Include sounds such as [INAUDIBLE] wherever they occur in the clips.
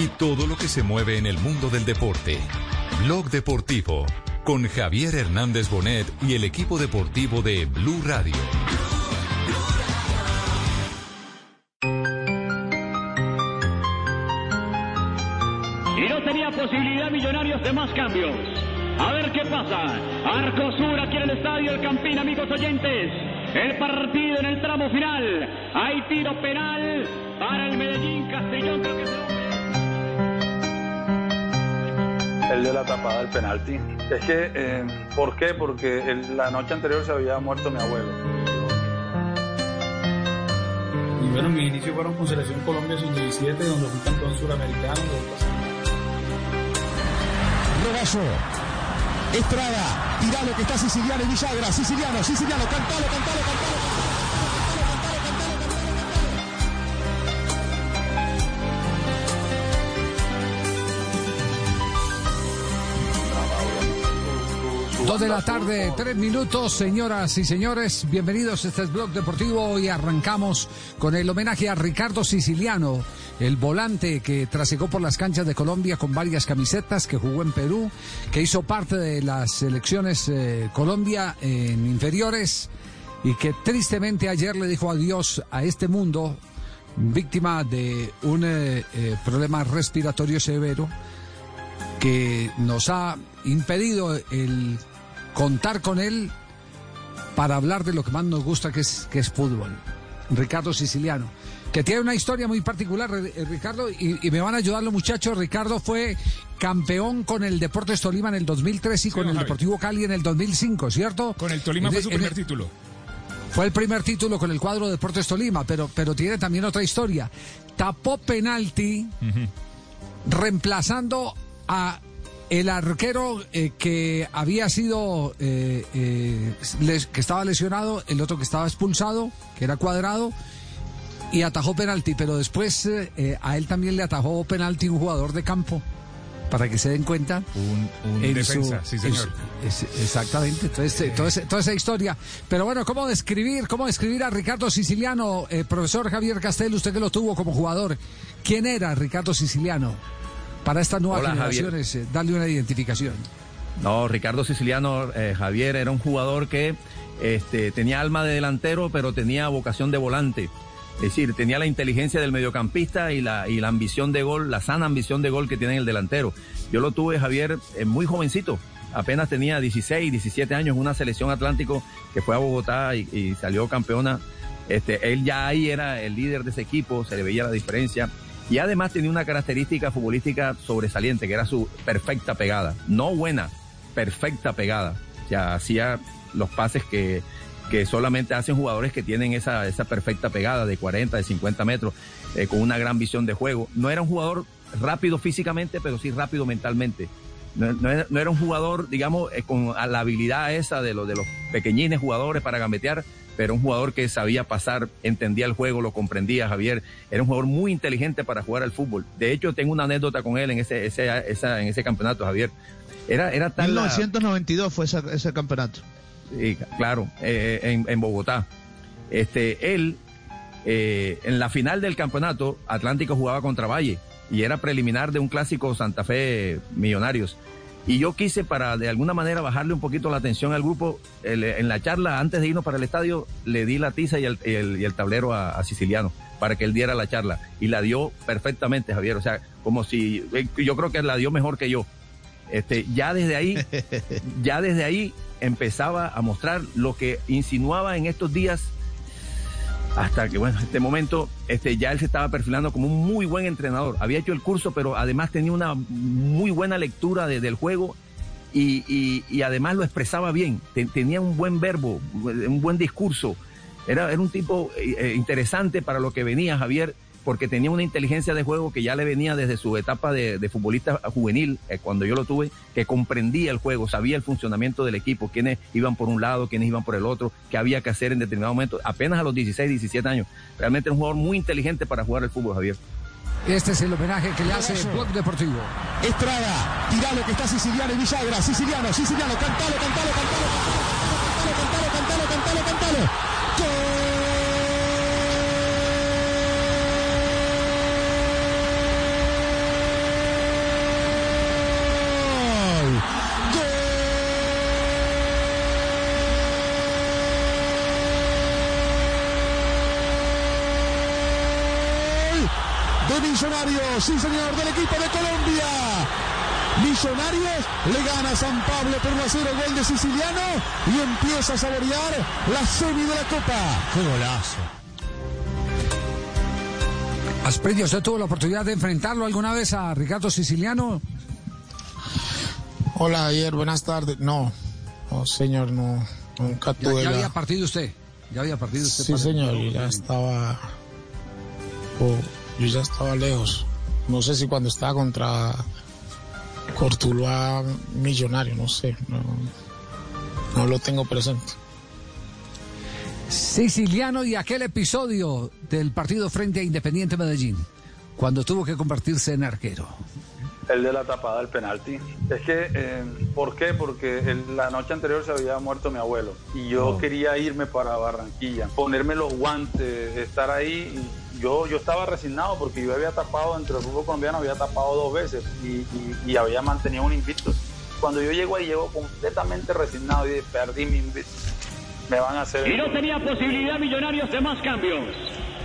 y todo lo que se mueve en el mundo del deporte. Blog Deportivo con Javier Hernández Bonet y el equipo deportivo de Blue Radio. Y no tenía posibilidad Millonarios de más cambios. A ver qué pasa. Arcosur aquí en el estadio El Campín, amigos oyentes. El partido en el tramo final. Hay tiro penal para el Medellín Castellón. Creo el de la tapada del penalti. Es que, eh, ¿por qué? Porque el- la noche anterior se había muerto mi abuelo. Y bueno, mis inicios fueron con Selección Colombia Sub-17, donde fui campeón suramericano. Regallo. Estrada, tiralo que está Siciliano y Villagra. Siciliano, Siciliano, cantalo, cantalo, cantalo. Dos de la tarde, tres minutos, señoras y señores, bienvenidos. Este es Blog Deportivo y arrancamos con el homenaje a Ricardo Siciliano, el volante que trasegó por las canchas de Colombia con varias camisetas, que jugó en Perú, que hizo parte de las selecciones eh, Colombia en inferiores y que tristemente ayer le dijo adiós a este mundo, víctima de un eh, eh, problema respiratorio severo que nos ha impedido el contar con él para hablar de lo que más nos gusta que es, que es fútbol. Ricardo Siciliano, que tiene una historia muy particular, eh, Ricardo, y, y me van a ayudar los muchachos. Ricardo fue campeón con el Deportes Tolima en el 2003 y con el Javi. Deportivo Cali en el 2005, ¿cierto? Con el Tolima En fue el- su primer el- título. fue el primer título con el cuadro Deportes Tolima, pero, pero tiene también otra historia. Tapó penalti reemplazando a el arquero eh, que había sido eh, eh, les- que estaba lesionado, el otro que estaba expulsado, que era cuadrado, y atajó penalti, pero después eh, a él también le atajó penalti un jugador de campo. Para que se den cuenta. Un, un en defensa, su- sí señor. su- es- exactamente, entonces, eh, toda, esa, toda esa historia. Pero bueno, ¿cómo describir, cómo describir a Ricardo Siciliano, profesor Javier Castel, usted que lo tuvo como jugador? ¿Quién era Ricardo Siciliano? Para estas nuevas Hola, generaciones, eh, darle una identificación. No, Ricardo Siciliano, eh, Javier, era un jugador que este, tenía alma de delantero, pero tenía vocación de volante. Es decir, tenía la inteligencia del mediocampista y la, y la ambición de gol, la sana ambición de gol que tiene el delantero. Yo lo tuve, Javier, eh, muy jovencito. Apenas tenía 16, 17 años, una selección Atlántico que fue a Bogotá y, y salió campeona. Este, él ya ahí era el líder de ese equipo, se le veía la diferencia. Y además tenía una característica futbolística sobresaliente, que era su perfecta pegada. No buena, perfecta pegada. O sea, hacía los pases que, que solamente hacen jugadores que tienen esa, esa perfecta pegada de 40, de 50 metros, eh, con una gran visión de juego. No era un jugador rápido físicamente, pero sí rápido mentalmente. No, no era, no era un jugador, digamos, eh, con la habilidad esa de, los de los pequeñines jugadores para gambetear, pero un jugador que sabía pasar, entendía el juego, lo comprendía, Javier. Era un jugador muy inteligente para jugar al fútbol. De hecho, tengo una anécdota con él en ese, ese, esa, en ese campeonato, Javier. Era, era tal la- 1992 fue ese campeonato. Sí, claro, eh, en, en Bogotá. Este, él, eh, en la final del campeonato, Atlántico jugaba contra Valle y era preliminar de un clásico Santa Fe Millonarios. Y yo quise para de alguna manera bajarle un poquito la atención al grupo. el- en la charla, antes de irnos para el estadio, le di la tiza y el, y el- y el tablero a, a Siciliano para que él diera la charla. Y la dio perfectamente, Javier. O sea, como si, eh, yo creo que la dio mejor que yo. Este, ya desde ahí, [LAUGHS] ya desde ahí empezaba a mostrar lo que insinuaba en estos días hasta que, bueno, este momento, este, ya él se estaba perfilando como un muy buen entrenador. Había hecho el curso, pero además tenía una muy buena lectura de- del juego y, y- además lo expresaba bien. Te- tenía un buen verbo, un buen discurso. Era, era un tipo eh, eh, interesante para lo que venía Javier, porque tenía una inteligencia de juego que ya le venía desde su etapa de, de futbolista juvenil, eh, cuando yo lo tuve, que comprendía el juego, sabía el funcionamiento del equipo, quiénes iban por un lado, quiénes iban por el otro, qué había que hacer en determinado momento, apenas a los 16, 17 años. Realmente era un jugador muy inteligente para jugar el fútbol, Javier. Este es el homenaje que le hace el Blog Deportivo. Estrada, tiralo que está Siciliano y Villagra. Siciliano, Siciliano, cantalo, cantalo, cantalo, cantalo, cantalo, cantalo, cantalo, cantalo. De Millonarios, sí señor, del equipo de Colombia. Millonarios le gana a San Pablo por 1 a 0 gol de Siciliano y empieza a saborear la semi de la Copa. ¡Qué golazo! Asprilla, ¿usted tuvo la oportunidad de enfrentarlo alguna vez a Ricardo Siciliano? Hola, ayer, buenas tardes. No, no señor, no, nunca Ya, tuve ya la- había partido usted. Ya había partido usted. Sí, señor, ya estaba. oh, yo ya estaba lejos. No sé si cuando estaba contra Cortuluá Millonario, no sé. No, no lo tengo presente. Siciliano y aquel episodio del partido frente a Independiente Medellín, cuando tuvo que convertirse en arquero. El de la tapada del penalti. Es que, eh, ¿por qué? Porque el- la noche anterior se había muerto mi abuelo y yo quería irme para Barranquilla, ponerme los guantes, estar ahí. Yo, yo estaba resignado porque yo había tapado entre el fútbol colombiano, había tapado dos veces y, y- había mantenido un invicto. Cuando yo llego ahí, llego completamente resignado y perdí mi invicto. Me van a hacer. Y no tenía posibilidad Millonarios de más cambios.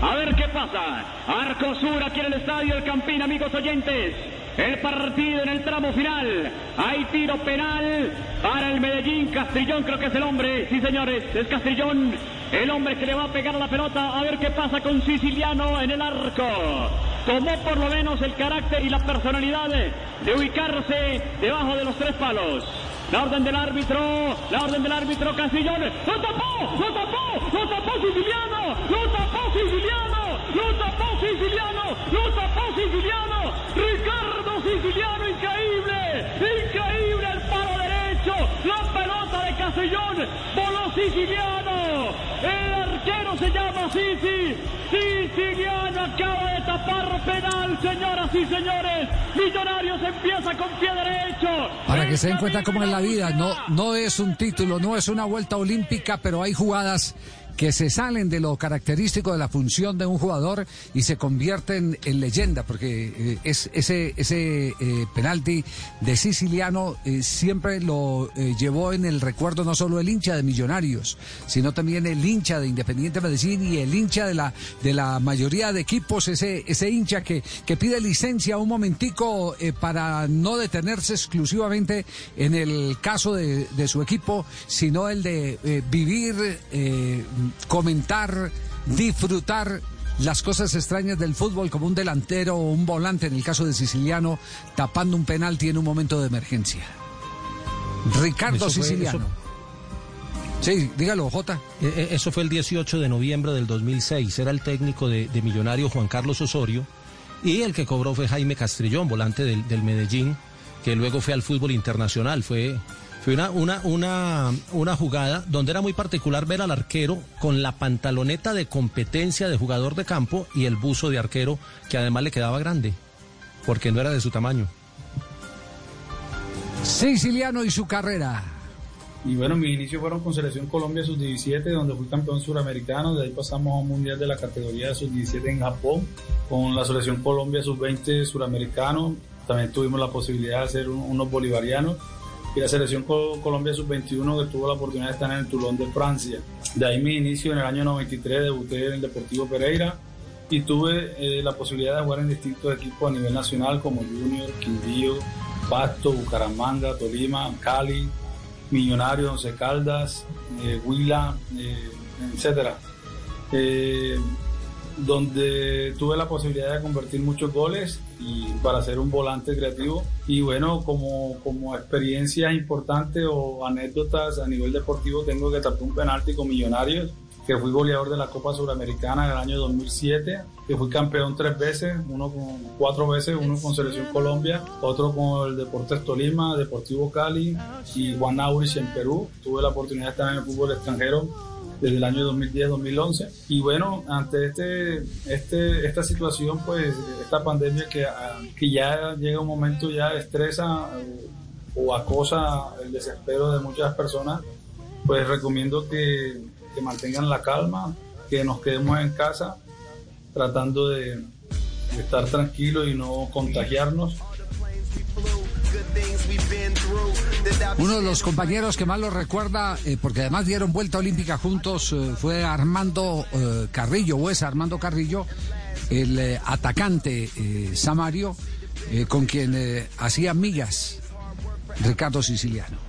A ver qué pasa. Arco Sur aquí en el estadio El Campín, amigos oyentes. El partido en el tramo final. Hay tiro penal para el Medellín. Castrillón creo que es el hombre. Sí, señores, es Castrillón. El hombre que le va a pegar la pelota. A ver qué pasa con Siciliano en el arco. Tomó por lo menos el carácter y la personalidad de ubicarse debajo de los tres palos. La orden del árbitro, la orden del árbitro Castrillón. ¡Lo tapó! ¡Lo tapó! ¡Lo tapó Siciliano! ¡Lo tapó Siciliano! ¡Lo tapó Siciliano! ¡Lo tapó Siciliano! ¡Ricardo Siciliano! ¡Increíble! ¡Increíble el palo derecho! ¡La pelota de Castrillón! ¡Voló Siciliano! El arquero se llama Sisi. Siciliano acaba de tapar penal, señoras y señores. Millonarios empieza con pie derecho. Para que se den cuenta cómo es la vida, no, no es un título, no es una vuelta olímpica, pero hay jugadas que se salen de lo característico de la función de un jugador y se convierten en leyenda, porque eh, es, ese, ese eh, penalti de Siciliano eh, siempre lo llevó en el recuerdo no solo el hincha de Millonarios, sino también el hincha de Independiente Medellín y el hincha de la, de la mayoría de equipos, ese, ese hincha que, que pide licencia un momentico para no detenerse exclusivamente en el caso de, de su equipo, sino el de vivir, comentar, disfrutar las cosas extrañas del fútbol como un delantero o un volante, en el caso de Siciliano, tapando un penalti en un momento de emergencia. Ricardo fue- Siciliano. Sí, dígalo, Jota. Eh, eh, Eso fue el 18 de noviembre del 2006. Era el técnico de, de Millonario Juan Carlos Osorio. Y el que cobró fue Jaime Castrillón, volante del, del Medellín, que luego fue al fútbol internacional. Fue, fue una, una, una, una jugada donde era muy particular ver al arquero con la pantaloneta de competencia de jugador de campo y el buzo de arquero, que además le quedaba grande, porque no era de su tamaño. Siciliano y su carrera. Y bueno, mis inicios fueron con Selección Colombia Sub-17, donde fui campeón suramericano. De ahí pasamos a un mundial de la categoría Sub-17 en Japón, con la Selección Colombia Sub-20 suramericano. También tuvimos la posibilidad de hacer un- unos bolivarianos. Y la Selección Co- Colombia Sub-21, que tuvo la oportunidad de estar en el Toulon de Francia. De ahí mi inicio en el año 93, debuté en el Deportivo Pereira. Y tuve eh, la posibilidad de jugar en distintos equipos a nivel nacional, como Junior, Quindío, Pasto, Bucaramanga, Tolima, Cali, Millonarios, Once Caldas, eh, Huila, eh, etcétera. Donde tuve la posibilidad de convertir muchos goles y para ser un volante creativo. Y bueno, como, como experiencias importantes o anécdotas a nivel deportivo, tengo que tapar un penalti con Millonarios que fui goleador de la Copa Suramericana en el año 2007, que fui campeón tres veces, uno con cuatro veces, uno con Selección Colombia, otro con el Deportes Tolima, Deportivo Cali y Juan Aurich en Perú. Tuve la oportunidad de estar en el fútbol extranjero desde el año 2010-2011. Y bueno, ante este, este, esta situación, pues esta pandemia que, ah, que ya llega un momento, ya estresa eh, o acosa el desespero de muchas personas, pues recomiendo que, que mantengan la calma, que nos quedemos en casa tratando de, de estar tranquilos y no contagiarnos. Uno de los compañeros que más lo recuerda, eh, porque además dieron vuelta olímpica juntos, eh, fue Armando eh, Carrillo, o es Armando Carrillo, el atacante Samario, con quien hacía migas Ricardo Siciliano.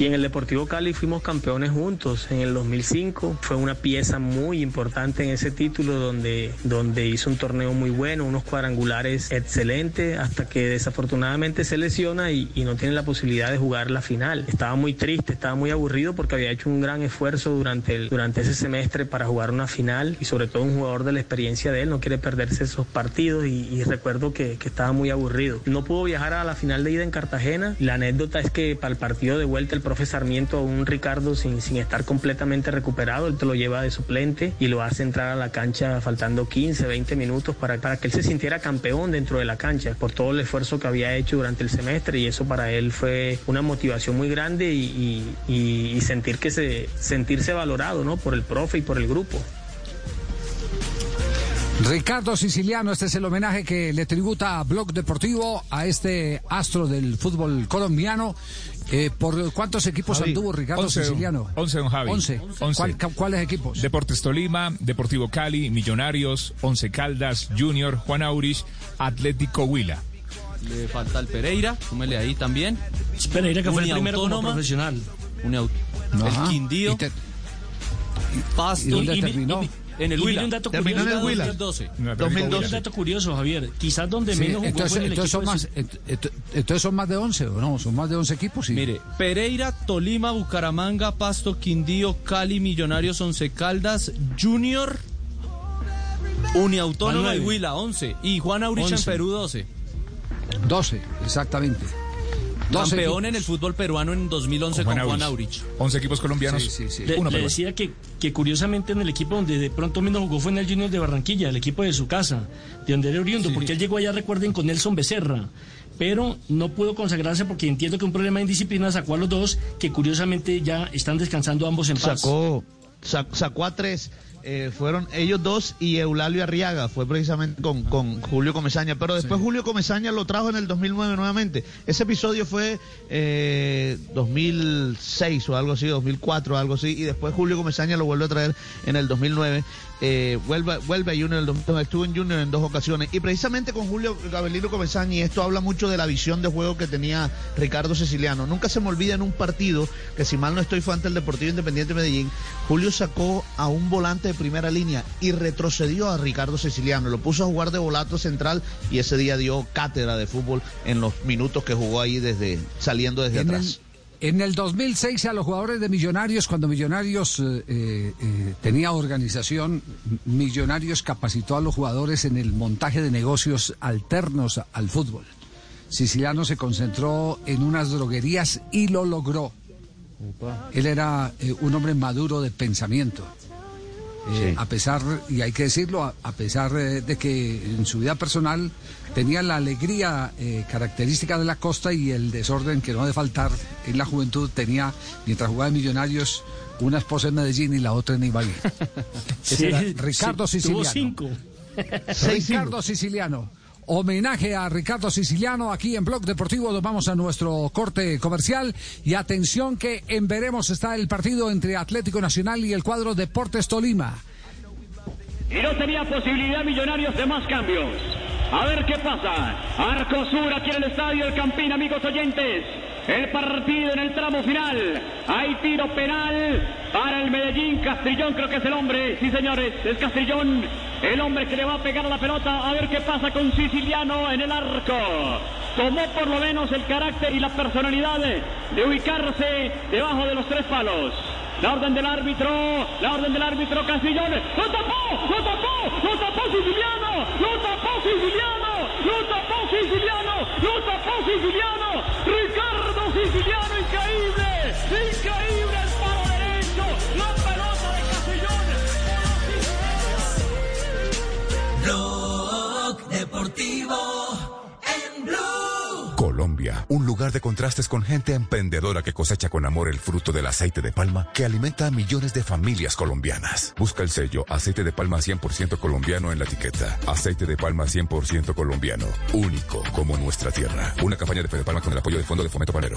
Y en el Deportivo Cali fuimos campeones juntos en el 2005. Fue una pieza muy importante en ese título donde, donde hizo un torneo muy bueno, unos cuadrangulares excelentes, hasta que desafortunadamente se lesiona y, y no tiene la posibilidad de jugar la final. Estaba muy triste, estaba muy aburrido porque había hecho un gran esfuerzo durante, el, durante ese semestre para jugar una final y sobre todo un jugador de la experiencia de él no quiere perderse esos partidos y, y recuerdo que, que estaba muy aburrido. No pudo viajar a la final de ida en Cartagena. La anécdota es que para el partido de vuelta el profe Sarmiento a un Ricardo sin, sin estar completamente recuperado, él te lo lleva de suplente y lo hace entrar a la cancha faltando 15, 20 minutos para, para que él se sintiera campeón dentro de la cancha por todo el esfuerzo que había hecho durante el semestre y eso para él fue una motivación muy grande y, y, y- sentir que se, sentirse valorado ¿no? por el profe y por el grupo. Ricardo Siciliano, este es el homenaje que le tributa a Blog Deportivo a este astro del fútbol colombiano. Eh, ¿Por cuántos equipos Javi, anduvo Ricardo 11, Siciliano? 11, don Javi. 11. 11. ¿Cuál- ¿Cuáles equipos? Deportes Tolima, Deportivo Cali, Millonarios, Once Caldas, Junior, Juan Aurich, Atlético Huila. Le falta el Pereira, súmele ahí también. Pereira, que fue el primero como profesional. Ajá. El Quindío. Y te- Pasto. ¿Y dónde mi- terminó? En el Huila. un dato Terminó en el curioso. Huila. 2012. No, Atlético 2012. Un dato curioso, Javier. Quizás donde Sí, menos jugó entonces, fue en el entonces son más, entonces son más de 11, ¿o no? Son más de 11 equipos. sí. Mire, Pereira, Tolima, Bucaramanga, Pasto, Quindío, Cali, Millonarios, Once Caldas, Junior, Uniautónoma y. Huila, 11. Y Juan Aurich en Once. Perú, 12. 12, exactamente. 12 Campeón equipos. en el fútbol peruano en 2011 con, Juan Aurich. 11 equipos colombianos, Sí, sí, sí. Le, uno le peruano. decía que, que curiosamente en el equipo donde de pronto menos jugó fue en el Junior de Barranquilla, el equipo de su casa, de donde era oriundo, porque él llegó allá, recuerden, con Nelson Becerra. Pero no pudo consagrarse porque entiendo que un problema de indisciplina sacó a los dos, que curiosamente ya están descansando ambos en paz. Sacó, sa- sacó a tres. Eh, fueron ellos dos y Eulalio Arriaga, fue precisamente con, con Julio Comesaña, pero después Julio Comesaña lo trajo en el 2009 nuevamente. Ese episodio fue eh, 2006 o algo así, 2004 o algo así, y después Julio Comesaña lo vuelve a traer en el 2009. Eh, vuelve, vuelve a Junior, en el 2009, estuvo en Junior en dos ocasiones, y precisamente con Julio Gabelino Comesaña, y esto habla mucho de la visión de juego que tenía Ricardo Siciliano. Nunca se me olvida en un partido, que si mal no estoy fue ante el Deportivo Independiente de Medellín, Julio sacó a un volante de primera línea y retrocedió a Ricardo Siciliano, lo puso a jugar de volato central y ese día dio cátedra de fútbol en los minutos que jugó ahí desde saliendo desde el, atrás. En el 2006 a los jugadores de Millonarios, cuando Millonarios eh, eh, eh, tenía organización, Millonarios capacitó a los jugadores en el montaje de negocios alternos al fútbol. Siciliano se concentró en unas droguerías y lo logró. Él era eh, un hombre maduro de pensamiento. Eh, A pesar, y hay que decirlo, a, a pesar eh, de que en su vida personal tenía la alegría eh, característica de la costa y el desorden que no ha de faltar en la juventud, tenía, mientras jugaba en Millonarios, una esposa en Medellín y la otra en Ibagué. [LAUGHS] Ricardo sí, tuvo Siciliano. cinco. Ricardo Siciliano. Homenaje a Ricardo Siciliano aquí en Blog Deportivo. Vamos a nuestro corte comercial. Y atención que en veremos está el partido entre Atlético Nacional y el cuadro Deportes Tolima. Y no tenía posibilidad Millonarios de más cambios. A ver qué pasa. Arcosur aquí en el estadio El Campín, amigos oyentes. El partido en el tramo final. Hay tiro penal para el Medellín. Castrillón creo que es el hombre. Sí, señores, es Castrillón. El hombre que le va a pegar la pelota. A ver qué pasa con Siciliano en el arco. Tomó por lo menos el carácter y la personalidad de ubicarse debajo de los tres palos. La orden del árbitro, la orden del árbitro Castiglione. ¡Lo tapó! ¡Lo tapó! ¡Lo tapó Siciliano! ¡Lo tapó Siciliano! ¡Lo tapó Siciliano! ¡Lo tapó Siciliano! Deportivo en Blue. Colombia, un lugar de contrastes con gente emprendedora que cosecha con amor el fruto del aceite de palma que alimenta a millones de familias colombianas. Busca el sello aceite de palma 100% colombiano en la etiqueta. Aceite de palma 100% colombiano, único como nuestra tierra. Una campaña de Fede Palma con el apoyo del Fondo de Fomento Panero.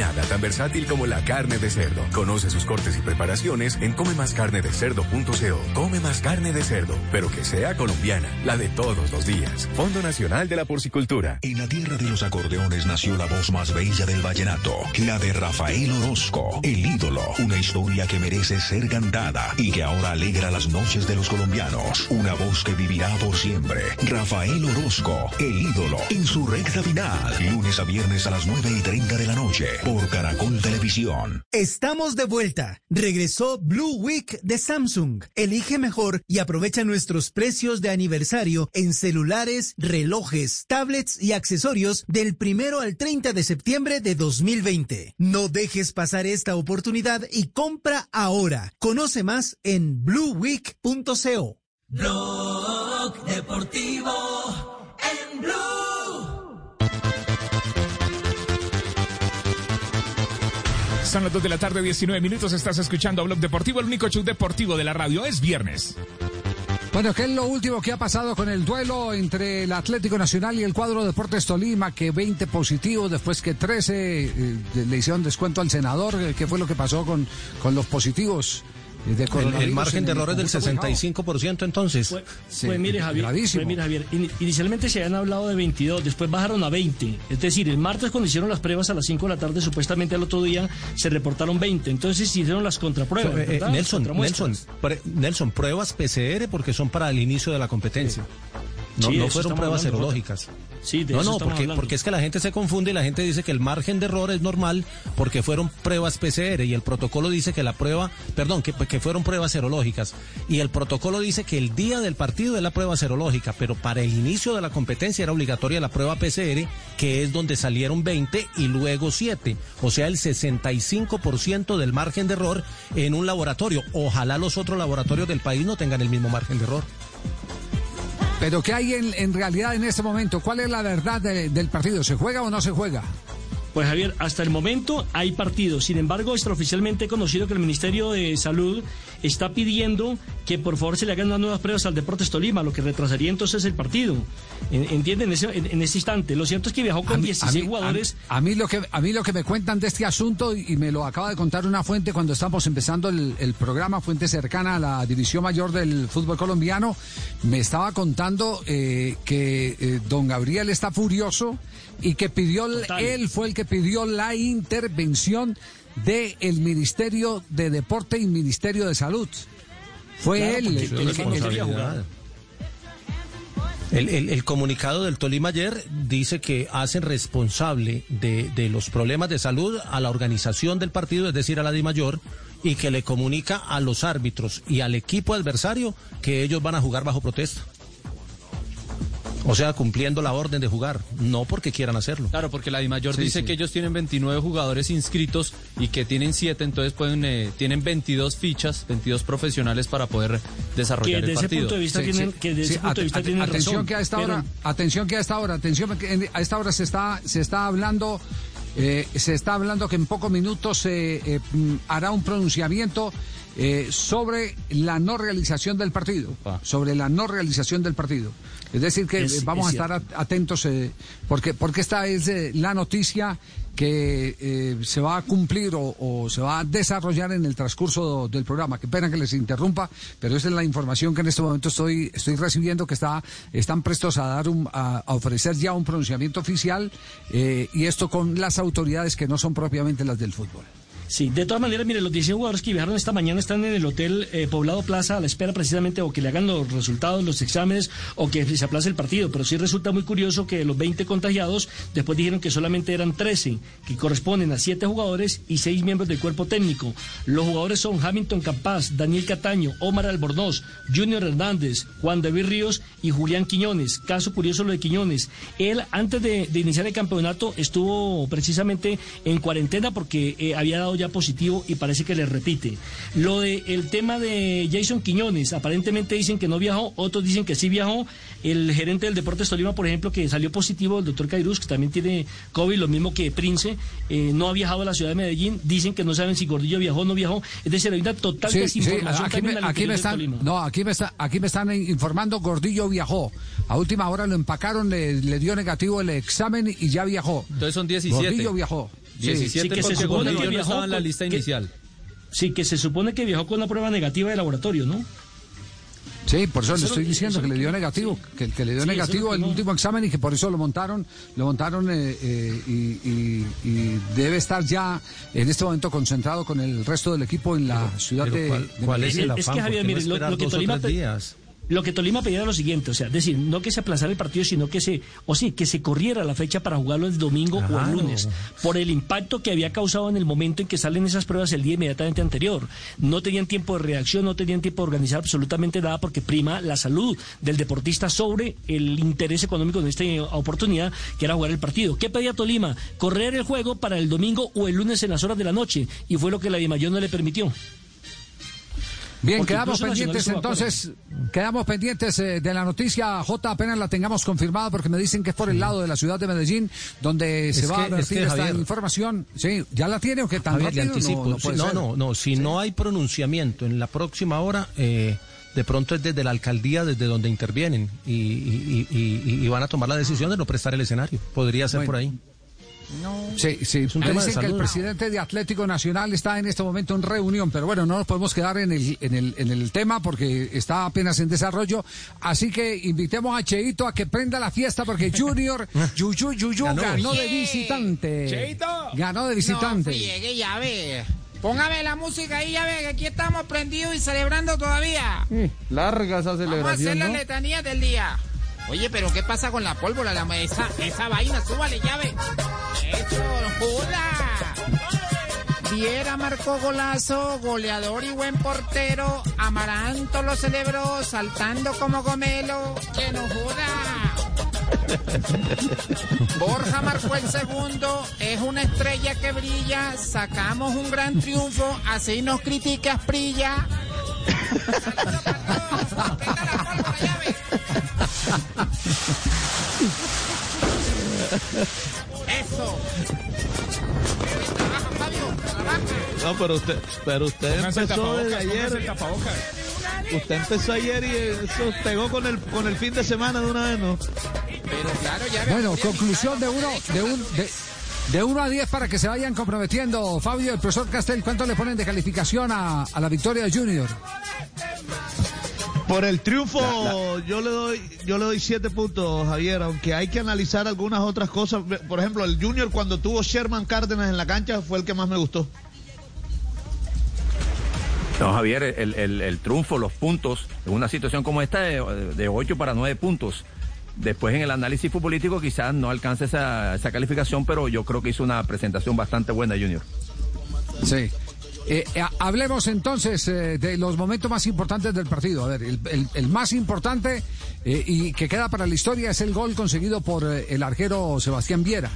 Nada tan versátil como la carne de cerdo. Conoce sus cortes y preparaciones en comemascarnedecerdo.co. Come más carne de cerdo, pero que sea colombiana, la de todos los días. Fondo Nacional de la Porcicultura. En la tierra de los acordeones nació la voz más bella del vallenato, la de Rafael Orozco, el ídolo. Una historia que merece ser cantada y que ahora alegra las noches de los colombianos. Una voz que vivirá por siempre. Rafael Orozco, el ídolo, en su recta final. Lunes a viernes a las 9 y 30 de la noche por Caracol Televisión. Estamos de vuelta. Regresó Blue Week de Samsung. Elige mejor y aprovecha nuestros precios de aniversario en celulares, relojes, tablets y accesorios del primero al 30 de septiembre de 2020. No dejes pasar esta oportunidad y compra ahora. Conoce más en blueweek.co. Blog Deportivo en Blue. Son las 2 de la tarde, 19 minutos. Estás escuchando a Blog Deportivo, el único show deportivo de la radio. Es viernes. Bueno, ¿qué es lo último que ha pasado con el duelo entre el Atlético Nacional y el cuadro Deportes Tolima? Que 20 positivos, después que 13 eh, le hicieron descuento al senador. ¿Qué fue lo que pasó con, con los positivos? De El, margen en de error es del conjunto colombiano? 65% entonces. Pues mire, Javier, pues mire, Javier, in- inicialmente se habían hablado de 22, después bajaron a 20. Es decir, el martes cuando hicieron las pruebas a las 5 de la tarde, supuestamente al otro día se reportaron 20. Entonces se hicieron las contrapruebas. Eh, eh. Nelson, Las. Nelson, pre- Nelson, pruebas PCR porque son para el inicio de la competencia. No, Sí, no fueron pruebas hablando, serológicas. Sí, de no, eso no, porque, hablando. porque es que la gente se confunde y la gente dice que el margen de error es normal porque fueron pruebas PCR y el protocolo dice que la prueba, perdón, que, que fueron pruebas serológicas. Y el protocolo dice que el día del partido es la prueba serológica, pero para el inicio de la competencia era obligatoria la prueba PCR, que es donde salieron 20 y luego 7. O sea, el 65% del margen de error en un laboratorio. Ojalá los otros laboratorios del país no tengan el mismo margen de error. Pero ¿qué hay en, realidad en este momento? ¿Cuál es la verdad de- del partido? ¿Se juega o no se juega? Pues Javier, hasta el momento hay partidos. Sin embargo, extraoficialmente he conocido que el Ministerio de Salud está pidiendo que por favor se le hagan unas nuevas pruebas al Deportes Tolima, lo que retrasaría entonces el partido. En- ¿Entienden? En ese, en, en ese instante. Lo cierto es que viajó con 16 jugadores. A, a mí lo que a mí lo que me cuentan de este asunto y me lo acaba de contar una fuente cuando estamos empezando el, el programa, fuente cercana a la división mayor del fútbol colombiano, me estaba contando eh, que eh, don Gabriel está furioso y que pidió él fue el que pidió la intervención del Ministerio de Deporte y Ministerio de Salud. Fue Claro, él el, el. El, el- el comunicado del Tolima ayer dice que hacen responsable de, de los problemas de salud a la organización del partido, es decir, a la DIMAYOR, y que le comunica a los árbitros y al equipo adversario que ellos van a jugar bajo protesta. O sea, cumpliendo la orden de jugar, no porque quieran hacerlo. Claro, porque la DIMAYOR Sí, dice sí. que ellos tienen 29 jugadores inscritos y que tienen 7, entonces pueden eh, tienen 22 fichas, 22 profesionales para poder desarrollar el partido. Sí, sí. Sí, at- at- atención que a esta hora, atención que a esta hora, atención que a esta hora se está se está hablando eh, se está hablando que en pocos minutos se eh, mm, hará un pronunciamiento eh, sobre la no realización del partido, sobre la no realización del partido. Es decir que Es- eh, vamos es a estar at- atentos eh, porque porque esta es eh, la noticia que eh, se va a cumplir o, o se va a desarrollar en el transcurso del programa. Qué pena que les interrumpa, pero esa es la información que en este momento estoy, estoy recibiendo, que está, están prestos a dar un, a, a ofrecer ya un pronunciamiento oficial eh, y esto con las autoridades que no son propiamente las del fútbol. Sí, de todas maneras, mire, los 16 jugadores que viajaron esta mañana están en el hotel eh, Poblado Plaza a la espera precisamente o que le hagan los resultados, los exámenes o que se aplace el partido. Pero sí resulta muy curioso que de los 20 contagiados, después dijeron que solamente eran 13, que corresponden a 7 jugadores y 6 miembros del cuerpo técnico. Los jugadores son Hamilton Capaz, Daniel Cataño, Omar Albornoz, Junior Hernández, Juan David Ríos y Julián Quiñones. Caso curioso lo de Quiñones. Él, antes de, de iniciar el campeonato, estuvo precisamente en cuarentena porque eh, había dado ya positivo y parece que le repite. Lo de el tema de Jason Quiñones, aparentemente dicen que no viajó, otros dicen que sí viajó. El gerente del Deportes Tolima, por ejemplo, que salió positivo, el doctor Cairuz, que también tiene COVID, lo mismo que Prince, eh, no ha viajado a la ciudad de Medellín. Dicen que no saben si Gordillo viajó o no viajó. Es decir, hay una total Sí, sí, desinformación aquí, me, aquí están, Tolima. no, aquí me, está, aquí me están informando, Gordillo viajó. A última hora lo empacaron, le, le dio negativo el examen y ya viajó. Entonces son 17. Gordillo viajó. Sí. 17 Sí, que se supone que viajó en la con- lista que- inicial. Sí, que se supone que viajó con una prueba negativa de laboratorio, ¿no? Sí, por eso, Eso le es estoy diciendo que le dio negativo, que, que le dio Sí, negativo el no- último examen y que por eso lo montaron, lo montaron eh, eh, y, y- y debe estar ya en este momento concentrado con el resto del equipo en la ciudad pero de, ¿cuál- de cuál es el Es que? Javier, ¿Por qué no mire, lo, que Tolima días? Lo que Tolima pedía era lo siguiente, o sea, decir, no que se aplazara el partido, sino que se, o sí, que se corriera la fecha para jugarlo el domingo o el lunes, por el impacto que había causado en el momento en que salen esas pruebas el día inmediatamente anterior. No tenían tiempo de reacción, no tenían tiempo de organizar absolutamente nada porque prima la salud del deportista sobre el interés económico de esta oportunidad, que era jugar el partido. ¿Qué pedía Tolima? Correr el juego para el domingo o el lunes en las horas de la noche, y fue lo que la Dimayor no le permitió. Bien, quedamos pendientes entonces, quedamos pendientes eh, de la noticia J, apenas la tengamos confirmada porque me dicen que es por el lado de la ciudad de Medellín donde se Es va que- a es vertir que, esta Javier- información. Sí, ¿ya la tiene o qué tan Javier, rápido? anticipo. No, no, Sí, no, ser. no, no, si no hay pronunciamiento en la próxima hora, eh, de pronto es desde la alcaldía, desde donde intervienen y, y- y- y- y van a tomar la decisión de no prestar el escenario. Podría ser Bueno. por ahí. Sí, sí. un Me tema de dicen que el presidente de Atlético Nacional está en este momento en reunión, pero bueno, no nos podemos quedar en el, en el, en el tema porque está apenas en desarrollo. Así que invitemos a Cheito a que prenda la fiesta porque [LAUGHS] Junior, Yuyu, Yuyu Ganó. ganó, de visitante. Cheito. Ganó de visitante. No friegue, ya ve. Póngame la música ahí, ya ve, que aquí estamos prendidos y celebrando todavía. Larga esa Vamos a hacer la letanía del día. Oye, pero ¿qué pasa con la pólvora? La, esa, esa vaina, súbale, llave. Eso, joda. Viera marcó golazo, goleador y buen portero. Amaranto lo celebró, saltando como gomelo. Que no joda. Borja marcó el segundo, es una estrella que brilla, sacamos un gran triunfo, así nos critica Prilla. [LAUGHS] Eso. No, pero usted, pero usted Pónganse empezó desde ayer. Usted empezó ayer y eso pegó con el con el fin de semana de una vez, ¿no? Pero claro, ya Bueno, conclusión de uno, de un, de, de uno a 10 para que se vayan comprometiendo. Fabio, el profesor Castel, ¿cuánto le ponen de calificación a, a la victoria de Junior? Por el triunfo yo le doy yo le doy siete puntos, Javier, aunque hay que analizar algunas otras cosas. Por ejemplo, el Junior cuando tuvo Sherman Cárdenas en la cancha fue el que más me gustó. No, Javier, el, el- el triunfo, los puntos, en una situación como esta de, de 8 para 9 puntos. Después en el análisis futbolístico quizás no alcance esa, esa calificación, pero yo creo que hizo una presentación bastante buena Junior. Sí. Eh, eh, hablemos entonces eh, de los momentos más importantes del partido. A ver, el, el- el más importante y que queda para la historia es el gol conseguido por el arquero Sebastián Viera.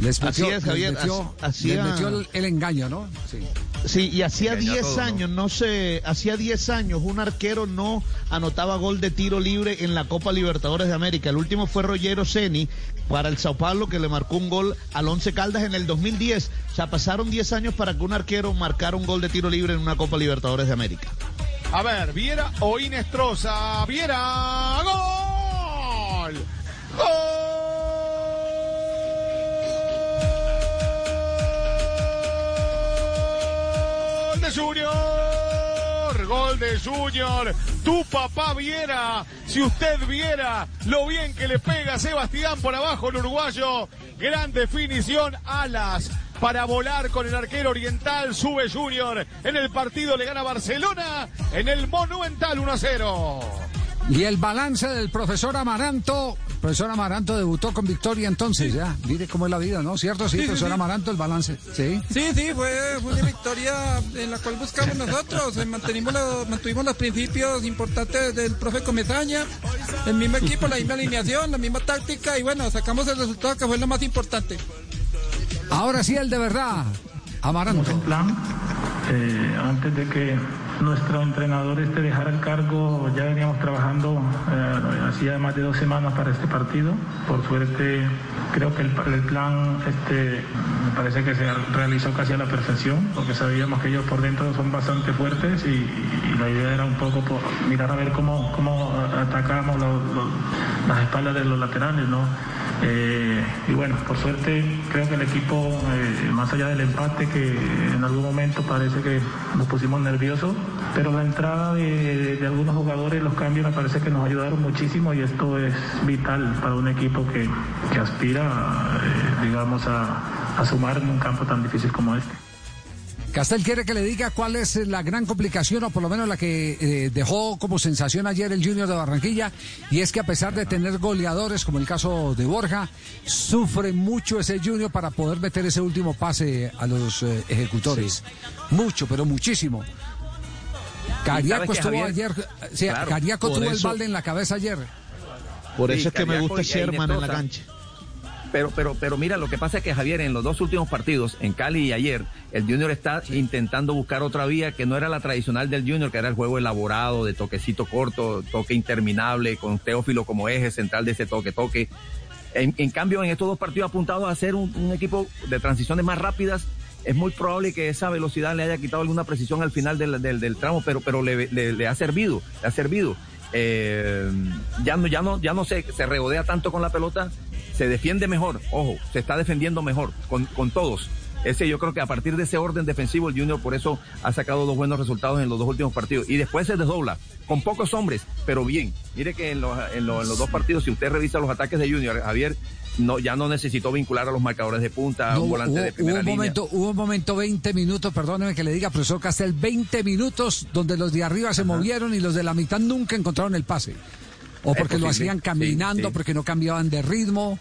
Les Así metió, es, Javier, les metió, así- les metió el, el engaño, ¿no? Sí. Sí, y hacía Engañó a 10 todos, ¿no? años, ¿no? sé, hacía 10 años un arquero no anotaba gol de tiro libre en la Copa Libertadores de América. El último fue Rogero Ceni para el Sao Paulo que le marcó un gol al Once Caldas en el 2010. O sea, pasaron 10 años para que un arquero marcara un gol de tiro libre en una Copa Libertadores de América. A ver, Viera o Inestrosa. Viera, gol. Gol Junior. Gol de Junior. Tu papá Viera. Si usted viera lo bien que le pega Sebastián por abajo el uruguayo. Gran definición. Alas para volar con el arquero oriental. Sube Junior. En el partido le gana Barcelona. En el Monumental 1 a 0. Y el balance del profesor Amaranto. Profesor Amaranto debutó con victoria entonces, ya. Mire cómo es la vida, ¿no? ¿Cierto? Sí, profesor sí. Amaranto, el balance. Sí. Sí, sí, fue, fue una victoria en la cual buscamos nosotros. Eh, Mantenimos los, mantuvimos los principios importantes del profe Comezaña, el mismo equipo, la misma alineación, la misma táctica y bueno, sacamos el resultado que fue lo más importante. Ahora sí, el de verdad. Amaranto. un plan. Eh, antes de que nuestro entrenador este dejara el cargo, ya veníamos trabajando eh, hacía más de dos semanas para este partido. Por suerte, creo que el, plan este, me parece que se realizó casi a la perfección, porque sabíamos que ellos por dentro son bastante fuertes y, la idea era un poco mirar a ver cómo, cómo atacamos las espaldas de los laterales, ¿no? Eh, y bueno, por suerte creo que el equipo, eh, más allá del empate que en algún momento parece que nos pusimos nerviosos, pero la entrada de, de algunos jugadores, los cambios me parece que nos ayudaron muchísimo y esto es vital para un equipo que, que aspira, eh, digamos, a, a sumar en un campo tan difícil como este. Castel quiere que le diga cuál es la gran complicación, o por lo menos la que eh, dejó como sensación ayer el Junior de Barranquilla, y es que a pesar de tener goleadores, como el caso de Borja, sufre mucho ese Junior para poder meter ese último pase a los eh, ejecutores. Mucho, pero muchísimo. Cariaco ¿sabes qué, estuvo Javier? ayer, sí, Claro, Cariaco por tuvo el eso- balde en la cabeza ayer. Por Sí, eso es que me gusta Sherman en la cancha. Pero, pero, pero mira, lo que pasa es que Javier, en los dos últimos partidos, en Cali y ayer, el Junior está intentando buscar otra vía que no era la tradicional del Junior, que era el juego elaborado, de toquecito corto, toque interminable, con Teófilo como eje central de ese toque-toque. En, en cambio, en estos dos partidos apuntados a ser un, un equipo de transiciones más rápidas, es muy probable que esa velocidad le haya quitado alguna precisión al final del, del- tramo, pero, pero le, ha servido, le ha servido. Eh, ya no, ya no, ya no se, se tanto con la pelota, se defiende mejor, ojo, se está defendiendo mejor con, con todos. Ese yo creo que a partir de ese orden defensivo el Junior por eso ha sacado dos buenos resultados en los dos últimos partidos. Y después se desdobla, con pocos hombres, pero bien. Mire que en los, en los, en los dos partidos, si usted revisa los ataques de Junior, Javier no, ya no necesitó vincular a los marcadores de punta, No, un volante hubo, de hubo primera un línea. momento, hubo un momento, 20 minutos, perdóneme que le diga, profesor Castel, 20 minutos donde los de arriba se movieron y los de la mitad nunca encontraron el pase. O porque lo hacían caminando, sí, sí. porque no cambiaban de ritmo,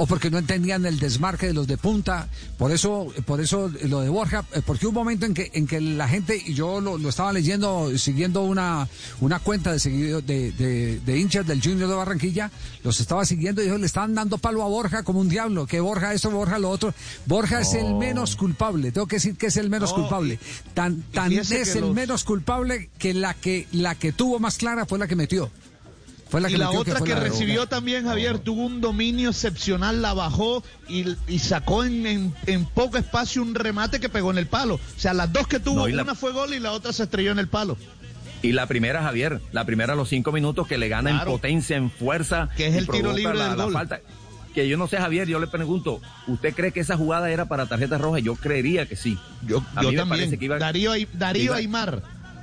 o porque no entendían el desmarque de los de punta. Por eso, por eso lo de Borja, eh, porque hubo un momento en que, en que la gente, y yo lo, lo estaba leyendo, siguiendo una, una cuenta de, seguido, de, de, de hinchas del Junior de Barranquilla, los estaba siguiendo y ellos le estaban dando palo a Borja como un diablo, que Borja esto, Borja lo otro. Borja es el No. menos culpable, tengo que decir que es el menos No, culpable. Tan, tan es el los- menos culpable que la que la que tuvo más clara fue la que metió. Fue la y la metió, otra que, la recibió también, Javier, tuvo un dominio excepcional, la bajó y, y sacó en, en- en poco espacio un remate que pegó en el palo. O sea, las dos que tuvo, No, y la- una fue gol y la otra se estrelló en el palo. Y la primera, Javier, la primera a los cinco minutos que le gana Claro. en potencia, en fuerza. Que es el tiro libre la, del la falta. Que yo no sé, Javier, yo le pregunto, ¿usted cree que esa jugada era para tarjeta roja? Yo creería que sí. Yo, A yo mí me también. parece que iba- Darío, Darío iba- Aymar.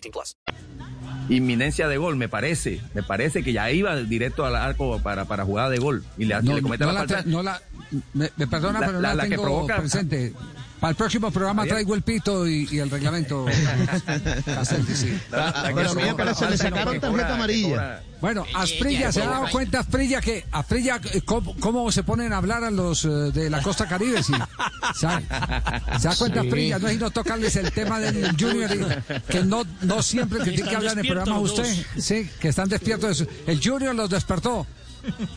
18 plus. Inminencia de gol, me parece. Me parece que ya iba directo al arco para, para jugada de gol. Y le, le comete no la la falta. no la- me, me perdona, La- pero no la- la, la que tengo provoca- presente. Para el próximo programa Javier. traigo el pito y, y el reglamento. [LAUGHS] Cassetti, sí. La- la que Pero mira, se le sacaron tarjeta amarilla. Bueno, Asprilla, ¿se ha dado cuenta Asprilla que Asprilla eh, cómo, cómo se ponen a hablar a los eh, de la costa caribe? Sí. ¿Se, da- se da cuenta Sí. Asprilla? No es no tocarles el tema del Junior, y que no, no siempre que tiene que hablar en el programa usted. Sí, que están despiertos. El Junior los despertó.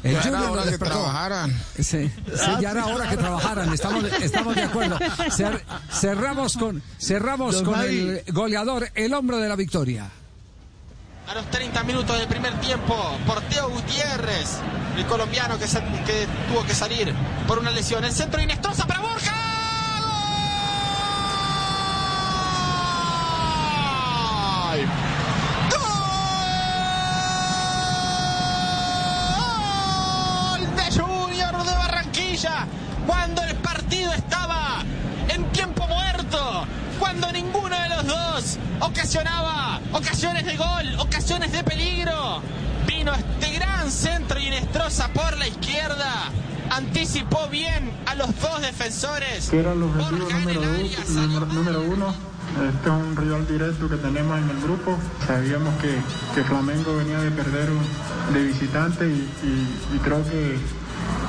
El Ya Junior que trabajaran. Sí, sí, ya era hora que trabajaran, estamos, estamos de acuerdo. Cer- cerramos con, cerramos Don con el goleador, el hombro de la victoria. A los 30 minutos del primer tiempo, por Teo Gutiérrez, el colombiano que, se- que tuvo que salir por una lesión. El centro Inestrosa para Borja. Barranquilla! Cuando el partido estaba en tiempo muerto, cuando ninguno de los dos ocasionaba ocasiones de gol, ocasiones de peligro, vino este gran centro Inestrosa por la izquierda, anticipó bien a los dos defensores. que era el objetivo número, u- número, número uno. Este es un rival directo que tenemos en el grupo. Sabíamos que, que Flamengo venía de perder un- de visitante y, y- y creo que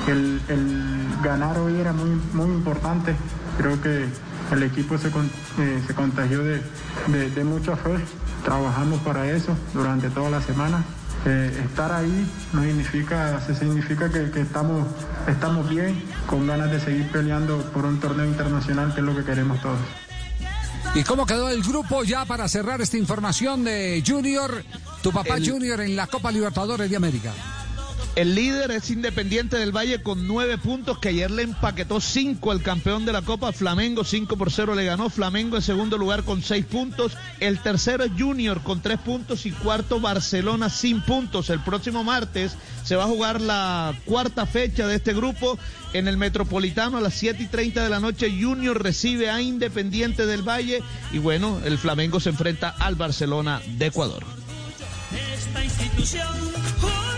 el, el ganar hoy era muy, muy importante. Creo que el equipo se, con- eh, se contagió de, de- de mucha fe. Trabajamos para eso durante toda la semana. Eh, estar ahí no significa, se significa que, que estamos, estamos bien, con ganas de seguir peleando por un torneo internacional, que es lo que queremos todos. ¿Y cómo quedó el grupo ya para cerrar esta información de Junior, tu papá El- Junior en la Copa Libertadores de América? El líder es Independiente del Valle con nueve puntos que ayer le empaquetó cinco al campeón de la Copa Flamengo, cinco por cero le ganó Flamengo en segundo lugar con seis puntos. El tercero es Junior con tres puntos y cuarto Barcelona sin puntos. El próximo martes se va a jugar la cuarta fecha de este grupo en el Metropolitano a las 7 y 30 de la noche. Junior recibe a Independiente del Valle y bueno, el Flamengo se enfrenta al Barcelona de Ecuador. Esta institución.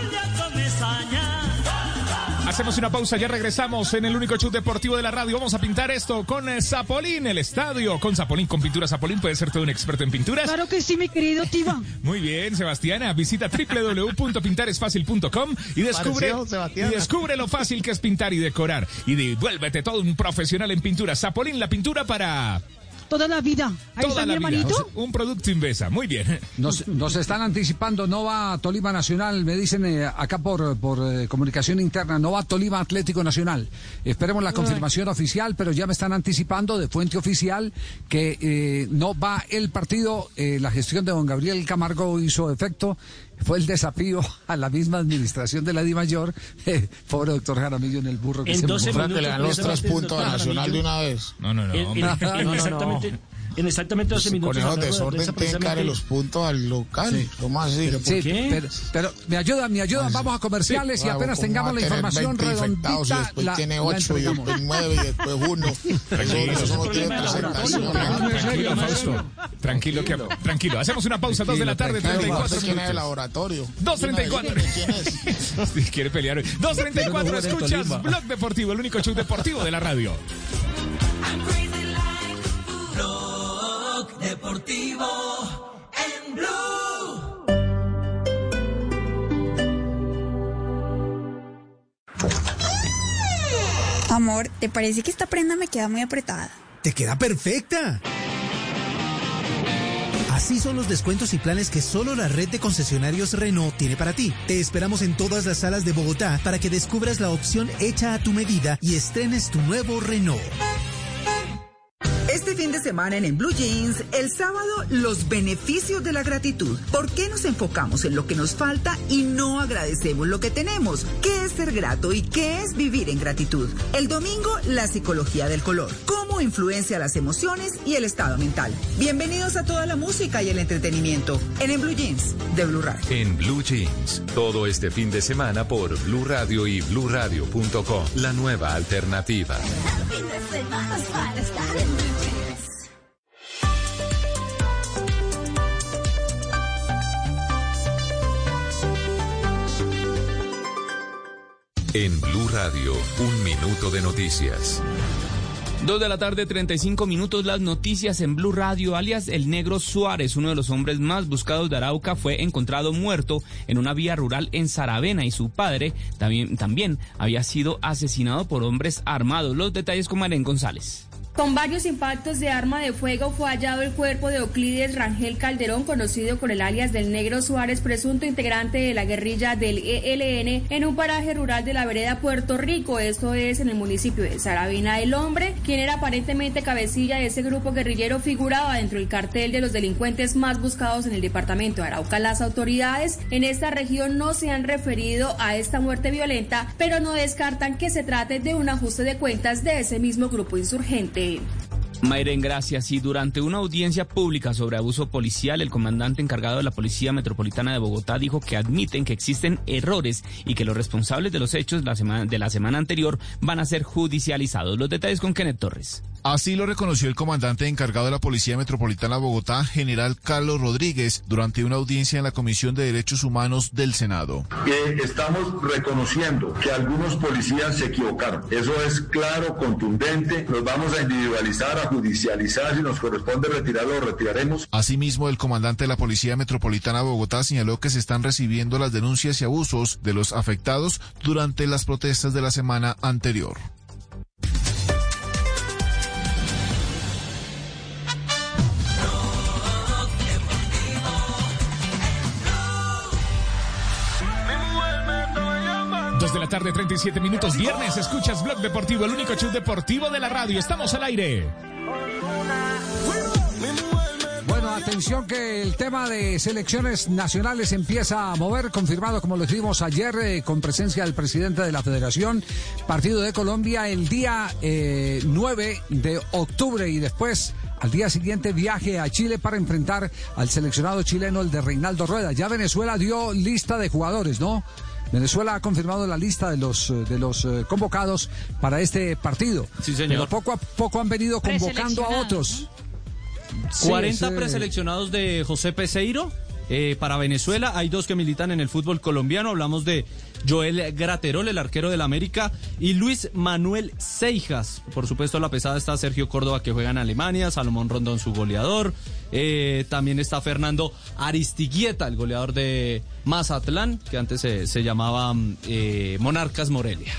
Hacemos una pausa, ya regresamos en el único show deportivo de la radio. Vamos a pintar esto con eh, Zapolín, el estadio. Con Zapolín, con pintura Zapolín, puede ser todo un experto en pinturas. Claro que sí, mi querido Tiba. [LAUGHS] Muy bien, Sebastiana. Visita www.pintaresfacil.com y descubre, Pareció y descubre lo fácil que es pintar y decorar. Y devuélvete todo un profesional en pintura. Zapolín, la pintura para Toda la vida. Ahí toda está mi vida. hermanito. Un producto Invesa. Muy bien. Nos, nos están anticipando, no va Tolima Nacional, me dicen eh, acá por, por eh, comunicación interna, no va Tolima Atlético Nacional. Esperemos la confirmación oficial, pero ya me están anticipando de fuente oficial que eh, no va el partido. eh, la gestión de don Gabriel Camargo hizo efecto. Fue el desafío a la misma administración de la Di Mayor. [LAUGHS] Eh, pobre doctor Jaramillo en el burro que En se 12 mojó. que le dan los tres puntos a Nacional de una vez. No, no, no. En- hombre. [LAUGHS] en exactamente, en exactamente 12 minutos. Con esos desorden prensa, tienen que darle precisamente- los puntos al local. Sí. ¿Cómo así? Sí, Pero, pero me ayudan, me ayudan. Vamos a comerciales y Bravo, apenas ¿cómo tengamos la información 20 infectados redondita. Y después la- tiene la 8 y después 9 y después 1. Eso, no tiene presentación. Tranquilo, Fausto. Tranquilo, que, tranquilo. Hacemos una pausa, 2 de la tarde, Claro, 34 ¿quién es el laboratorio? 2.34. ¿Quién es? [LAUGHS] Sí, Quiere pelear hoy. 2.34, jugar en escuchas. Blog Deportivo, el único show deportivo de la radio. Blog Deportivo en Blue. Amor, ¿te parece que esta prenda me queda muy apretada? Te queda perfecta. Así son los descuentos y planes que solo la red de concesionarios Renault tiene para ti. Te esperamos en todas las salas de Bogotá para que descubras la opción hecha a tu medida y estrenes tu nuevo Renault. Este fin de semana en, en Blue Jeans, el sábado, los beneficios de la gratitud. ¿Por qué nos enfocamos en lo que nos falta y no agradecemos lo que tenemos? ¿Qué es ser grato y qué es vivir en gratitud? El domingo, la psicología del color. ¿Cómo influencia las emociones y el estado mental? Bienvenidos a toda la música y el entretenimiento en, en Blue Jeans de Blue Radio. En Blue Jeans, todo este fin de semana por Blue Radio y BlueRadio.com, la nueva alternativa. [LAUGHS] En Blue Radio, un minuto de noticias. Dos de la tarde, 35 minutos, las noticias en Blue Radio, alias El Negro Suárez, uno de los hombres más buscados de Arauca, fue encontrado muerto en una vía rural en Saravena y su padre también, también había sido asesinado por hombres armados. Los detalles con Maren González. Con varios impactos de arma de fuego fue hallado el cuerpo de Euclides Rangel Calderón, conocido con el alias del Negro Suárez, presunto integrante de la guerrilla del ELN, en un paraje rural de la vereda Puerto Rico, esto es en el municipio de Saravina. El hombre, quien era aparentemente cabecilla de ese grupo guerrillero, figuraba dentro del cartel de los delincuentes más buscados en el departamento de Arauca. Las autoridades en esta región no se han referido a esta muerte violenta, pero no descartan que se trate de un ajuste de cuentas de ese mismo grupo insurgente. Mayren, gracias. Y durante una audiencia pública sobre abuso policial, el comandante encargado de la Policía Metropolitana de Bogotá dijo que admiten que existen errores y que los responsables de los hechos de la semana anterior van a ser judicializados. Los detalles con Kenneth Torres. Así lo reconoció el comandante encargado de la Policía Metropolitana de Bogotá, general Carlos Rodríguez, durante una audiencia en la Comisión de Derechos Humanos del Senado. Que estamos reconociendo que algunos policías se equivocaron. Eso es claro, contundente. Nos vamos a individualizar, a judicializar. Si nos corresponde retirarlo, lo retiraremos. Asimismo, el comandante de la Policía Metropolitana de Bogotá señaló que se están recibiendo las denuncias y abusos de los afectados durante las protestas de la semana anterior. Dos de la tarde, 37 minutos, viernes, escuchas Blog Deportivo, el único show deportivo de la radio. Estamos al aire. Bueno, atención que el tema de selecciones nacionales empieza a mover, confirmado como lo dijimos ayer eh, con presencia del presidente de la federación, partido de Colombia el día eh, 9 de octubre y después al día siguiente viaje a Chile para enfrentar al seleccionado chileno, el de Reinaldo Rueda. Ya Venezuela dio lista de jugadores, ¿no? Venezuela ha confirmado la lista de los eh, de los eh, convocados para este partido. Sí, señor. Pero poco a poco han venido convocando a otros. Sí, 40 ese- preseleccionados de José Peseiro eh, para Venezuela. Hay dos que militan en el fútbol colombiano. Hablamos de Joel Graterol, el arquero del América, y Luis Manuel Seijas. Por supuesto, la pesada está Sergio Córdoba, que juega en Alemania, Salomón Rondón, su goleador. Eh, también está Fernando Aristiguieta, el goleador de Mazatlán, que antes se, se llamaba mm, eh, Monarcas Morelia.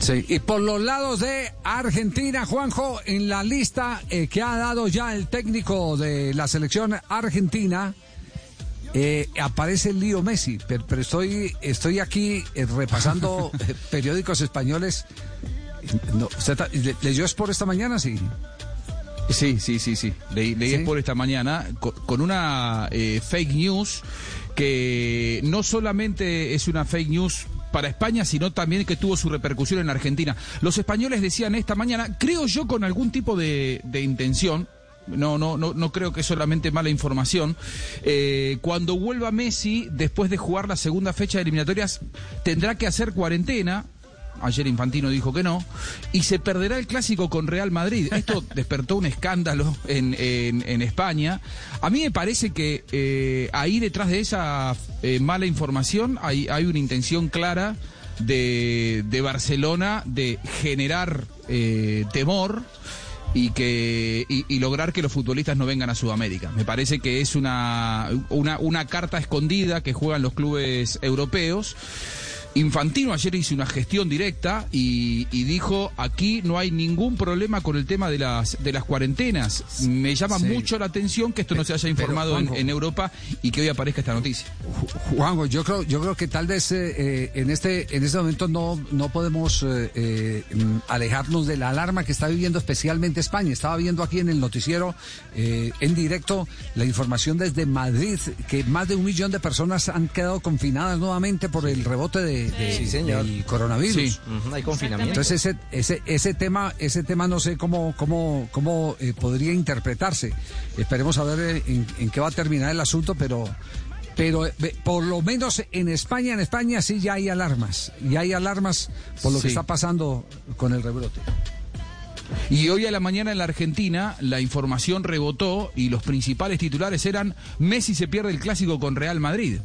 Sí, y por los lados de Argentina, Juanjo, en la lista eh, que ha dado ya el técnico de la selección argentina, eh, aparece el lío Messi, pero, pero estoy, estoy aquí eh, repasando [LAUGHS] periódicos españoles. No, ¿usted ta- le- ¿Leyó Sport esta mañana? Sí. Sí, sí, sí, sí. Leí, leí ¿Sí? por esta mañana co- con, una eh, fake news que no solamente es una fake news para España, sino también que tuvo su repercusión en Argentina. Los españoles decían esta mañana, creo yo con algún tipo de, intención, no, no, no, no creo que es solamente mala información. eh, cuando vuelva Messi, después de jugar la segunda fecha de eliminatorias, tendrá que hacer cuarentena. Ayer Infantino dijo que no. Y se perderá el clásico con Real Madrid. Esto [LAUGHS] despertó un escándalo en, en- en España. A mí me parece que eh, ahí detrás de esa eh, mala información hay, hay una intención clara de, de Barcelona de generar eh, temor y que y, y lograr que los futbolistas no vengan a Sudamérica. Me parece que es una, una, una carta escondida que juegan los clubes europeos. Infantino ayer hizo una gestión directa y, y dijo aquí no hay ningún problema con el tema de las de las cuarentenas. Me llama Sí. mucho la atención que esto no se haya informado en, Juanjo. en Europa y que hoy aparezca esta noticia. Juanjo, yo creo, yo creo que tal vez eh, eh, en este en este momento no, no podemos eh, mm, alejarnos de la alarma que está viviendo especialmente España. Estaba viendo aquí en el noticiero eh, en directo la información desde Madrid que más de un millón de personas han quedado confinadas nuevamente por el rebote de, de- Sí, señor. del coronavirus. Sí. Hay confinamiento. Entonces ese, ese, ese tema, ese tema no sé cómo, cómo, cómo eh, podría interpretarse. Esperemos a ver eh, en, en qué va a terminar el asunto, pero, pero eh, por lo menos en España, en España sí ya hay alarmas. Y hay alarmas por lo que está pasando con el rebrote. Y hoy a la mañana en la Argentina la información rebotó y los principales titulares eran Messi se pierde el clásico con Real Madrid.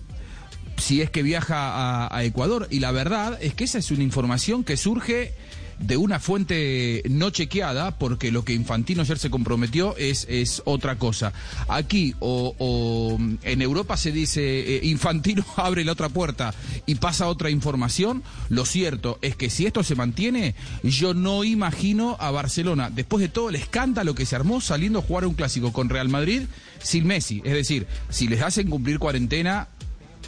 Si es que viaja a, Ecuador. Y la verdad es que esa es una información que surge de una fuente no chequeada, porque lo que Infantino ayer se comprometió es, es otra cosa. Aquí o, o en Europa se dice eh, Infantino [LAUGHS] abre la otra puerta y pasa otra información. Lo cierto es que si esto se mantiene, yo no imagino a Barcelona, después de todo el escándalo que se armó saliendo a jugar un clásico con Real Madrid sin Messi. Es decir, si les hacen cumplir cuarentena,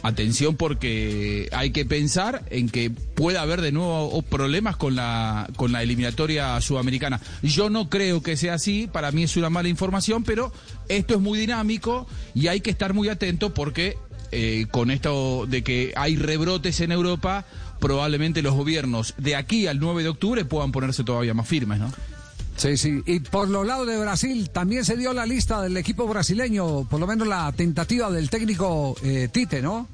Atención porque hay que pensar en que pueda haber de nuevo o- problemas con la, con la eliminatoria sudamericana. Yo no creo que sea así, para mí es una mala información, pero esto es muy dinámico y hay que estar muy atento porque eh, con esto de que hay rebrotes en Europa, probablemente los gobiernos de aquí al 9 de octubre puedan ponerse todavía más firmes, ¿no? Sí, sí. Y por los lados de Brasil también se dio la lista del equipo brasileño, por lo menos la tentativa del técnico eh, Tite, ¿no?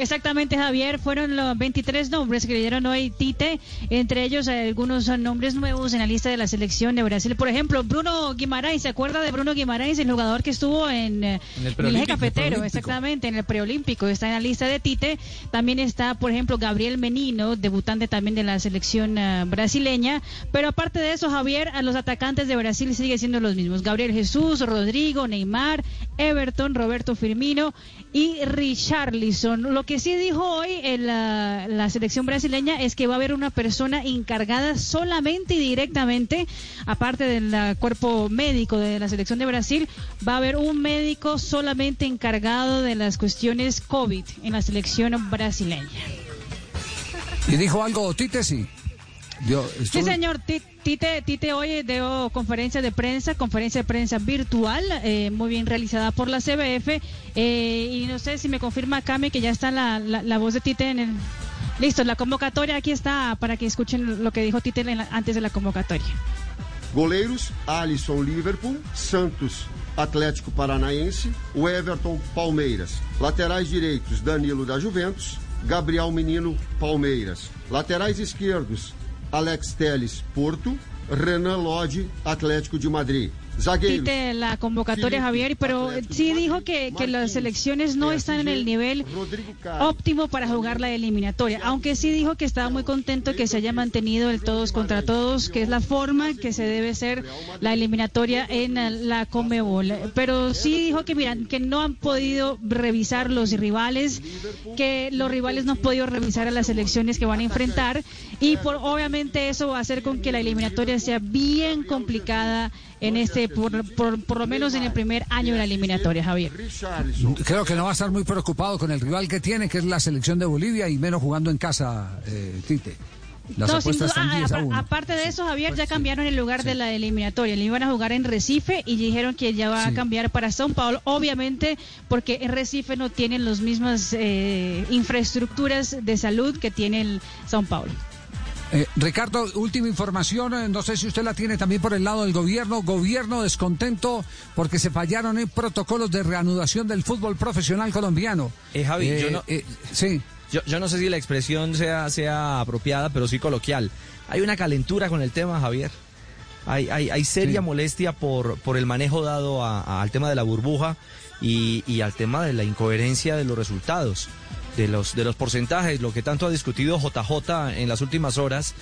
Exactamente, Javier. Fueron los 23 nombres que le dieron hoy Tite. Entre ellos, algunos son nombres nuevos en la lista de la selección de Brasil. Por ejemplo, Bruno Guimaraes. ¿Se acuerda de Bruno Guimaraes, el jugador que estuvo en, eh, En el en el eje cafetero? Exactamente, en el preolímpico. Está en la lista de Tite. También está, por ejemplo, Gabriel Menino, debutante también de la selección eh, brasileña. Pero aparte de eso, Javier, a los atacantes de Brasil siguen siendo los mismos. Gabriel Jesús, Rodrigo, Neymar, Everton, Roberto Firmino y Richarlison. Lo que sí dijo hoy en la, la selección brasileña es que va a haber una persona encargada solamente y directamente, aparte del ah, cuerpo médico de la selección de Brasil, va a haber un médico solamente encargado de las cuestiones COVID en la selección brasileña. Y dijo algo Tite, sí. Señor. Ti- Tite, Tite hoy dio conferencia de prensa, conferencia de prensa virtual, eh, muy bien realizada por la CBF. eh, y no sé si me confirma Cami que ya está la, la, voz de Tite en el... Listo, la convocatoria aquí está para que escuchen lo que dijo Tite antes de la convocatoria. Goleiros, Alisson Liverpool, Santos Atlético Paranaense, Everton Palmeiras. Laterais direitos, Danilo da Juventus, Gabriel Menino Palmeiras. Laterais esquerdos, Alex Teles Porto, Renan Lodge Atlético de Madrid. Tite la convocatoria, Javier, pero sí dijo que, que las selecciones no están en el nivel óptimo para jugar la eliminatoria, aunque sí dijo que estaba muy contento que se haya mantenido el todos contra todos, que es la forma que se debe ser la eliminatoria en la Comebol. Pero sí dijo que, miran, que no han podido revisar los rivales, que los rivales no han podido revisar a las selecciones que van a enfrentar y por obviamente eso va a hacer con que la eliminatoria sea bien complicada en este, por, por, por lo menos en el primer año de la eliminatoria, Javier. Creo que no va a estar muy preocupado con el rival que tiene, que es la selección de Bolivia, y menos jugando en casa, eh, Tite. Las No, sin duda, están 10 a apa- 1. aparte de eso, Javier, ya cambiaron el lugar de la eliminatoria. Le iban a jugar en Recife y dijeron que ya va a cambiar para São Paulo, obviamente porque en Recife no tienen las mismas eh, infraestructuras de salud que tiene el São Paulo. Eh, Ricardo, última información, eh, no sé si usted la tiene también por el lado del gobierno. Gobierno descontento porque se fallaron en protocolos de reanudación del fútbol profesional colombiano. Eh, Javi, Eh, yo no, eh, sí. Yo, yo no sé si la expresión sea, sea apropiada, pero sí coloquial. Hay una calentura con el tema, Javier. Hay, hay, hay seria molestia por, por el manejo dado a- a- al tema de la burbuja y, y al tema de la incoherencia de los resultados, de los, de los porcentajes, lo que tanto ha discutido JJ en las últimas horas.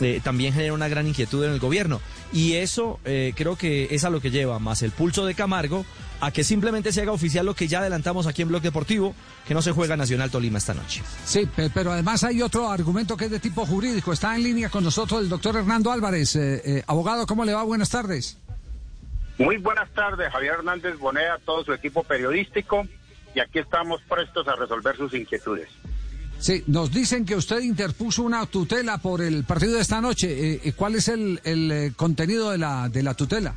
eh, también genera una gran inquietud en el gobierno. Y eso eh, creo que es a lo que lleva, más el pulso de Camargo, a que simplemente se haga oficial lo que ya adelantamos aquí en Blog Deportivo, que no se juega Nacional Tolima esta noche. Sí, pe- pero además hay otro argumento que es de tipo jurídico. Está en línea con nosotros el doctor Hernando Álvarez. Eh, eh, abogado, ¿cómo le va? Buenas tardes. Muy buenas tardes, Javier Hernández Bonea, todo su equipo periodístico, y aquí estamos prestos a resolver sus inquietudes. Sí, nos dicen que usted interpuso una tutela por el partido de esta noche. Eh, eh, ¿Cuál es el, el, eh, contenido de la, de la tutela?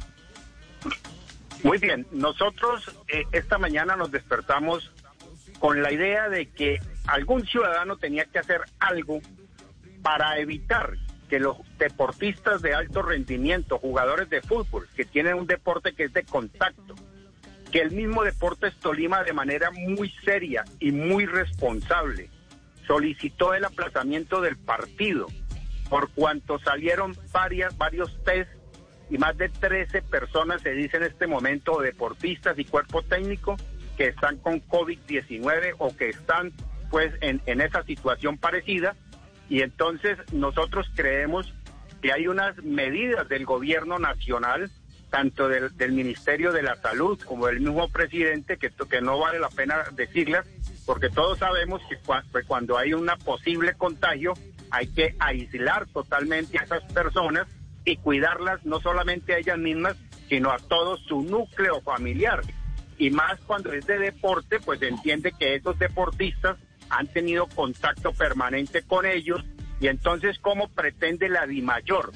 Muy bien, nosotros eh, esta mañana nos despertamos con la idea de que algún ciudadano tenía que hacer algo para evitar que los deportistas de alto rendimiento, jugadores de fútbol, que tienen un deporte que es de contacto, que el mismo Deportes Tolima de manera muy seria y muy responsable solicitó el aplazamiento del partido por cuanto salieron varias, varios test y más de 13 personas se dice en este momento, deportistas y cuerpo técnico, que están con COVID-19 o que están pues en, en esa situación parecida. Y entonces nosotros creemos que hay unas medidas del gobierno nacional, tanto del, del Ministerio de la Salud como del mismo presidente, que, que no vale la pena decirlas, porque todos sabemos que cua- que cuando hay una posible contagio hay que aislar totalmente a esas personas y cuidarlas no solamente a ellas mismas, sino a todo su núcleo familiar. Y más cuando es de deporte, pues entiende que esos deportistas han tenido contacto permanente con ellos y entonces cómo pretende la DIMAYOR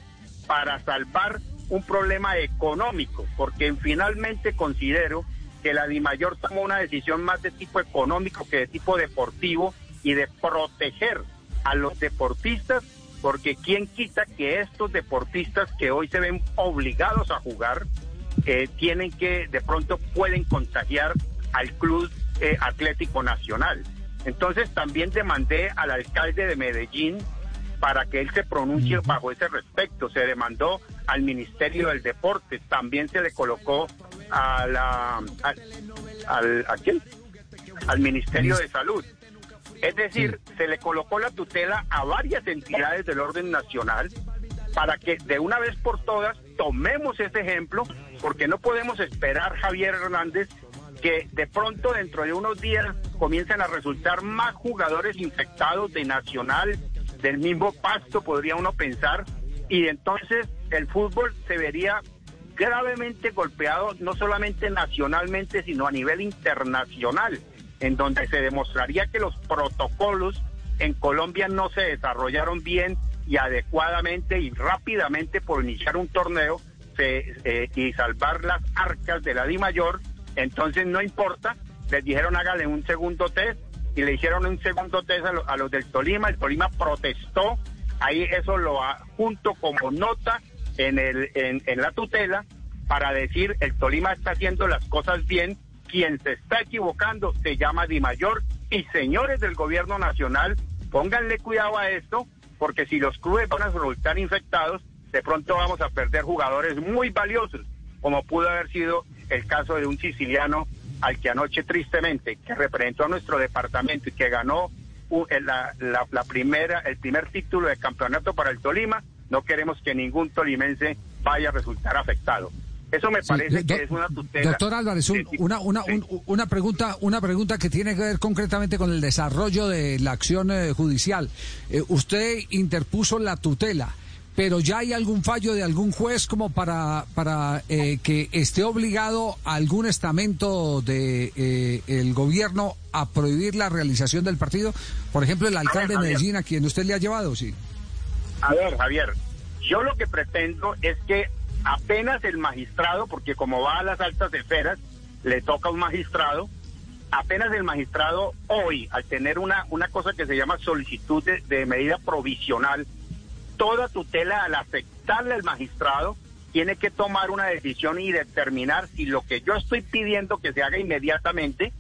para salvar un problema económico, porque finalmente considero que la DIMAYOR tomó una decisión más de tipo económico que de tipo deportivo y de proteger a los deportistas, porque quién quita que estos deportistas que hoy se ven obligados a jugar, eh, tienen que, de pronto pueden contagiar al Club eh, Atlético Nacional. Entonces también demandé al alcalde de Medellín para que él se pronuncie bajo ese respecto. Se demandó al Ministerio del Deporte, también se le colocó a la, al, al- ¿a quién? al Ministerio de Salud. Es decir, se le colocó la tutela a varias entidades del orden nacional para que de una vez por todas tomemos ese ejemplo, porque no podemos esperar, Javier Hernández, que de pronto dentro de unos días comiencen a resultar más jugadores infectados de Nacional, del mismo pasto, podría uno pensar, y entonces el fútbol se vería gravemente golpeado, no solamente nacionalmente, sino a nivel internacional, en donde se demostraría que los protocolos en Colombia no se desarrollaron bien y adecuadamente y rápidamente por iniciar un torneo se- eh, y salvar las arcas de la Di Mayor, entonces no importa, les dijeron hágale un segundo test y le hicieron un segundo test a, lo- a los del Tolima, el Tolima protestó, ahí eso lo junto como nota en, el, en, en la tutela para decir el Tolima está haciendo las cosas bien, quien se está equivocando se llama Di Mayor. Y señores del gobierno nacional, pónganle cuidado a esto, porque si los clubes van a resultar infectados, de pronto vamos a perder jugadores muy valiosos, como pudo haber sido el caso de un siciliano al que anoche tristemente, que representó a nuestro departamento y que ganó eh, la, la- la primera, el primer título de campeonato para el Tolima, no queremos que ningún tolimense vaya a resultar afectado. Eso me Sí, parece do- que es una tutela. Doctor Álvarez, un- una, una, un- una, pregunta, una pregunta que tiene que ver concretamente con el desarrollo de la acción eh, judicial. Eh, usted interpuso la tutela, pero ya hay algún fallo de algún juez como para, para eh, que esté obligado algún estamento de eh, el gobierno a prohibir la realización del partido. Por ejemplo, el alcalde de. Medellín, a quien usted le ha llevado, sí. A ver, Javier, yo lo que pretendo es que apenas el magistrado, porque como va a las altas esferas, le toca a un magistrado, apenas el magistrado hoy, al tener una, una cosa que se llama solicitud de, de medida provisional, toda tutela al aceptarle al magistrado, tiene que tomar una decisión y determinar si lo que yo estoy pidiendo que se haga inmediatamente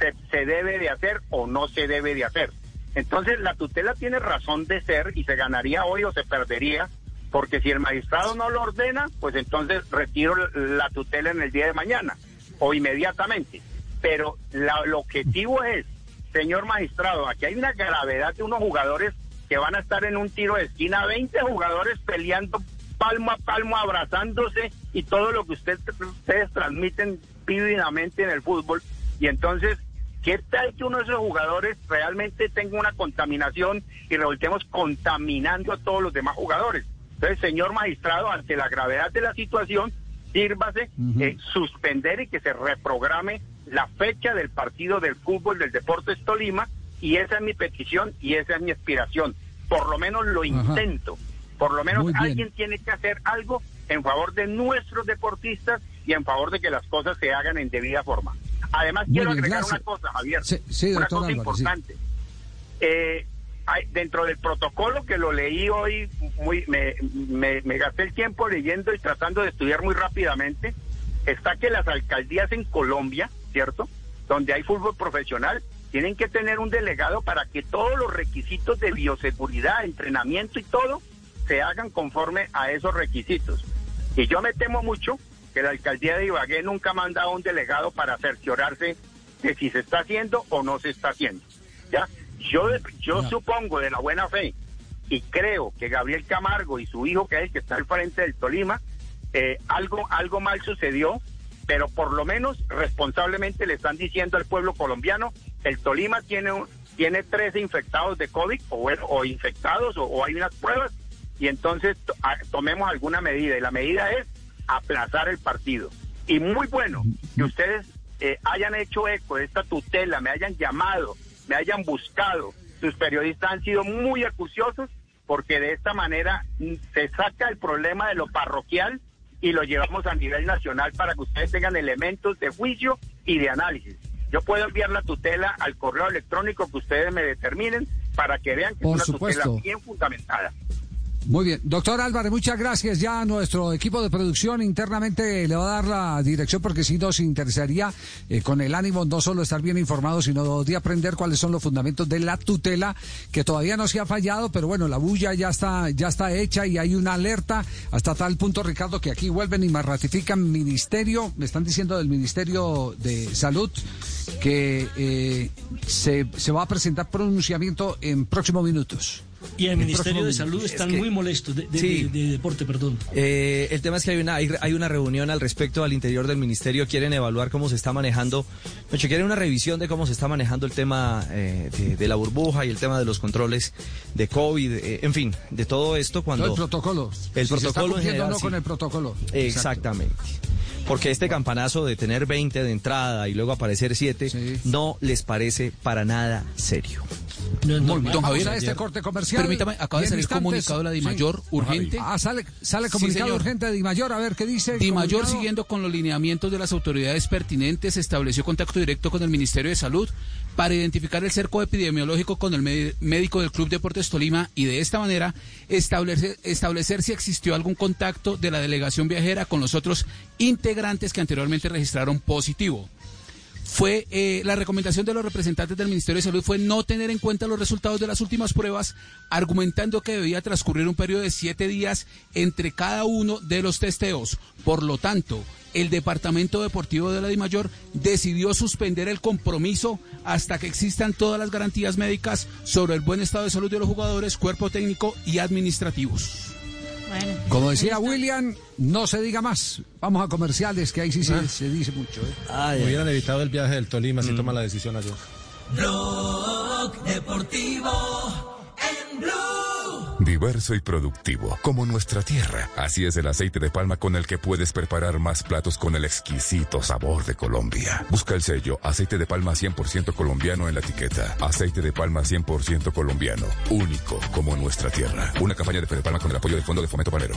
se, se debe de hacer o no se debe de hacer. Entonces la tutela tiene razón de ser y se ganaría hoy o se perdería, porque si el magistrado no lo ordena, pues entonces retiro la tutela en el día de mañana o inmediatamente. Pero la- el objetivo es, señor magistrado, aquí hay una gravedad de unos jugadores que van a estar en un tiro de esquina, 20 jugadores peleando palmo a palmo, abrazándose y todo lo que usted- ustedes transmiten vívidamente en el fútbol. Y entonces, ¿qué tal que uno de esos jugadores realmente tenga una contaminación y revoltemos contaminando a todos los demás jugadores? Entonces, señor magistrado, ante la gravedad de la situación, sírvase eh, suspender y que se reprograme la fecha del partido del fútbol del Deportes Tolima y esa es mi petición y esa es mi aspiración. Por lo menos lo intento. Por lo menos alguien tiene que hacer algo en favor de nuestros deportistas y en favor de que las cosas se hagan en debida forma. Además, Muy quiero bien, agregar gracias. una cosa, Javier. Sí, sí, una cosa Álvarez, sí. importante. Eh, hay- dentro del protocolo que lo leí hoy, muy, me, me- me gasté el tiempo leyendo y tratando de estudiar muy rápidamente, está que las alcaldías en Colombia, ¿cierto? Donde hay fútbol profesional, tienen que tener un delegado para que todos los requisitos de bioseguridad, entrenamiento y todo se hagan conforme a esos requisitos. Y yo me temo mucho que la alcaldía de Ibagué nunca ha mandado un delegado para cerciorarse de si se está haciendo o no se está haciendo. ¿ya? Yo, yo supongo de la buena fe y creo que Gabriel Camargo y su hijo, que es el que está al frente del Tolima, eh, algo, algo mal sucedió, pero por lo menos responsablemente le están diciendo al pueblo colombiano, el Tolima tiene, un- tiene 13 infectados de COVID o, o infectados o, hay unas pruebas y entonces tomemos alguna medida y la medida es aplazar el partido. Y muy bueno que ustedes eh, hayan hecho eco de esta tutela, me hayan llamado, me hayan buscado. Sus periodistas han sido muy acuciosos porque de esta manera mm, se saca el problema de lo parroquial y lo llevamos a nivel nacional para que ustedes tengan elementos de juicio y de análisis. Yo puedo enviar la tutela al correo electrónico que ustedes me determinen para que vean que Por es una supuesto. tutela bien fundamentada. Muy bien. Doctor Álvarez, muchas gracias. Ya nuestro equipo de producción internamente le va a dar la dirección porque sí nos interesaría eh, con el ánimo no solo estar bien informados, sino de aprender cuáles son los fundamentos de la tutela, que todavía no se ha fallado, pero bueno, la bulla ya está, ya está hecha y hay una alerta hasta tal punto, Ricardo, que aquí vuelven y me ratifican ministerio, me están diciendo del Ministerio de Salud que eh, se, se va a presentar pronunciamiento en próximos minutos. Y el En Ministerio de Salud están Es que- muy molestos, de, de- Sí. de- de deporte, perdón. Eh, el tema es que hay una, hay, hay una reunión al respecto al interior del ministerio. Quieren evaluar cómo se está manejando. hecho, quieren una revisión de cómo se está manejando el tema eh, de, de la burbuja y el tema de los controles de COVID. eh, en fin, de todo esto cuando. No, el protocolo. El Si se está protocolo o general, no sí. con el protocolo. Exactamente. Porque este campanazo de tener 20 de entrada y luego aparecer 7 no les parece para nada serio. Muy bien, Don vamos Javier, a este corte comercial. Permítame, acaba de salir instantes- comunicado de la Dimayor, urgente. Ah, sale, sale comunicado urgente de Dimayor. A ver qué dice. el Di Mayor, comunicado? siguiendo con los lineamientos de las autoridades pertinentes, estableció contacto directo con el Ministerio de Salud para identificar el cerco epidemiológico con el mé- médico del Club Deportes Tolima y de esta manera establecer, establecer si existió algún contacto de la delegación viajera con los otros integrantes que anteriormente registraron positivo. Fue eh, la recomendación de los representantes del Ministerio de Salud fue no tener en cuenta los resultados de las últimas pruebas, argumentando que debía transcurrir un periodo de siete días entre cada uno de los testeos. Por lo tanto, el Departamento Deportivo de la DIMAYOR decidió suspender el compromiso hasta que existan todas las garantías médicas sobre el buen estado de salud de los jugadores, cuerpo técnico y administrativos. Como decía William, no se diga más. Vamos a comerciales, que ahí sí se, Ah. se dice mucho. ¿eh? Hubieran evitado el viaje del Tolima si toman la decisión ayer. Blog Deportivo Diverso y productivo, como nuestra tierra. Así es el aceite de palma con el que puedes preparar más platos con el exquisito sabor de Colombia. Busca el sello aceite de palma 100% colombiano en la etiqueta. Aceite de palma 100% colombiano. Único como nuestra tierra. Una campaña de Fede Palma con el apoyo del Fondo de Fomento Panero.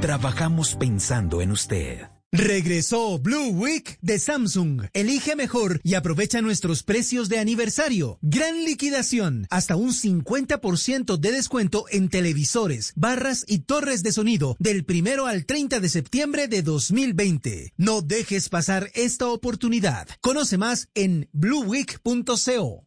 Trabajamos pensando en usted. Regresó Blue Week de Samsung. Elige mejor y aprovecha nuestros precios de aniversario. Gran liquidación. Hasta un 50% de descuento en televisores, barras y torres de sonido del primero al 30 de septiembre de 2020. No dejes pasar esta oportunidad. Conoce más en blueweek.co.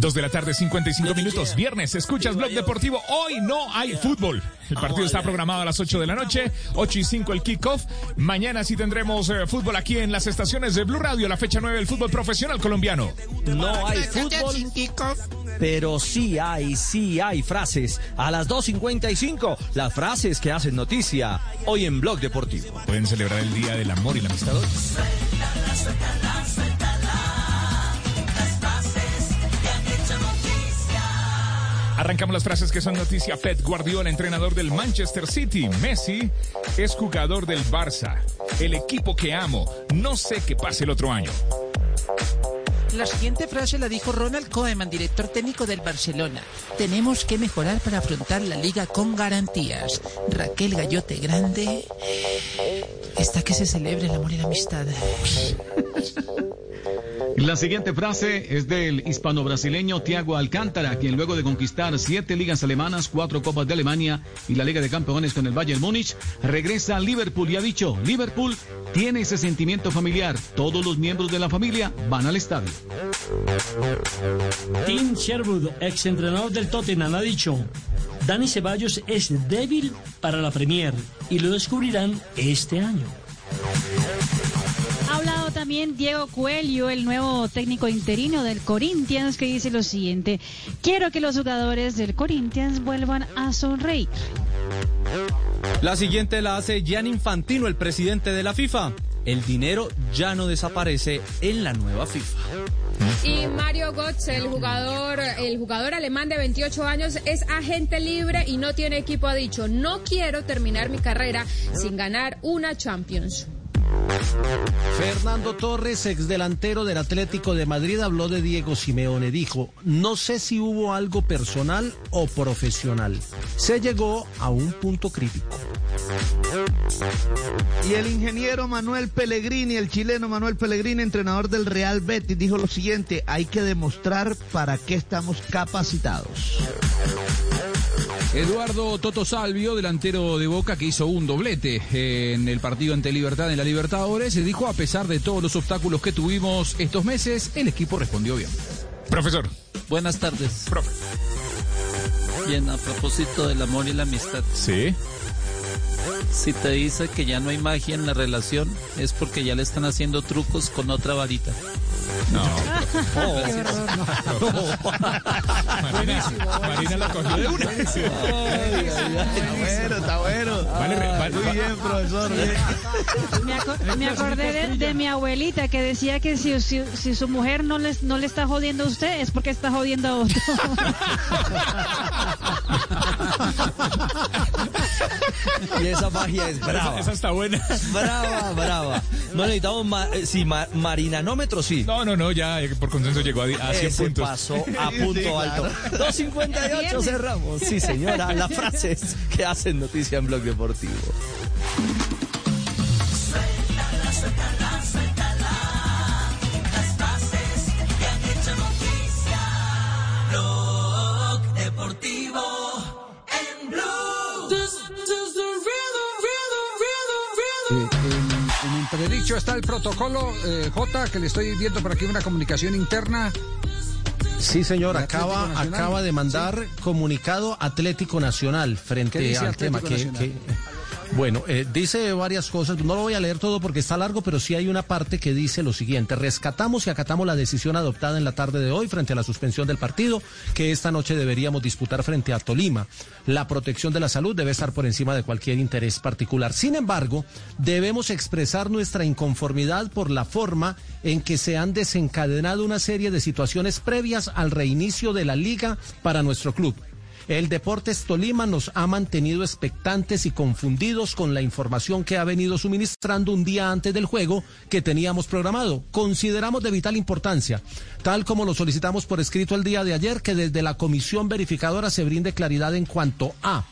Dos de la tarde, 55 minutos. Viernes, escuchas Blog Deportivo. Hoy no hay fútbol. El partido está programado a las 8 de la noche, 8 y 5 el kickoff. Mañana sí tendremos eh, fútbol aquí en las estaciones de Blue Radio, la fecha 9 del fútbol profesional colombiano. No hay fútbol, pero sí hay, sí hay frases. A las 2.55, las frases que hacen noticia hoy en Blog Deportivo. Pueden celebrar el Día del Amor y la Amistad hoy. Arrancamos las frases que son noticia. Pep Guardiola, entrenador del Manchester City. Messi es jugador del Barça. El equipo que amo. No sé qué pase el otro año. La siguiente frase la dijo Ronald Koeman, director técnico del Barcelona. Tenemos que mejorar para afrontar la liga con garantías. Raquel Gallote Grande está que se celebre el amor y la amistad. [LAUGHS] La siguiente frase es del hispano-brasileño Thiago Alcántara, quien luego de conquistar siete ligas alemanas, cuatro copas de Alemania y la Liga de Campeones con el Bayern Múnich, regresa a Liverpool y ha dicho, Liverpool tiene ese sentimiento familiar, todos los miembros de la familia van al estadio. Tim Sherwood, ex entrenador del Tottenham, ha dicho, Dani Ceballos es débil para la Premier y lo descubrirán este año. También Diego Coelho, el nuevo técnico interino del Corinthians, que dice lo siguiente, quiero que los jugadores del Corinthians vuelvan a sonreír. La siguiente la hace Gian Infantino, el presidente de la FIFA. El dinero ya no desaparece en la nueva FIFA. Y Mario Götze, el jugador, el jugador alemán de 28 años, es agente libre y no tiene equipo. Ha dicho, no quiero terminar mi carrera sin ganar una Champions. Fernando Torres, ex delantero del Atlético de Madrid, habló de Diego Simeone. Dijo, no sé si hubo algo personal o profesional. Se llegó a un punto crítico. Y el ingeniero Manuel Pellegrini, el chileno Manuel Pellegrini, entrenador del Real Betis, dijo lo siguiente, hay que demostrar para qué estamos capacitados. Eduardo Toto Salvio, delantero de Boca, que hizo un doblete en el partido ante Libertad en la Libertadores, se dijo, a pesar de todos los obstáculos que tuvimos estos meses, el equipo respondió bien. Profesor. Buenas tardes. Profe. Bien, a propósito del amor y la amistad. Sí. Si te dice que ya no hay magia en la relación, es porque ya le están haciendo trucos con otra varita. No. [LAUGHS] [LAUGHS] Marina, Marina la cogió de una. Está bueno, está bueno. Vale, vale. Muy bien, profesor. bien. Me, aco- me acordé de, de mi abuelita que decía que si, si, si su mujer no, les, no le está jodiendo a usted es porque está jodiendo a otro. [LAUGHS] Esa magia es brava. Esa, esa está buena. Brava, brava. No necesitamos ma eh, sí, ma- marinanómetro, sí. No, no, no, ya eh, por consenso llegó a, a 100 Ese puntos. pasó [LAUGHS] a Sí, punto sí, alto. claro. 2.58 cerramos. Sí, señora. Las frases que hacen noticia en Blog Deportivo. En entredicho está el protocolo, eh, J, que le estoy viendo por aquí una comunicación interna. Sí, señor, ¿El acaba, acaba de mandar comunicado Atlético Nacional ¿Qué frente al tema que- Bueno, eh, dice varias cosas, no lo voy a leer todo porque está largo, pero sí hay una parte que dice lo siguiente, rescatamos y acatamos la decisión adoptada en la tarde de hoy frente a la suspensión del partido que esta noche deberíamos disputar frente a Tolima. La protección de la salud debe estar por encima de cualquier interés particular. Sin embargo, debemos expresar nuestra inconformidad por la forma en que se han desencadenado una serie de situaciones previas al reinicio de la liga para nuestro club. El Deportes Tolima nos ha mantenido expectantes y confundidos con la información que ha venido suministrando un día antes del juego que teníamos programado. Consideramos de vital importancia, tal como lo solicitamos por escrito el día de ayer, que desde la comisión verificadora se brinde claridad en cuanto a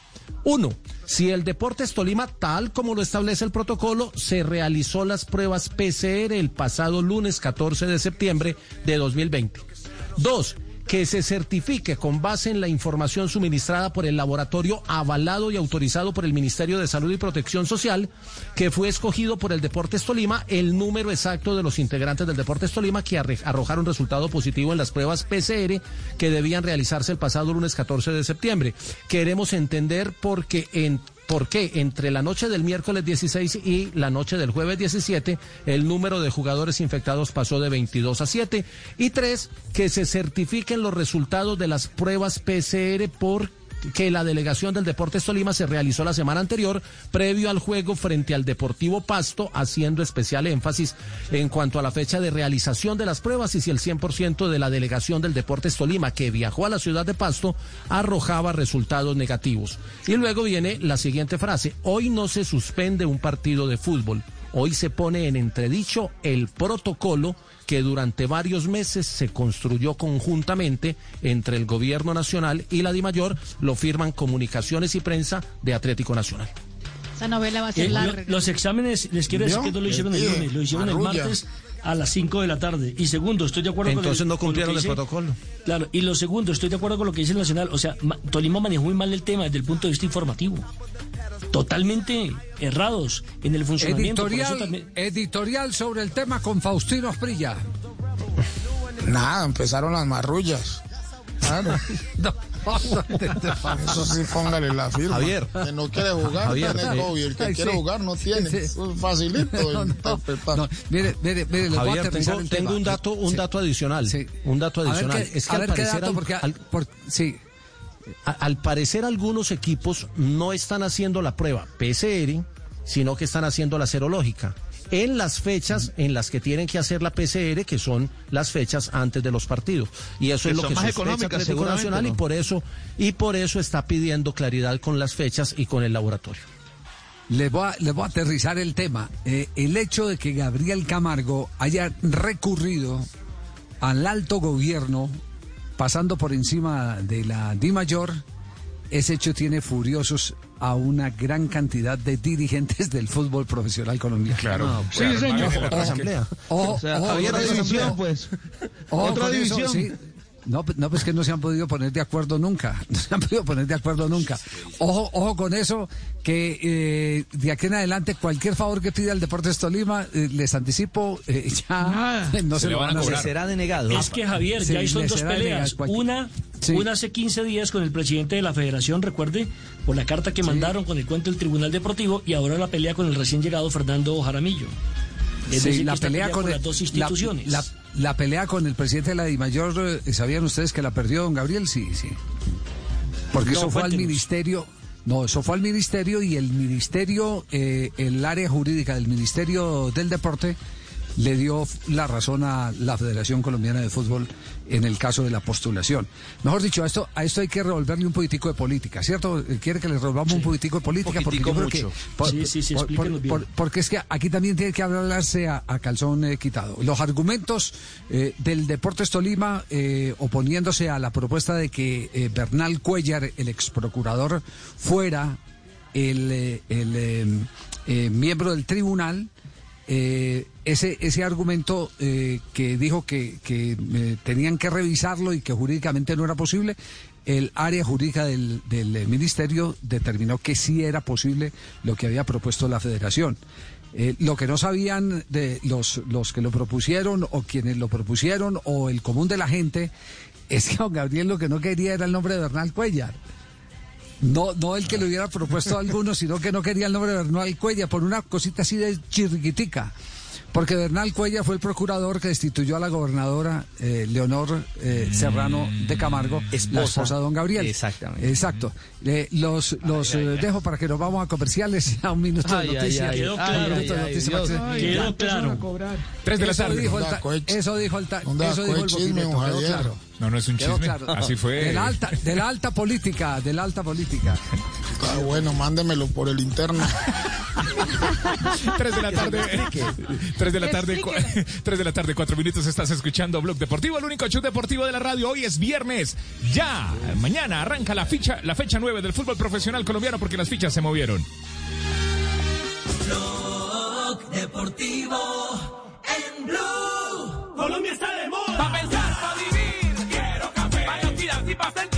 uno, si el Deportes Tolima, tal como lo establece el protocolo, se realizó las pruebas PCR el pasado lunes 14 de septiembre de 2020. Dos, que se certifique con base en la información suministrada por el laboratorio avalado y autorizado por el Ministerio de Salud y Protección Social, que fue escogido por el Deportes Tolima el número exacto de los integrantes del Deportes Tolima que arrojaron resultado positivo en las pruebas PCR que debían realizarse el pasado lunes 14 de septiembre. Queremos entender por qué en ¿Por qué entre la noche del miércoles 16 y la noche del jueves 17 el número de jugadores infectados pasó de 22 a 7? Y tres, que se certifiquen los resultados de las pruebas PCR por que la delegación del Deportes Tolima se realizó la semana anterior, previo al juego frente al Deportivo Pasto, haciendo especial énfasis en cuanto a la fecha de realización de las pruebas y si el 100% de la delegación del Deportes Tolima que viajó a la ciudad de Pasto arrojaba resultados negativos. Y luego viene la siguiente frase, hoy no se suspende un partido de fútbol, hoy se pone en entredicho el protocolo que durante varios meses se construyó conjuntamente entre el gobierno nacional y la DIMAYOR, lo firman comunicaciones y prensa de Atlético Nacional. Esa novela va a ser Eh, lo- larga. los exámenes, les quiero decir ¿Vio? que no lo hicieron el lunes, lo hicieron el martes a las 5 de la tarde. Y segundo, estoy de acuerdo con Entonces el- no con lo cumplieron que el protocolo. Claro, y lo segundo, estoy de acuerdo con lo que dice el Nacional. O sea, ma- Tolima manejó muy mal el tema desde el punto de vista informativo. Totalmente errados en el funcionamiento. por eso Editorial, también- editorial sobre el tema con Faustino Asprilla. Nada, empezaron las marrullas. Claro. [LAUGHS] Eso sí, póngale la firma. Javier. Que no quiere jugar, Javier, tiene sí. COVID. El que Ay, quiere sí. jugar no tiene. Sí. Es facilito interpretar. Mire, mire, mire, le voy a Javier, tengo, el tengo un dato, un Sí. dato adicional. Un dato A ver adicional. qué- es que a al ver qué parecer, dato, porque- al- sí. A- al parecer algunos equipos no están haciendo la prueba PCR, sino que están haciendo la serológica. En las fechas en las que tienen que hacer la PCR, que son las fechas antes de los partidos. Y eso Que es lo que más Atlético Nacional y por eso y por eso está pidiendo claridad con las fechas y con el laboratorio. Le voy a, le voy a aterrizar el tema. Eh, el hecho de que Gabriel Camargo haya recurrido al alto gobierno, pasando por encima de la Di Mayor, ese hecho tiene furiosos a una gran cantidad de dirigentes del fútbol profesional colombiano. Claro. Sí, señor. Ojo, Asamblea. ojo, O sea, ojo, Javier, otra otra división, pues. Otra división. No, no, pues que no se han podido poner de acuerdo nunca. [LAUGHS] No se han podido poner de acuerdo nunca. Ojo, ojo con eso, que eh, de aquí en adelante cualquier favor que pida el Deportes Tolima, eh, les anticipo, eh, ya no se, lo van a hacer. será denegado. Es que Javier, Sí, ya hay son le dos peleas. cualquier- Una, Sí. una hace 15 días con el presidente de la federación, recuerde, por la carta que mandaron con el cuento del Tribunal Deportivo, y ahora la pelea con el recién llegado Fernando Jaramillo. Es Sí, decir, la pelea con el- las dos instituciones. La, la pelea con el presidente de la DIMAYOR, eh, ¿sabían ustedes que la perdió don Gabriel? Sí, sí. Porque No, eso fue al ministerio. No, eso fue al ministerio y el ministerio, eh, el área jurídica del Ministerio del Deporte le dio la razón a la Federación Colombiana de Fútbol en el caso de la postulación. Mejor dicho, a esto, a esto hay que revolverle un poquitico de política, ¿cierto? ¿Quiere que le revolvamos un poquitico de política? Porque yo que- por- Sí, sí, sí, por- explíquenos por- bien. por- porque es que aquí también tiene que hablarse a, a calzón eh, quitado. Los argumentos eh, del Deportes Tolima eh, oponiéndose a la propuesta de que eh, Bernal Cuellar, el ex procurador, fuera el, eh, el, miembro del tribunal. Eh, ese, ese argumento eh, que dijo que, que, eh, tenían que revisarlo y que jurídicamente no era posible, el área jurídica del, del, eh, ministerio determinó que sí era posible lo que había propuesto la federación. Eh, lo que no sabían de los, los que lo propusieron o quienes lo propusieron o el común de la gente es que don Gabriel lo que no quería era el nombre de Bernal Cuellar. No, no el que le hubiera propuesto a alguno, sino que no quería el nombre de Bernal Cuella por una cosita así de chirriquitica. Porque Bernal Cuella fue el procurador que destituyó a la gobernadora eh, Leonor eh, Serrano de Camargo, la Esposa. de don Gabriel. Exactamente. Exacto. Eh, los los eh, dejo para que nos vamos a comerciales [LAUGHS] a un minuto Ay, de noticias. quedó claro. Tres de la Eso dijo el. Eso dijo el eso dijo el Boquineto, quedó claro. No, no es un Quedó chisme. claro. Así fue. De la alta, de la alta política, de la alta política. Está bueno, mándemelo por el interno. 3 [LAUGHS] de la tarde. 3 de la tarde. cu- 3 de la tarde, 4 minutos. Estás escuchando Blog Deportivo, el único show deportivo de la radio. Hoy es viernes. Ya. Mañana arranca la ficha, la fecha 9 del fútbol profesional colombiano porque las fichas se movieron. Blog Deportivo en Blue. Colombia está de moda. Pa' pensar, Pa' sentir.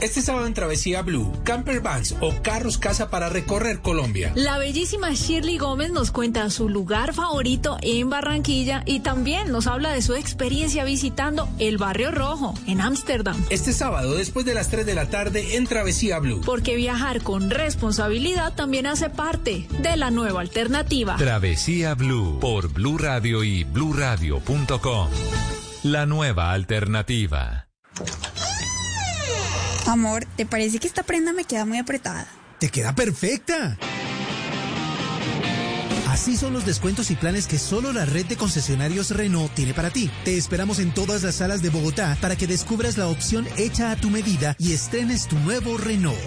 Este sábado en Travesía Blue, camper vans o carros casa para recorrer Colombia. La bellísima Shirley Gómez nos cuenta su lugar favorito en Barranquilla y también nos habla de su experiencia visitando el Barrio Rojo en Ámsterdam. Este sábado después de las 3 de la tarde en Travesía Blue. Porque viajar con responsabilidad también hace parte de la nueva alternativa. Travesía Blue por Blue Radio y bluradio.com. La nueva alternativa. Amor, ¿te parece que esta prenda me queda muy apretada? Te queda perfecta. Así son los descuentos y planes que solo la red de concesionarios Renault tiene para ti. Te esperamos en todas las salas de Bogotá para que descubras la opción hecha a tu medida y estrenes tu nuevo Renault.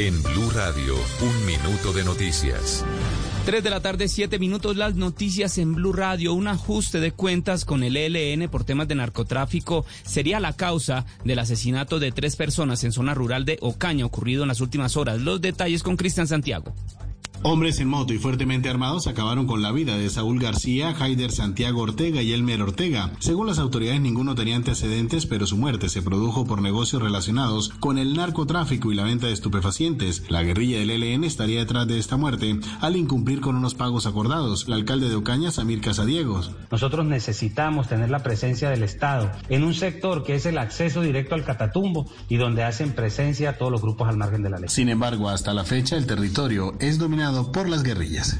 En Blue Radio, un minuto de noticias. 3 de la tarde, 7 minutos, las noticias en Blue Radio. Un ajuste de cuentas con el ELN por temas de narcotráfico sería la causa del asesinato de tres personas en zona rural de Ocaña ocurrido en las últimas horas. Los detalles con Cristian Santiago. Hombres en moto y fuertemente armados acabaron con la vida de Saúl García, Haider Santiago Ortega y Elmer Ortega. Según las autoridades, ninguno tenía antecedentes, pero su muerte se produjo por negocios relacionados con el narcotráfico y la venta de estupefacientes. La guerrilla del ELN estaría detrás de esta muerte al incumplir con unos pagos acordados. El alcalde de Ocaña, Samir Casadiegos. Nosotros necesitamos tener la presencia del Estado en un sector que es el acceso directo al Catatumbo y donde hacen presencia todos los grupos al margen de la ley. Sin embargo, hasta la fecha, el territorio es dominado por las guerrillas.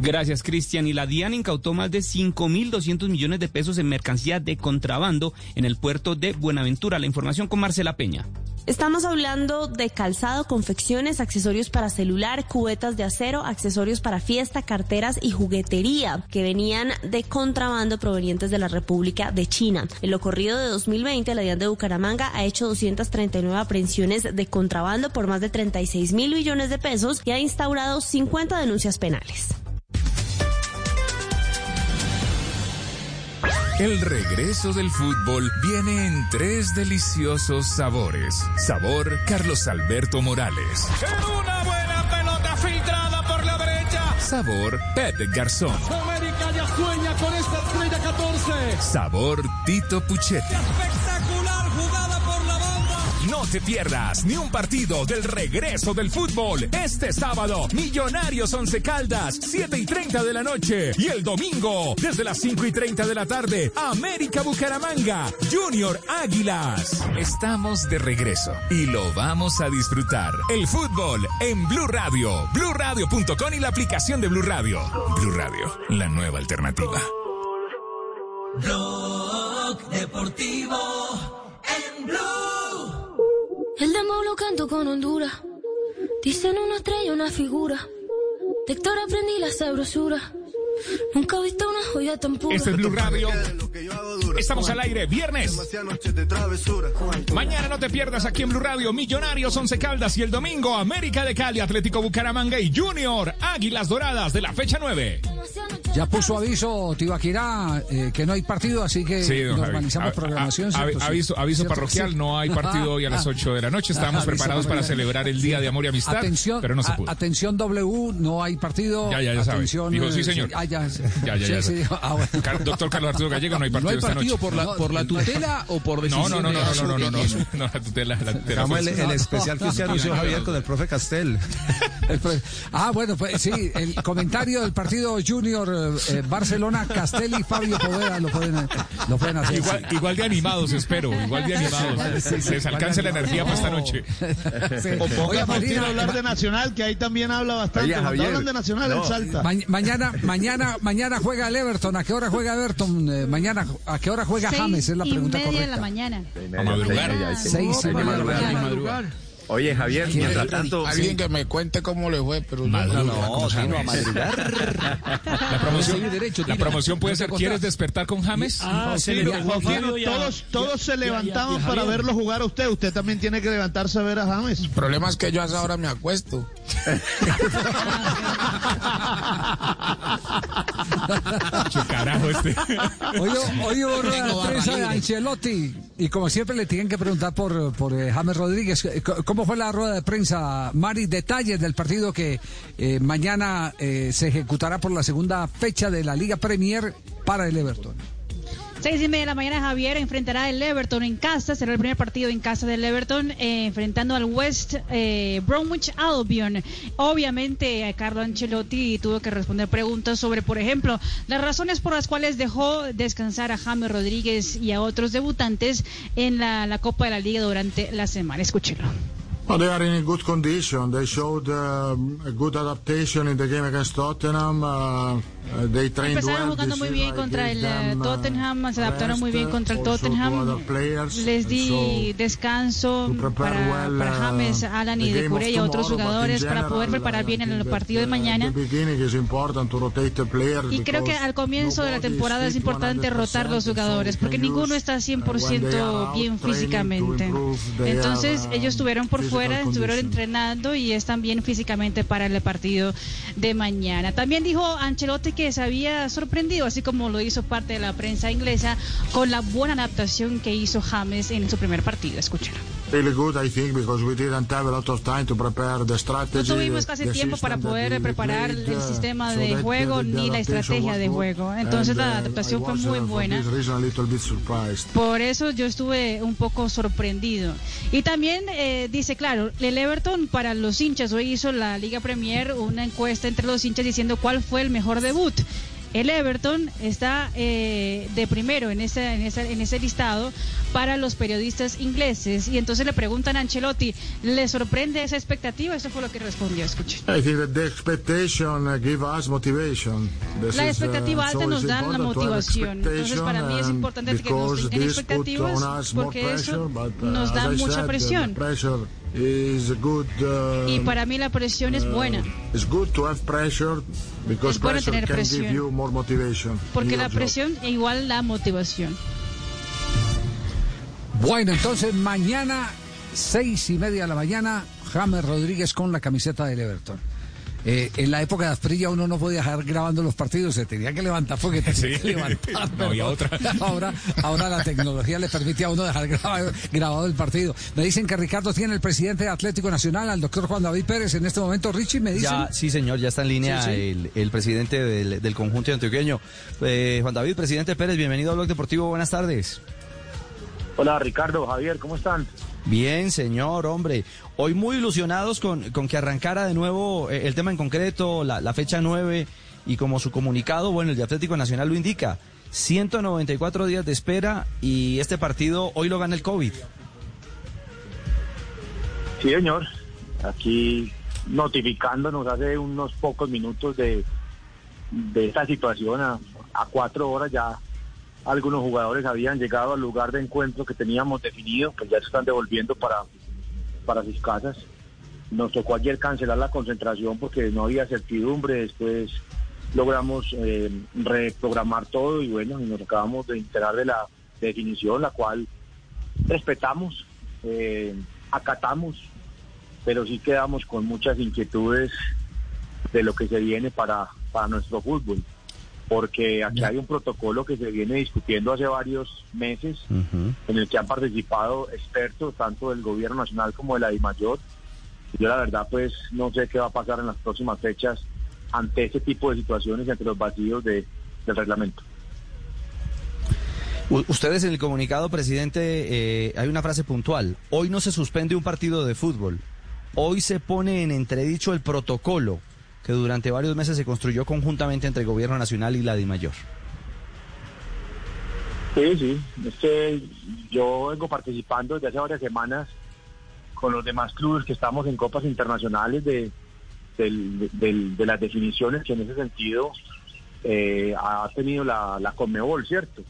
Gracias, Cristian. Y la DIAN incautó más de 5.200 millones de pesos en mercancía de contrabando en el puerto de Buenaventura. La información con Marcela Peña. Estamos hablando de calzado, confecciones, accesorios para celular, cubetas de acero, accesorios para fiesta, carteras y juguetería que venían de contrabando provenientes de la República de China. En lo corrido de 2020, la DIAN de Bucaramanga ha hecho 239 aprehensiones de contrabando por más de 36 mil millones de pesos y ha instaurado 50 denuncias penales. El regreso del fútbol viene en tres deliciosos sabores. Sabor Carlos Alberto Morales. Una buena pelota filtrada por la derecha. Sabor Pepe Garzón. América ya sueña con esta estrella 14. Sabor Tito Puchetti. Espectacular jugada te pierdas ni un partido del regreso del fútbol. Este sábado, Millonarios Once Caldas, 7 y 30 de la noche. Y el domingo, desde las 5 y 30 de la tarde, América Bucaramanga, Junior Águilas. Estamos de regreso y lo vamos a disfrutar. El fútbol en Blue Radio, BlueRadio.com y la aplicación de Blue Radio. Blue Radio, la nueva alternativa. Blog Deportivo en Blue. El demo lo canto con Honduras. Dicen una estrella, una figura. De Héctor aprendí la sabrosura. Nunca he visto una joya tan pura. Este es Blue Radio. Estamos al aire, viernes. Mañana no te pierdas aquí en Blue Radio, Millonarios, Once Caldas y el domingo América de Cali, Atlético Bucaramanga y Junior, Águilas Doradas de la fecha 9. Ya puso aviso Tibaquirá eh, que no hay partido, así que Sí, normalizamos A- programación. a- ¿cierto? Sí. aviso aviso ¿Cierto? parroquial, Sí. no hay partido hoy a las 8 de la noche. Estamos Aviso preparados para celebrar el Día de Amor y Amistad, Atención, pero no se a- pudo. atención W, no hay partido. Ya, ya, ya sabe. Atención, Dijo, sí, eh, señor. Ah, ya, Ya, [LAUGHS] ya, ya. Sí, sí, ah, bueno. Car- Doctor Carlos Arturo Gallego, no hay [LAUGHS] partido ¿No hay esta partido noche. por la, por la tutela o por decisión? no, no, no, no, no, no, no, no, no, la tutela, la tutela fue- el, el especial que usted anunció, Javier, con el profe Castel. [LAUGHS] El Ah, bueno, pues sí, el comentario del partido Junior eh, eh, Barcelona, Castel y Fabio Poveda lo pueden, lo pueden hacer. Igual, igual de animados, espero, igual de animados. Sí, sí, Les alcance la energía para esta noche. O Faustino Marina, a hablar de Nacional, que ahí también habla bastante. Oye, Javier, hablan de Nacional, él salta. Ma- mañana, mañana, mañana juega el Everton. ¿A qué hora juega Everton? Eh, mañana, ¿a qué hora juega James? Es la pregunta y media de correcta. la mañana. A madrugar. Seis y media de la mañana. Oye, Javier, mientras tanto. Alguien que me cuente cómo le fue, pero No, no, no, sí, no, a La promoción, la promoción puede ser, ¿quieres despertar con James? Ah, sí, Sí, Juan Juan Fabio, Fabio ya- todos, todos se levantaban para verlo jugar a usted. Usted también tiene que levantarse a ver a James. El problema es que yo a esa hora me acuesto. Che, carajo este. Hoy, hoy hubo rueda de prensa de. Ancelotti y como siempre le tienen que preguntar por, por eh, James Rodríguez. C- ¿Cómo fue la rueda de prensa, Mari? Detalles del partido que eh, mañana eh, se ejecutará por la segunda fecha de la Liga Premier para el Everton. Seis y media de la mañana Javier enfrentará el Everton en casa, será el primer partido en casa del Everton, eh, enfrentando al West Bromwich Albion. Obviamente eh, Carlo Ancelotti tuvo que responder preguntas sobre, por ejemplo, las razones por las cuales dejó descansar a James Rodríguez y a otros debutantes en la, la Copa de la Liga durante la semana. Escúchelo. Well, they are in good condition. They showed um, a good adaptation in the game against Tottenham. Uh, uh, they trained Empezaron well. jugando this muy year. bien contra el them, uh, Tottenham, se adaptaron muy bien contra el Tottenham. Les di So, descanso para, well, para uh, James, Alan y de Curé y a otros jugadores para poder preparar bien el partido de uh, mañana. at the beginning it's important to rotate the players Y creo que al comienzo de la temporada es importante 100%, rotar los jugadores porque ninguno está uh, when they are 100% out bien físicamente. Entonces uh, ellos estuvieron por physical fuera, estuvieron entrenando y están bien físicamente para el partido de mañana. También dijo Ancelotti que se había sorprendido, así como lo hizo parte de la prensa inglesa, con la buena adaptación que hizo James en su primer partido. Escúchalo. Really good, I think, because we didn't have a lot of time to prepare the No strategy. tuvimos casi the tiempo para poder preparar played, el uh, sistema so de uh, juego the ni la estrategia de juego. Entonces And, la uh, adaptación I fue muy buena. reason. Por eso yo estuve un poco sorprendido. Y también eh, dice, claro, el Everton para los hinchas, hoy hizo la Liga Premier una encuesta entre los hinchas diciendo cuál fue el mejor debut. El Everton está eh, de primero en ese, en, ese, en ese listado para los periodistas ingleses. Y entonces le preguntan a Ancelotti, ¿le sorprende esa expectativa? Eso fue lo que respondió, escuchen. The expectation uh, give us motivation. This La is, uh, expectativa alta so nos da la motivación. Entonces para mí es expectation, importante que nos put expectativas porque eso but, uh, nos da mucha said, uh, presión. Good, uh, Y para mí la presión es buena. It's good to have pressure because Es bueno pressure tener can presión. give you more motivation. Porque la job. presión es igual la motivación. Bueno, entonces mañana, seis y media de la mañana, James Rodríguez con la camiseta del Everton. Eh, en la época de Asprilla uno no podía dejar grabando los partidos, se tenía que levantar porque tenía [LAUGHS] Sí. que levantar. No había otra. [LAUGHS] Ahora, ahora la tecnología le permite a uno dejar grabado, grabado el partido. Me dicen que Ricardo tiene el presidente de Atlético Nacional, al doctor Juan David Pérez, en este momento. Richie, me dicen. Ya, sí, señor, ya está en línea Sí, sí. El, el presidente del, del conjunto antioqueño. Eh, Juan David, presidente Pérez, bienvenido a Blog Deportivo, buenas tardes. Hola Ricardo, Javier, ¿cómo están? Bien, señor, hombre. Hoy muy ilusionados con, con que arrancara de nuevo eh, el tema en concreto, la, la fecha 9, y como su comunicado, bueno, el de Atlético Nacional lo indica, 194 días de espera y este partido hoy lo gana el COVID. Sí, señor. Aquí notificándonos hace unos pocos minutos de, de esta situación. A cuatro horas ya algunos jugadores habían llegado al lugar de encuentro que teníamos definido, pues ya se están devolviendo para, para sus casas. nos tocó ayer cancelar la concentración porque no había certidumbre, después logramos eh, reprogramar todo y bueno, nos acabamos de enterar de la definición, la cual respetamos, eh, acatamos, pero sí quedamos con muchas inquietudes de lo que se viene para, para nuestro fútbol, porque aquí hay un protocolo que se viene discutiendo hace varios meses, en el que han participado expertos tanto del gobierno nacional como de la DIMAYOR. Yo la verdad pues no sé qué va a pasar en las próximas fechas ante ese tipo de situaciones, ante los vacíos de, del reglamento. Ustedes en el comunicado, presidente, eh, hay una frase puntual. Hoy no se suspende un partido de fútbol. Hoy se pone en entredicho el protocolo que durante varios meses se construyó conjuntamente entre el Gobierno Nacional y la DIMAYOR. Sí, sí, es que yo vengo participando desde hace varias semanas con los demás clubes que estamos en copas internacionales de, las definiciones que en ese sentido eh, ha tenido la, la Conmebol, ¿cierto?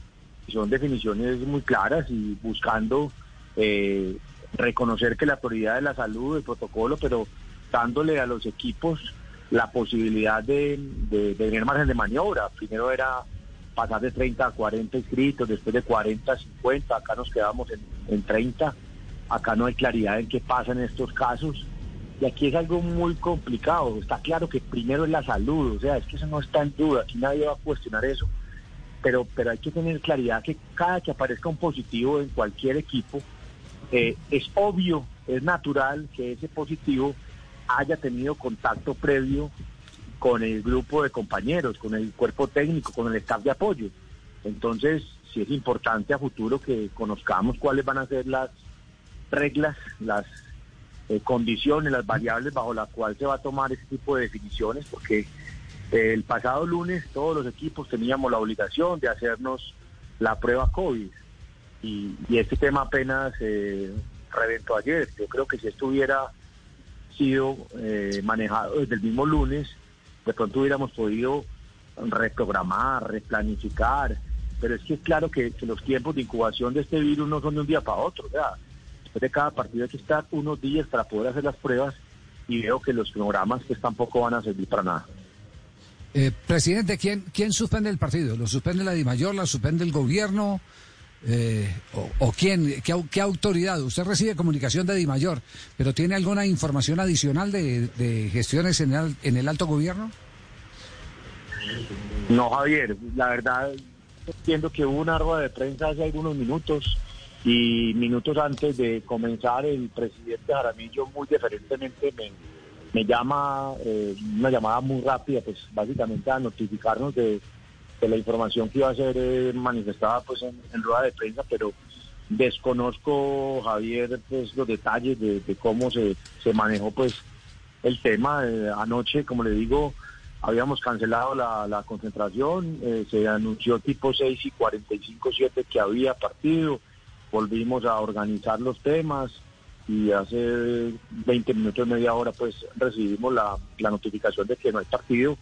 Son definiciones muy claras y buscando eh, reconocer que la prioridad de la salud, el protocolo, pero dándole a los equipos la posibilidad de, tener margen de maniobra. Primero era pasar de 30 a 40 inscritos, después de 40 a 50, acá nos quedamos en, en 30, acá no hay claridad en qué pasa en estos casos. Y aquí es algo muy complicado, está claro que primero es la salud, o sea, es que eso no está en duda, aquí nadie va a cuestionar eso, pero, pero hay que tener claridad que cada que aparezca un positivo en cualquier equipo, eh, es obvio, es natural que ese positivo haya tenido contacto previo con el grupo de compañeros, con el cuerpo técnico, con el staff de apoyo. Entonces, sí es importante a futuro que conozcamos cuáles van a ser las reglas, las eh, condiciones, las variables bajo las cuales se va a tomar ese tipo de definiciones, porque eh, el pasado lunes todos los equipos teníamos la obligación de hacernos la prueba COVID y, y este tema apenas eh, reventó ayer. Yo creo que si esto hubiera sido eh, manejado desde el mismo lunes, de pronto hubiéramos podido reprogramar, replanificar, pero es que es claro que, los tiempos de incubación de este virus no son de un día para otro, sea, después de cada partido hay que estar unos días para poder hacer las pruebas y veo que los programas pues tampoco van a servir para nada. Eh, presidente, ¿quién, ¿quién suspende el partido? ¿Lo suspende la DIMAYOR? ¿La suspende el gobierno? Eh, o, quién? ¿Qué, au- qué autoridad? Usted recibe comunicación de DIMAYOR, pero ¿tiene alguna información adicional de, de gestiones en el, en el alto gobierno? No, Javier, la verdad entiendo que hubo una rueda de prensa hace algunos minutos y minutos antes de comenzar el presidente Jaramillo muy diferentemente me, me llama eh, una llamada muy rápida, pues básicamente a notificarnos de, de la información que iba a ser eh, manifestada pues en, rueda de prensa, pero desconozco Javier pues los detalles de, cómo se, se manejó pues el tema. Eh, anoche, como le digo, habíamos cancelado la, la concentración, eh, se anunció tipo 6 y 45, 7 que había partido, volvimos a organizar los temas y hace 20 minutos, media hora, pues recibimos la, la notificación de que no hay partido.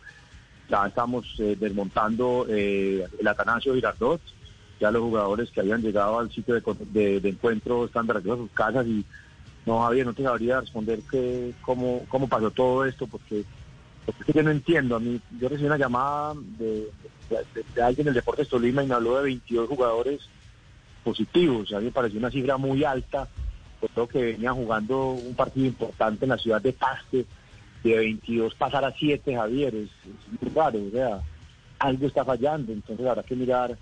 Ya estamos eh, desmontando eh, el Atanasio Girardot, ya los jugadores que habían llegado al sitio de, encuentro están de a sus casas y no, Javier, no te sabría responder que, cómo, cómo pasó todo esto, porque, porque es que yo no entiendo. A mí, yo recibí una llamada de, de- de alguien del Deportes Tolima y me habló de 22 jugadores positivos. A mí me pareció una cifra muy alta. Pues creo que venían jugando un partido importante en la ciudad de Paste. De 22 pasar a 7, Javier, es, es muy raro. O sea, algo está fallando. Entonces habrá que mirar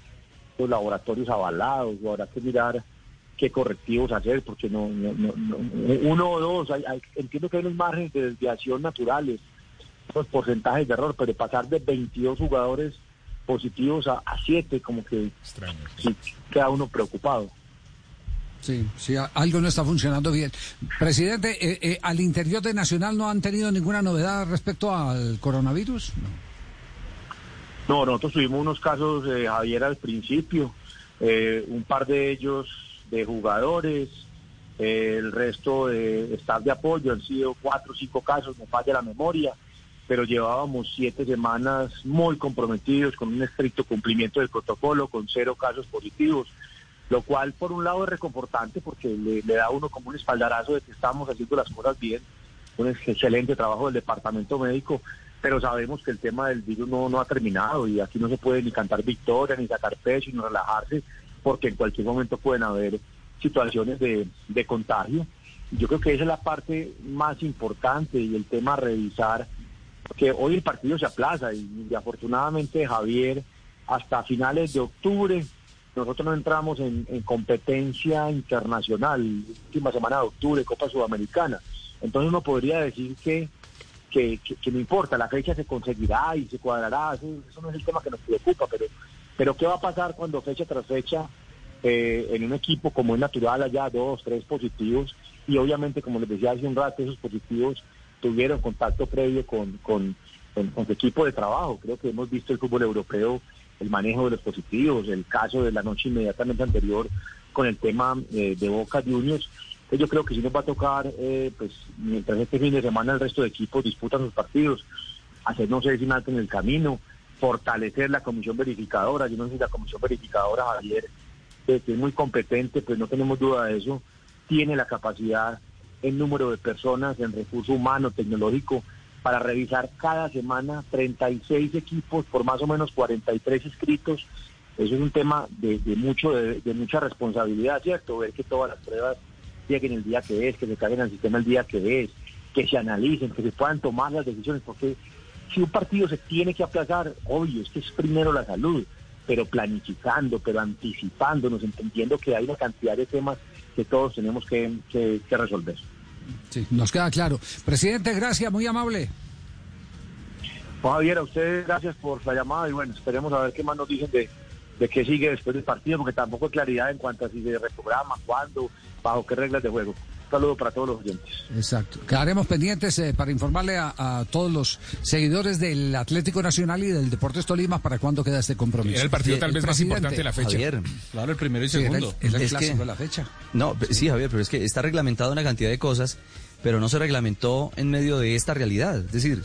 los laboratorios avalados, o habrá que mirar qué correctivos hacer, porque no, no- no- no- uno o dos, hay- hay- entiendo que hay unos márgenes de desviación naturales, unos porcentajes de error, pero pasar de 22 jugadores positivos a, a 7, como que sí, queda uno preocupado. Sí, sí, algo no está funcionando bien. Presidente, eh, eh, ¿al interior de Nacional no han tenido ninguna novedad respecto al coronavirus? No, nosotros tuvimos unos casos, eh, Javier, al principio, eh, un par de ellos de jugadores, eh, el resto de staff de apoyo, han sido cuatro o cinco casos, me falla la memoria, pero llevábamos siete semanas muy comprometidos con un estricto cumplimiento del protocolo, con cero casos positivos, lo cual por un lado es reconfortante porque le, da a uno como un espaldarazo de que estamos haciendo las cosas bien, un excelente trabajo del departamento médico, pero sabemos que el tema del virus no, no ha terminado y aquí no se puede ni cantar victoria, ni sacar pecho, ni relajarse, porque en cualquier momento pueden haber situaciones de, de contagio. Yo creo que esa es la parte más importante y el tema a revisar, que hoy el partido se aplaza y, y afortunadamente Javier, hasta finales de octubre, nosotros no entramos en, en competencia internacional, última semana de octubre, Copa Sudamericana. Entonces uno podría decir que, que, que- que no importa, la fecha se conseguirá y se cuadrará, eso, eso no es el tema que nos preocupa, pero, pero ¿qué va a pasar cuando fecha tras fecha eh, en un equipo como es natural haya dos, tres positivos y obviamente como les decía hace un rato esos positivos tuvieron contacto previo con, con, con- con su equipo de trabajo. Creo que hemos visto el fútbol europeo, el manejo de los positivos, el caso de la noche inmediatamente anterior con el tema eh, de Boca Juniors. Entonces yo creo que sí nos va a tocar, eh, pues mientras este fin de semana el resto de equipos disputan sus partidos, hacer no sé alto en el camino, fortalecer la comisión verificadora. Yo no sé si la comisión verificadora, Javier, que es muy competente, pues no tenemos duda de eso, tiene la capacidad en número de personas, en recurso humano, tecnológico, para revisar cada semana 36 equipos por más o menos 43 inscritos. Eso es un tema de, de mucho de, de mucha responsabilidad, ¿cierto? Ver que todas las pruebas lleguen el día que es, que se caigan al sistema el día que es, que se analicen, que se puedan tomar las decisiones, porque si un partido se tiene que aplazar, obvio, es que es primero la salud, pero planificando, pero anticipándonos, entendiendo que hay una cantidad de temas que todos tenemos que, que- que resolver. Sí, nos queda claro. Presidente, gracias, muy amable. Javier, a ustedes gracias por la llamada y bueno, esperemos a ver qué más nos dicen de, de qué sigue después del partido, porque tampoco hay claridad en cuanto a si se reprograma, cuándo, bajo qué reglas de juego. Saludo para todos los oyentes. Exacto. Quedaremos pendientes eh, para informarle a, a todos los seguidores del Atlético Nacional y del Deportes Tolima para cuándo queda este compromiso. Era el partido tal vez más importante de la fecha. Javier. Claro, el primero y Sí, el- segundo. el, Es clásico que- de la fecha. No, pe- sí, Javier, pero es que está reglamentado una cantidad de cosas, pero no se reglamentó en medio de esta realidad. Es decir,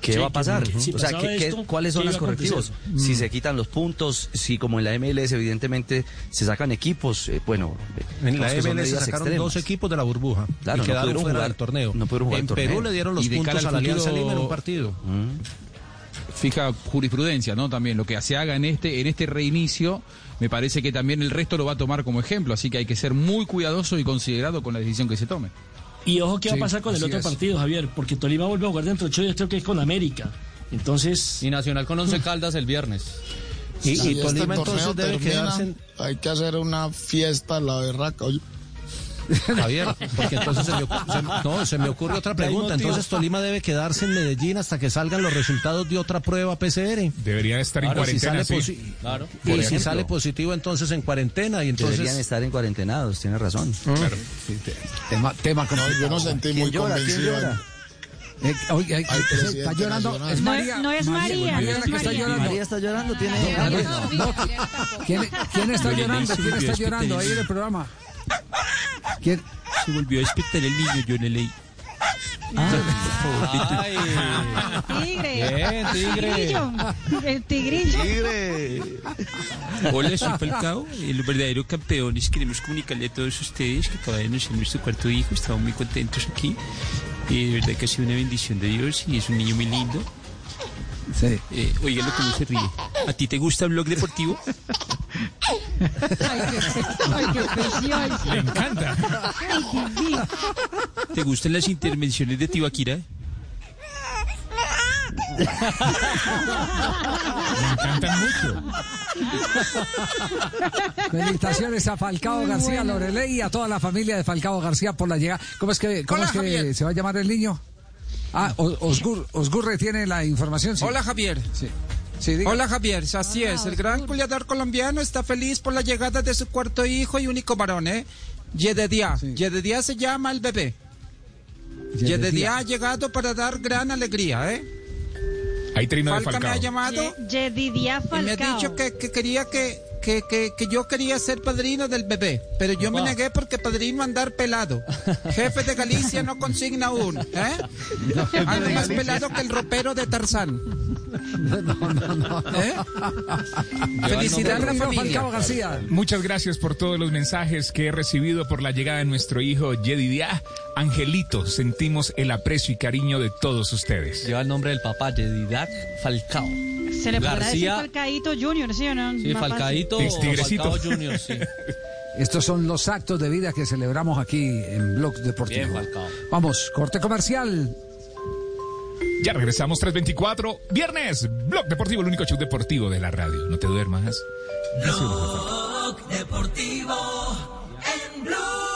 ¿qué Sí, va a pasar? que- si o sea, pasaba ¿qué- qué- esto, ¿cuáles son ¿qué los correctivos? Si Mm. se quitan los puntos, si como en la MLS evidentemente se sacan equipos, eh, bueno, En la MLS medidas sacaron extremas. dos equipos de la burbuja Claro, y no pudieron fuera jugar- del torneo. no pudieron jugar en el torneo. Perú le dieron los puntos a al la Alianza Lima en un partido. fija jurisprudencia, ¿no? También lo que se haga en este en este reinicio, me parece que también el resto lo va a tomar como ejemplo, así que hay que ser muy cuidadoso y considerado con la decisión que se tome. Y ojo qué va Sí, a pasar con el otro es. partido, Javier, porque Tolima vuelve a jugar dentro de ocho días, creo que es con América. Entonces. Y Nacional con Once Caldas el viernes. Y, y este Tolima entonces torneo debe termina, quedarse en- Hay que hacer una fiesta en la berraca. Javier, porque entonces se me, ocu- se- no, se me ocurre otra pregunta. Entonces Tolima debe quedarse en Medellín hasta que salgan los resultados de otra prueba PCR. Deberían estar en Claro, si cuarentena, sale sí. posi- Claro. Y si sale positivo entonces en cuarentena y entonces Deberían estar en cuarentenados, tiene razón. Tema, tema No, yo no sentí muy convencido. Eh, oye, eh, eh, está llorando. Es No, María. no es María, María no es está María. llorando. María está llorando, tiene... No, no, ¿Quién, quién está llorando? ¿Quién está llorando ahí en el programa? ¿Quién? Se volvió a despertar el niño, yo no leí. Tigre. Bien, tigre. Tigrillo. El tigrillo. Hola, soy Falcao, el verdadero campeones. Queremos comunicarle a todos ustedes que acaba de nacer nuestro cuarto hijo. Estamos muy contentos aquí. Y de verdad que ha sido una bendición de Dios y es un niño muy lindo. Sí. Eh, cómo se ríe. ¿A ti te gusta el blog deportivo? [LAUGHS] Ay, qué, ay, qué. Le encanta. ¿Te gustan las intervenciones de Tibaquira? Me encantan mucho. Felicitaciones a Falcao Muy García bueno. Loreley y a toda la familia de Falcao García por la llegada. ¿Cómo es que, cómo Hola, es que Javier. se va a llamar el niño? Ah, Osgur, Osgurre tiene la información. sí. Hola Javier. Sí. Sí. Hola Javier, así es. El gran goleador colombiano está feliz por la llegada de su cuarto hijo y único varón, ¿eh? Yedidia. Yedidia se llama el bebé. Yedidia ha llegado para dar gran alegría, ¿eh? Hay trino de Falca me ha Falcao. llamado Ye- Yedidia y me ha Falcao. dicho que, que quería que, que, que, que yo quería ser padrino del bebé, pero yo me negué porque padrino andar pelado. Jefe de Galicia no consigna aún, ¿eh? [LAUGHS] Ando más pelado que el ropero de Tarzán. [LAUGHS] ¿Eh? Felicidad a la familia. Falcao García. Muchas gracias por todos los mensajes que he recibido por la llegada de nuestro hijo Yedidia. Angelito, sentimos el aprecio y cariño de todos ustedes. Lleva el nombre del papá, Yedidac Falcao. Se le podrá decir García, Falcaíto Junior, ¿sí o no? sí, Más Tigrecito. Falcao Junior, sí. [LAUGHS] Estos son los actos de vida que celebramos aquí en Blog Deportivo. Bien. Vamos, corte comercial. Ya regresamos 324, viernes, Blog Deportivo, el único show deportivo de la radio. No te duermas. Blog Deportivo en Blue.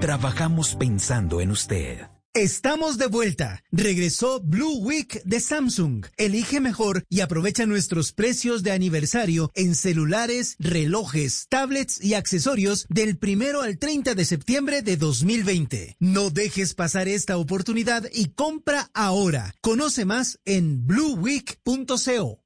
Trabajamos pensando en usted. Estamos de vuelta. Regresó Blue Week de Samsung. Elige mejor y aprovecha nuestros precios de aniversario en celulares, relojes, tablets y accesorios del primero al 30 de septiembre de 2020. No dejes pasar esta oportunidad y compra ahora. Conoce más en blueweek.co.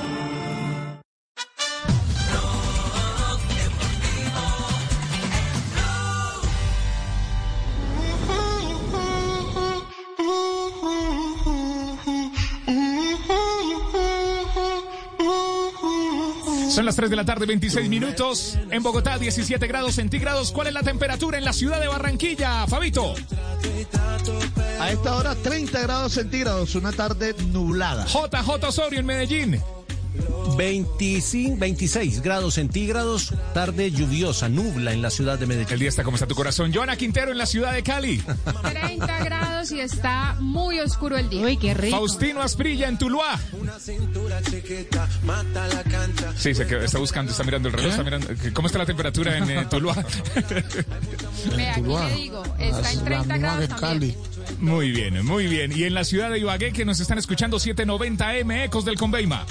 Son las 3 de la tarde, 26 minutos. En Bogotá, 17 grados centígrados. ¿Cuál es la temperatura en la ciudad de Barranquilla, Fabito? A esta hora 30 grados centígrados, una tarde nublada. JJ Osorio en Medellín. 25, 26 grados centígrados, tarde lluviosa, nubla en la ciudad de Medellín. El día está como está tu corazón. Joana Quintero en la ciudad de Cali. 30 grados y está muy oscuro el día. Uy, qué rico. Faustino Asprilla en Tuluá. Sí, se quedó- está buscando, está mirando el reloj, está mirando. ¿Cómo está la temperatura en eh, Tuluá? [LAUGHS] Ve, aquí Tuluá. le digo, está en 30 grados también. Muy bien, muy bien. Y en la ciudad de Ibagué, que nos están escuchando 790M, Ecos del Conveima.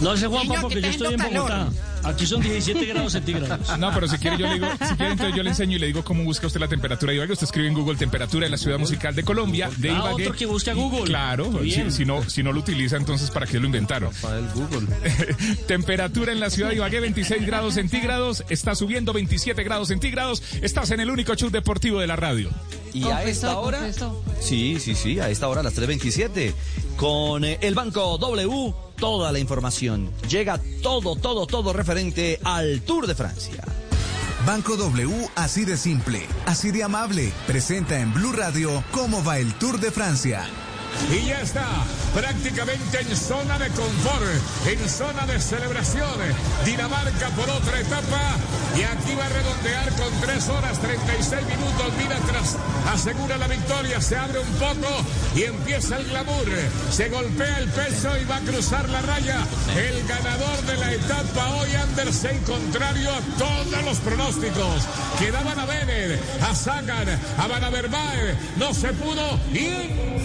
No ese Juanpa Niño, porque que yo estoy en. Bogotá. Aquí son 17 grados centígrados. No, pero si quiere yo le digo, si quiere entonces yo le enseño y le digo cómo busca usted la temperatura de Ibagué. Usted escribe en Google temperatura de la ciudad musical de Colombia, de Ah, Ibagué. otro que busque a Y Google. Claro, Bien. si, si no, si no lo utiliza entonces para qué lo inventaron. Google. [LAUGHS] temperatura en la ciudad de Ibagué 26 grados centígrados, está subiendo 27 grados centígrados. Estás en el único show deportivo de la radio. Y a esta hora. Sí, sí, sí, a esta hora, a las 3.27. Con eh, el Banco W, toda la información. Llega todo, todo, todo referente al Tour de Francia. Banco W, así de simple, así de amable, presenta en Blue Radio cómo va el Tour de Francia. Y ya está, prácticamente en zona de confort, en zona de celebración. Dinamarca por otra etapa y aquí va a redondear con 3 horas 36 minutos. Mira atrás, asegura la victoria, se abre un poco y empieza el glamour. Se golpea el pecho y va a cruzar la raya. El ganador de la etapa hoy, Andersen, contrario a todos los pronósticos. Quedaban a Bennett, a Sagan, a Van Avermaet, no se pudo y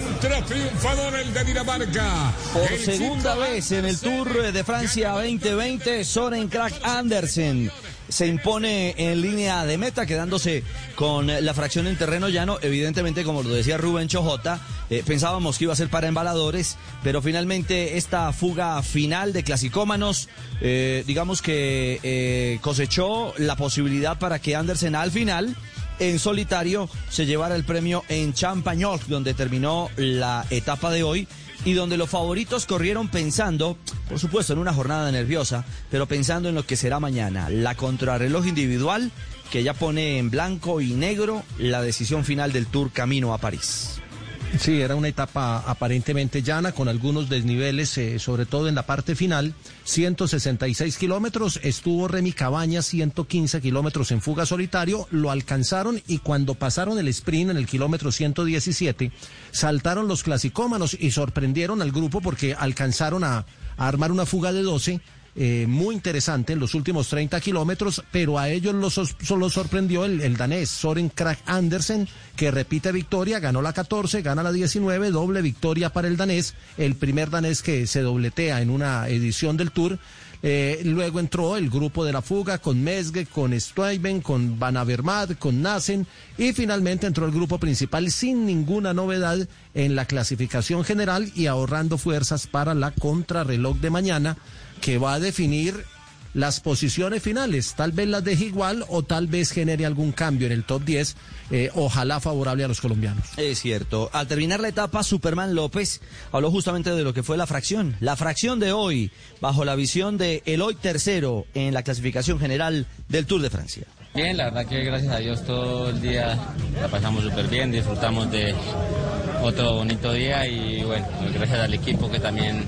triunfador el de Dinamarca. Por El segunda vez en el Tour de Francia 2020, Soren Krak Andersen se impone en línea de meta, quedándose con la fracción en terreno llano. Evidentemente, como lo decía Rubén Chojota, eh, pensábamos que iba a ser para embaladores, pero finalmente esta fuga final de clasicómanos, eh, digamos que eh, cosechó la posibilidad para que Andersen al final en solitario se llevara el premio en Champagnol, donde terminó la etapa de hoy y donde los favoritos corrieron pensando, por supuesto, en una jornada nerviosa, pero pensando en lo que será mañana, la contrarreloj individual que ya pone en blanco y negro la decisión final del Tour camino a París. Sí, era una etapa aparentemente llana, con algunos desniveles, eh, sobre todo en la parte final. 166 kilómetros, estuvo Remy Cabañas, 115 kilómetros en fuga solitario, lo alcanzaron y cuando pasaron el sprint en el kilómetro 117, saltaron los clasicómanos y sorprendieron al grupo porque alcanzaron a, a armar una fuga de 12 eh, muy interesante en los últimos 30 kilómetros, pero a ellos los, solo sorprendió el, el danés Soren Krag Andersen, que repite victoria, ganó la 14, gana la 19, doble victoria para el danés, el primer danés que se dobletea en una edición del Tour. Eh, luego entró el grupo de la fuga con Mesge, con Stuyven, con Van Avermaet, con Nassen y finalmente entró el grupo principal sin ninguna novedad en la clasificación general y ahorrando fuerzas para la contrarreloj de mañana que va a definir las posiciones finales. Tal vez las deje igual o tal vez genere algún cambio en el top 10, eh, ojalá favorable a los colombianos. Es cierto. Al terminar la etapa, Superman López habló justamente de lo que fue la fracción. La fracción de hoy, bajo la visión de Eloy tercero en la clasificación general del Tour de Francia. Bien, la verdad que gracias a Dios todo el día la pasamos súper bien, disfrutamos de otro bonito día y bueno, gracias al equipo que también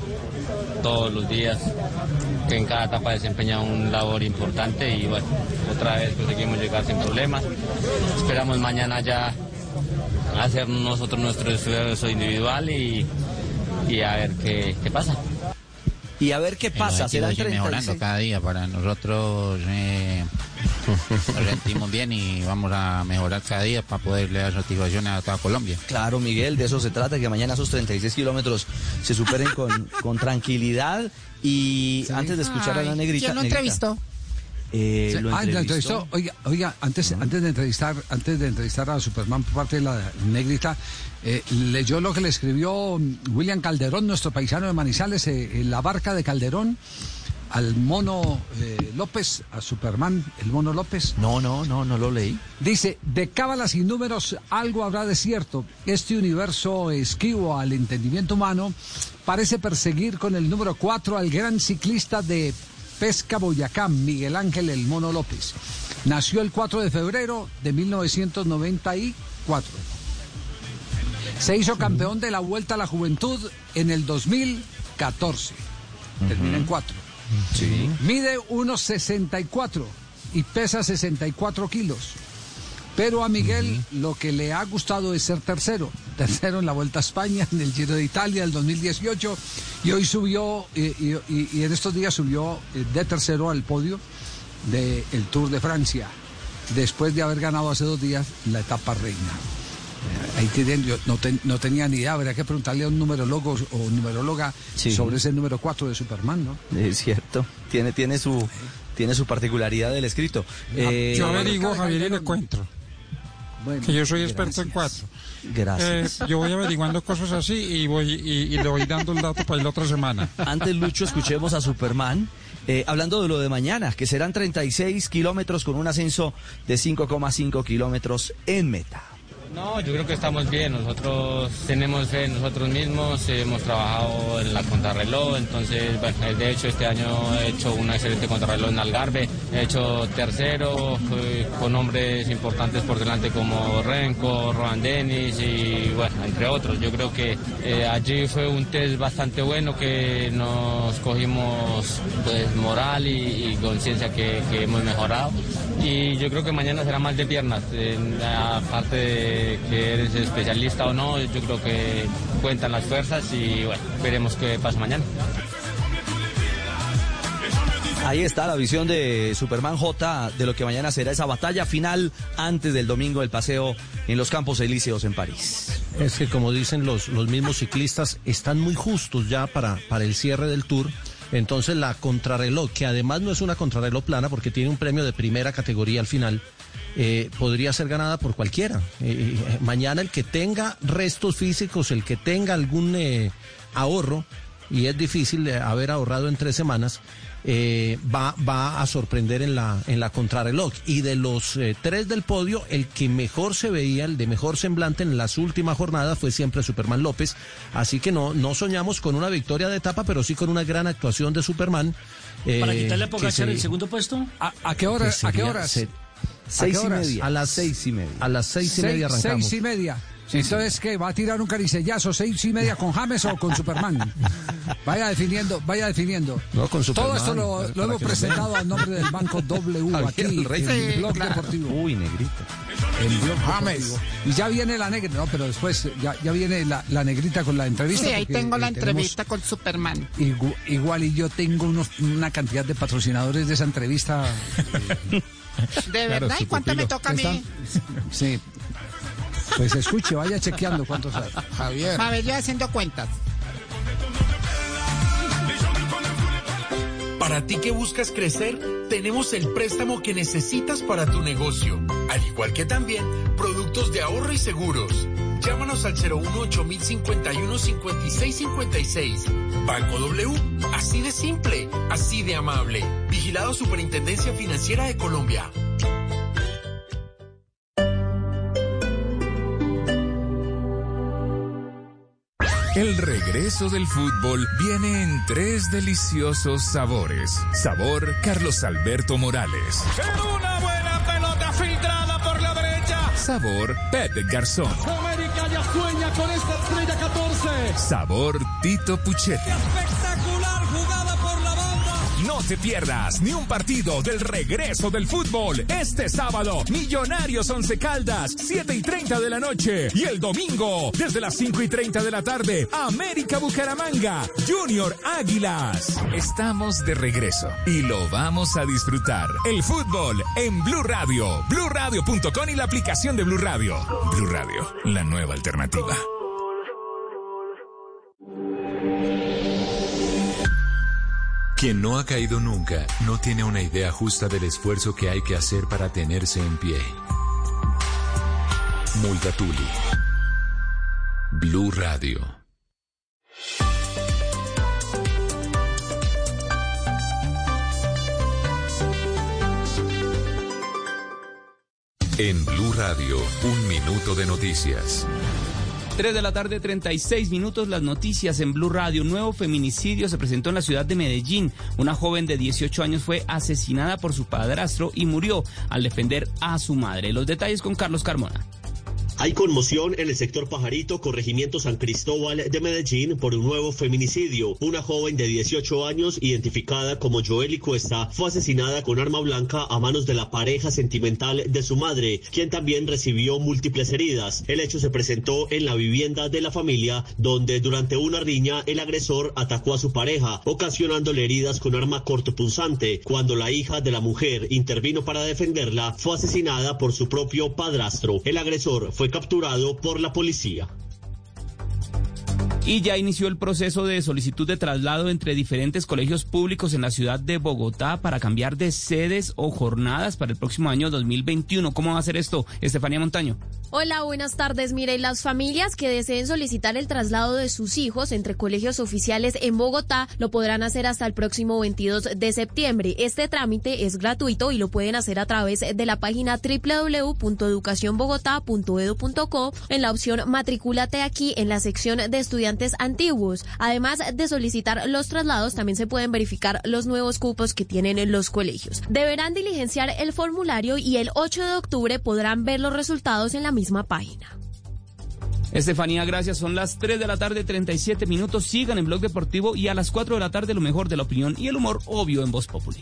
todos los días, que en cada etapa desempeña un labor importante y bueno, otra vez conseguimos llegar sin problemas. Esperamos mañana ya hacer nosotros nuestro esfuerzo individual y, y a ver qué, qué pasa. Y a ver qué pasa. Serán mejorando 36. cada día para nosotros. eh, [LAUGHS] nos sentimos bien y vamos a mejorar cada día para poderle dar satisfacción a toda Colombia. Claro, Miguel, de eso se trata, que mañana esos 36 kilómetros se superen con, [LAUGHS] con tranquilidad. Y antes de escuchar a la negrita. ¿Quién lo Negrita, entrevistó? eh, Sí, lo ah, entrevistó. Oiga, oiga, antes, antes de entrevistar, antes de entrevistar a Superman por parte de la negrita, eh, leyó lo que le escribió William Calderón, nuestro paisano de Manizales, eh, en la barca de Calderón, al mono eh, López, a Superman, el mono López. No, no, no, no lo leí. Dice, de cábalas y números algo habrá de cierto. Este universo esquivo al entendimiento humano parece perseguir con el número 4 al gran ciclista de Pesca Boyacá, Miguel Ángel El Mono López. Nació el 4 de febrero de 1994. Se hizo campeón de la Vuelta a la Juventud en el 2014. Termina en 4. Sí. Mide 1,64 y pesa 64 kilos. Pero a Miguel lo que le ha gustado es ser tercero. Tercero en la Vuelta a España, en el Giro de Italia del 2018. Y hoy subió, eh, y, y- y en estos días subió eh, de tercero al podio del Tour de Francia. Después de haber ganado hace dos días la etapa reina. Eh, Ahí tienen, yo no, ten- no tenía ni idea, habría que preguntarle a un numerólogo o numeróloga Sí. sobre ese número 4 de Superman, ¿no? Es cierto. Tiene, tiene su. Tiene su particularidad del escrito. Eh, yo averiguo, Javier, y le cuento. que yo soy experto en cuatro. Gracias. Eh, yo voy averiguando cosas así y voy y, y le voy dando el dato para ir la otra semana. Antes, Lucho, escuchemos a Superman. eh, hablando de lo de mañana, que serán 36 kilómetros con un ascenso de 5,5 kilómetros en meta. No, yo creo que estamos bien. Nosotros tenemos fe nosotros mismos, hemos trabajado en la contrarreloj, entonces, bueno, de hecho este año he hecho una excelente contrarreloj en Algarve, he hecho tercero eh, con hombres importantes por delante como Renko, Rohan Dennis y, bueno, entre otros. Yo creo que eh, allí fue un test bastante bueno que nos cogimos pues moral y, conciencia que, hemos mejorado. Y yo creo que mañana será más de piernas. Aparte de que eres especialista o no, yo creo que cuentan las fuerzas y bueno, veremos qué pasa mañana. Ahí está la visión de Superman J de lo que mañana será esa batalla final antes del domingo del paseo en los Campos Elíseos en París. Es que como dicen los, los mismos ciclistas, están muy justos ya para, para el cierre del tour. Entonces la contrarreloj, que además no es una contrarreloj plana porque tiene un premio de primera categoría al final, eh, podría ser ganada por cualquiera. Eh, eh, mañana el que tenga restos físicos, el que tenga algún ahorro, y es difícil haber ahorrado en tres semanas, eh, va, va a sorprender en la, en la contrarreloj. Y de los eh, tres del podio, el que mejor se veía, el de mejor semblante en las últimas jornadas fue siempre Superman López. Así que no, no soñamos con una victoria de etapa, pero sí con una gran actuación de Superman. Para eh, quitarle a se- el segundo puesto. ¿A, a qué hora? ¿A qué horas? se- ¿A Seis qué y horas? media. A las seis y media. A las seis y media arrancamos. Seis y media. Entonces, ¿qué? ¿Va a tirar un caricellazo seis y media con James o con Superman? Vaya definiendo, vaya definiendo. No, con Todo Superman, esto lo, lo hemos presentado vean. a nombre del Banco [LAUGHS] W aquí el rey. en el Sí, Blog claro. Deportivo. Uy, negrita. El Blog Deportivo. Y ya viene la negrita, no, pero después ya, ya viene la, la negrita con la entrevista. Sí, ahí tengo la eh, entrevista con Superman. Igu- Igual y yo tengo unos- una cantidad de patrocinadores de esa entrevista. [LAUGHS] ¿De verdad? ¿Y cuánto me toca a mí? Sí. Pues escuche, vaya chequeando cuántos hay. Javier. A ver, yo haciendo cuentas. Para ti que buscas crecer, tenemos el préstamo que necesitas para tu negocio, al igual que también productos de ahorro y seguros. Llámanos al 018 1051 5656. Banco W, así de simple, así de amable. Vigilado Superintendencia Financiera de Colombia. El regreso del fútbol viene en tres deliciosos sabores. Sabor Carlos Alberto Morales. una buena pelota filtrada por la derecha. Sabor Pep Garzón. América ya sueña con esta estrella 14. Sabor Tito Puchetti. Te pierdas ni un partido del regreso del fútbol. Este sábado, Millonarios Once Caldas, 7 y 30 de la noche. Y el domingo, desde las 5 y 30 de la tarde, América Bucaramanga, Junior Águilas. Estamos de regreso y lo vamos a disfrutar. El fútbol en Blue Radio, BlueRadio.com y la aplicación de Blue Radio. Blue Radio, la nueva alternativa. Quien no ha caído nunca no tiene una idea justa del esfuerzo que hay que hacer para tenerse en pie. Multatuli. Blue Radio. En Blue Radio, un minuto de noticias. 3 de la tarde, 36 minutos, las noticias en Blue Radio. Nuevo feminicidio se presentó en la ciudad de Medellín. Una joven de 18 años fue asesinada por su padrastro y murió al defender a su madre. Los detalles con Carlos Carmona. Hay conmoción en el sector Pajarito, corregimiento San Cristóbal de Medellín, por un nuevo feminicidio. Una joven de 18 años, identificada como Joely Cuesta, fue asesinada con arma blanca a manos de la pareja sentimental de su madre, quien también recibió múltiples heridas. El hecho se presentó en la vivienda de la familia, donde durante una riña el agresor atacó a su pareja, ocasionándole heridas con arma cortopunzante. Cuando la hija de la mujer intervino para defenderla, fue asesinada por su propio padrastro. El agresor fue capturado por la policía. Y ya inició el proceso de solicitud de traslado entre diferentes colegios públicos en la ciudad de Bogotá para cambiar de sedes o jornadas para el próximo año 2021. ¿Cómo va a ser esto, Estefanía Montaño? Hola, buenas tardes. Mire, las familias que deseen solicitar el traslado de sus hijos entre colegios oficiales en Bogotá lo podrán hacer hasta el próximo 22 de septiembre. Este trámite es gratuito y lo pueden hacer a través de la página www.educacionbogotá.edu.co en la opción Matricúlate aquí en la sección de estudiantes antiguos. Además de solicitar los traslados, también se pueden verificar los nuevos cupos que tienen en los colegios. Deberán diligenciar el formulario y el 8 de octubre podrán ver los resultados en la misma página. Estefanía, gracias. Son las 3 de la tarde, 37 minutos. Sigan en Blog Deportivo y a las 4 de la tarde lo mejor de la opinión y el humor obvio en Voz Populi.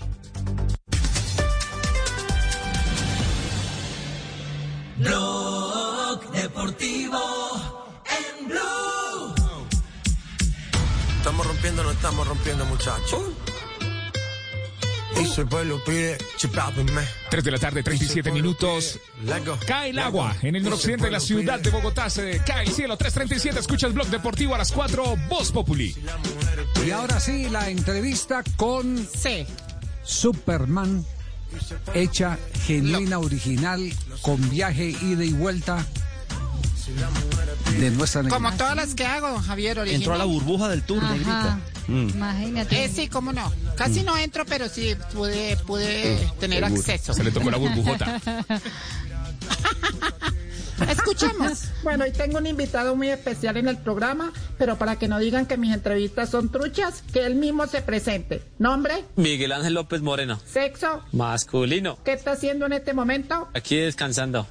Blog Deportivo en Blue. Estamos rompiendo, no estamos rompiendo, muchachos. Y si el pueblo pide, chipápenme. 3 de la tarde, 37 minutos. Cae el agua en el noroccidente de la ciudad de Bogotá. Se cae el cielo. 3.37. Escucha el blog deportivo a las 4. Voz Populi. Y ahora sí, la entrevista con Superman, hecha genuina, original, con viaje, ida y vuelta de nuestra Como negrita. todas las que hago, Javier, original. Entró a la burbuja del tour, Ajá. negrita. Mm. Imagínate. Eh, sí, cómo no. Casi no entro, pero sí pude, pude tener Seguro. acceso. Se le tocó la burbujota. [LAUGHS] Escuchemos. [LAUGHS] Bueno, hoy tengo un invitado muy especial en el programa, pero para que no digan que mis entrevistas son truchas, que él mismo se presente. ¿Nombre? Miguel Ángel López Moreno. ¿Sexo? Masculino. ¿Qué está haciendo en este momento? Aquí descansando.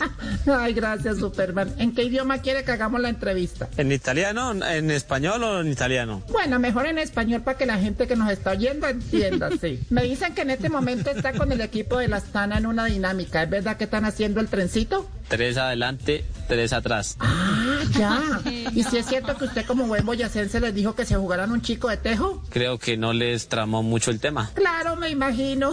[LAUGHS] Ay, gracias, Superman. ¿En qué idioma quiere que hagamos la entrevista? ¿En italiano, en español o en italiano? Bueno, mejor en español para que la gente que nos está oyendo entienda, sí. [LAUGHS] Me dicen que en este momento está con el equipo de la Astana en una dinámica. ¿Es verdad que están haciendo el trencito? Tres adelante, tres atrás. Ah, ya. ¿Y si es cierto que usted como buen boyacense les dijo que se jugaran un chico de tejo? Creo que no les tramó mucho el tema. Claro, me imagino.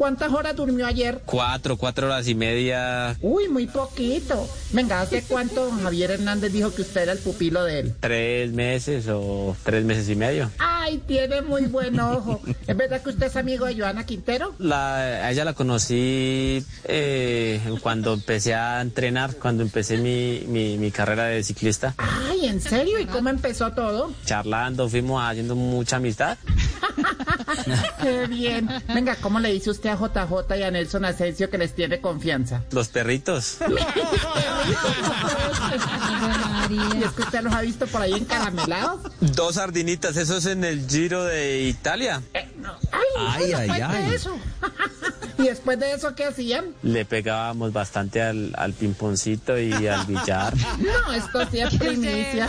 ¿Cuántas horas durmió ayer? Cuatro, cuatro horas y media. Uy, muy poquito. Venga, ¿hace cuánto don Javier Hernández dijo que usted era el pupilo de él? Tres meses o tres meses y medio. Ay, tiene muy buen ojo. [LAUGHS] ¿Es verdad que usted es amigo de Joana Quintero? La, a ella la conocí eh, cuando empecé a entrenar, cuando empecé mi, mi, mi carrera de ciclista. Ay, ¿en serio? ¿Y cómo empezó todo? Charlando, fuimos haciendo mucha amistad. [LAUGHS] Qué bien. Venga, ¿cómo le dice usted a JJ y a Nelson Asensio que les tiene confianza? Los perritos. [LAUGHS] [LAUGHS] ¿Y es que usted los ha visto por ahí encaramelados? Dos sardinitas, eso es en el Giro de Italia. Ay, ay, ay. ay. Eso. [LAUGHS] ¿Y después de eso qué hacían? Le pegábamos bastante al, al pimponcito y al billar. No, esto sí es primicia.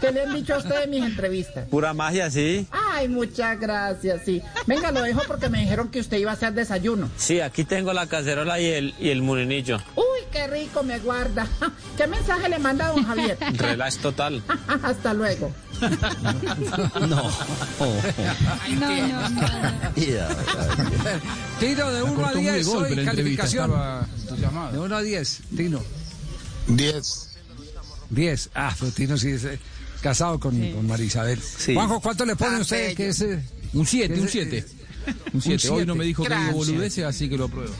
¿Qué le han dicho a usted en mis entrevistas? Pura magia, sí. Ay, muchas gracias, sí. Venga, lo dejo porque me dijeron que usted iba a hacer desayuno. Sí, aquí tengo la cacerola y el, y el murinillo. Uy, qué rico me guarda. [LAUGHS] ¿Qué mensaje le manda a don Javier? [LAUGHS] Relax total. [LAUGHS] Hasta luego. no. No, no, no. Tino, de 1 a cortó muy 10, de golpe hoy la calificación. De 1 a 10, Tino. 10. 10. Ah, pero Tino sí es eh, casado con, con Marisabel. Juanjo, ¿cuánto le pone usted? Que es, eh, Un 7, que un es, 7. Un 7. Hoy no me dijo que digo boludeces, así que lo apruebo.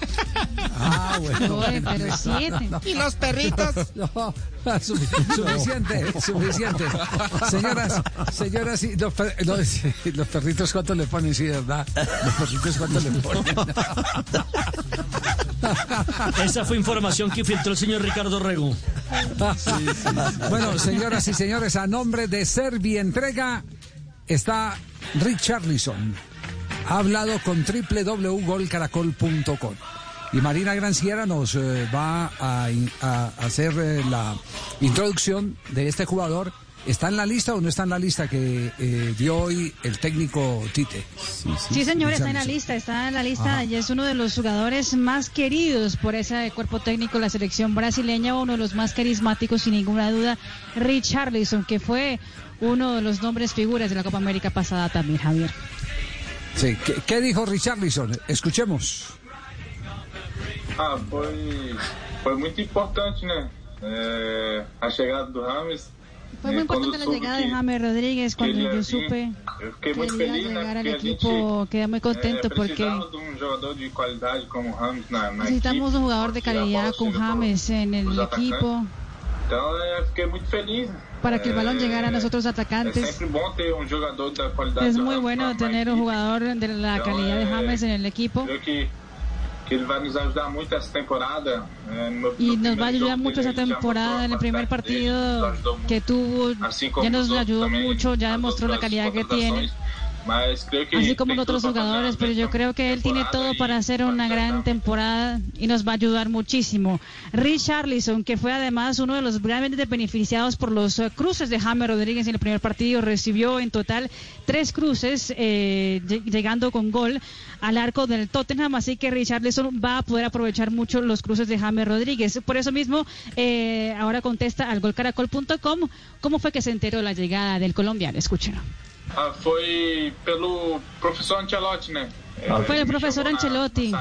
Ah, bueno. Oye, pero siete. ¿Y los perritos? [LAUGHS] [LAUGHS] No, suficiente, suficiente. Señoras, señoras, y los, per- los- los perritos cuánto le ponen, sí, ¿verdad? Los perritos cuánto le ponen. Esa fue información que filtró el señor Ricardo Rego. [LAUGHS] Bueno, señoras y señores, a nombre de Servi Entrega está Richarlison. Ha hablado con www.golcaracol.com. Y Marina Granciera nos eh, va a, in- a hacer eh, la introducción de este jugador. ¿Está en la lista o no está en la lista que eh, dio hoy el técnico Tite? Sí, señor, está en la lista, está en la lista y es uno de los jugadores más queridos por ese cuerpo técnico de la selección brasileña, uno de los más carismáticos sin ninguna duda, Richarlison, que fue uno de los nombres figuras de la Copa América pasada también, Javier. Sí. ¿Qué, qué dijo Richarlison? Escuchemos. Ah, foi, foi muito importante, né? É, a chegada do Rames. Fue muy É, quando importante la llegada de James Rodríguez cuando yo supe fiquei que muito él iba a feliz, né? llegar al equipo, gente quedé muy contento é, porque precisava de um jogador de qualidade como o Rames na, na necesitamos un jugador de calidad con James en el equipo É, fiquei muito feliz. para que el balón É, llegara a nosotros atacantes. Es muy bueno tener un jugador de la calidad de é, James en el equipo que, ele vai nos ajudar muito essa temporada. No, y no nos va a ayudar mucho já temporada en el primer partido que tuvo, ya nos ayudó mucho, ya demostró la calidad que tiene. Creo que Así como los otros jugadores, pero yo creo que él tiene todo para hacer una gran temporada y nos va a ayudar muchísimo. Richarlison, que fue además uno de los grandes beneficiados por los eh, cruces de James Rodríguez en el primer partido, recibió en total tres cruces, eh, lle- llegando con gol al arco del Tottenham, así que Richarlison va a poder aprovechar mucho los cruces de James Rodríguez. Por eso mismo, eh, ahora contesta al golcaracol.com cómo fue que se enteró la llegada del colombiano. Escúchenlo. Ah, foi pelo professor Ancelotti, né? Fue el profesor Ancelotti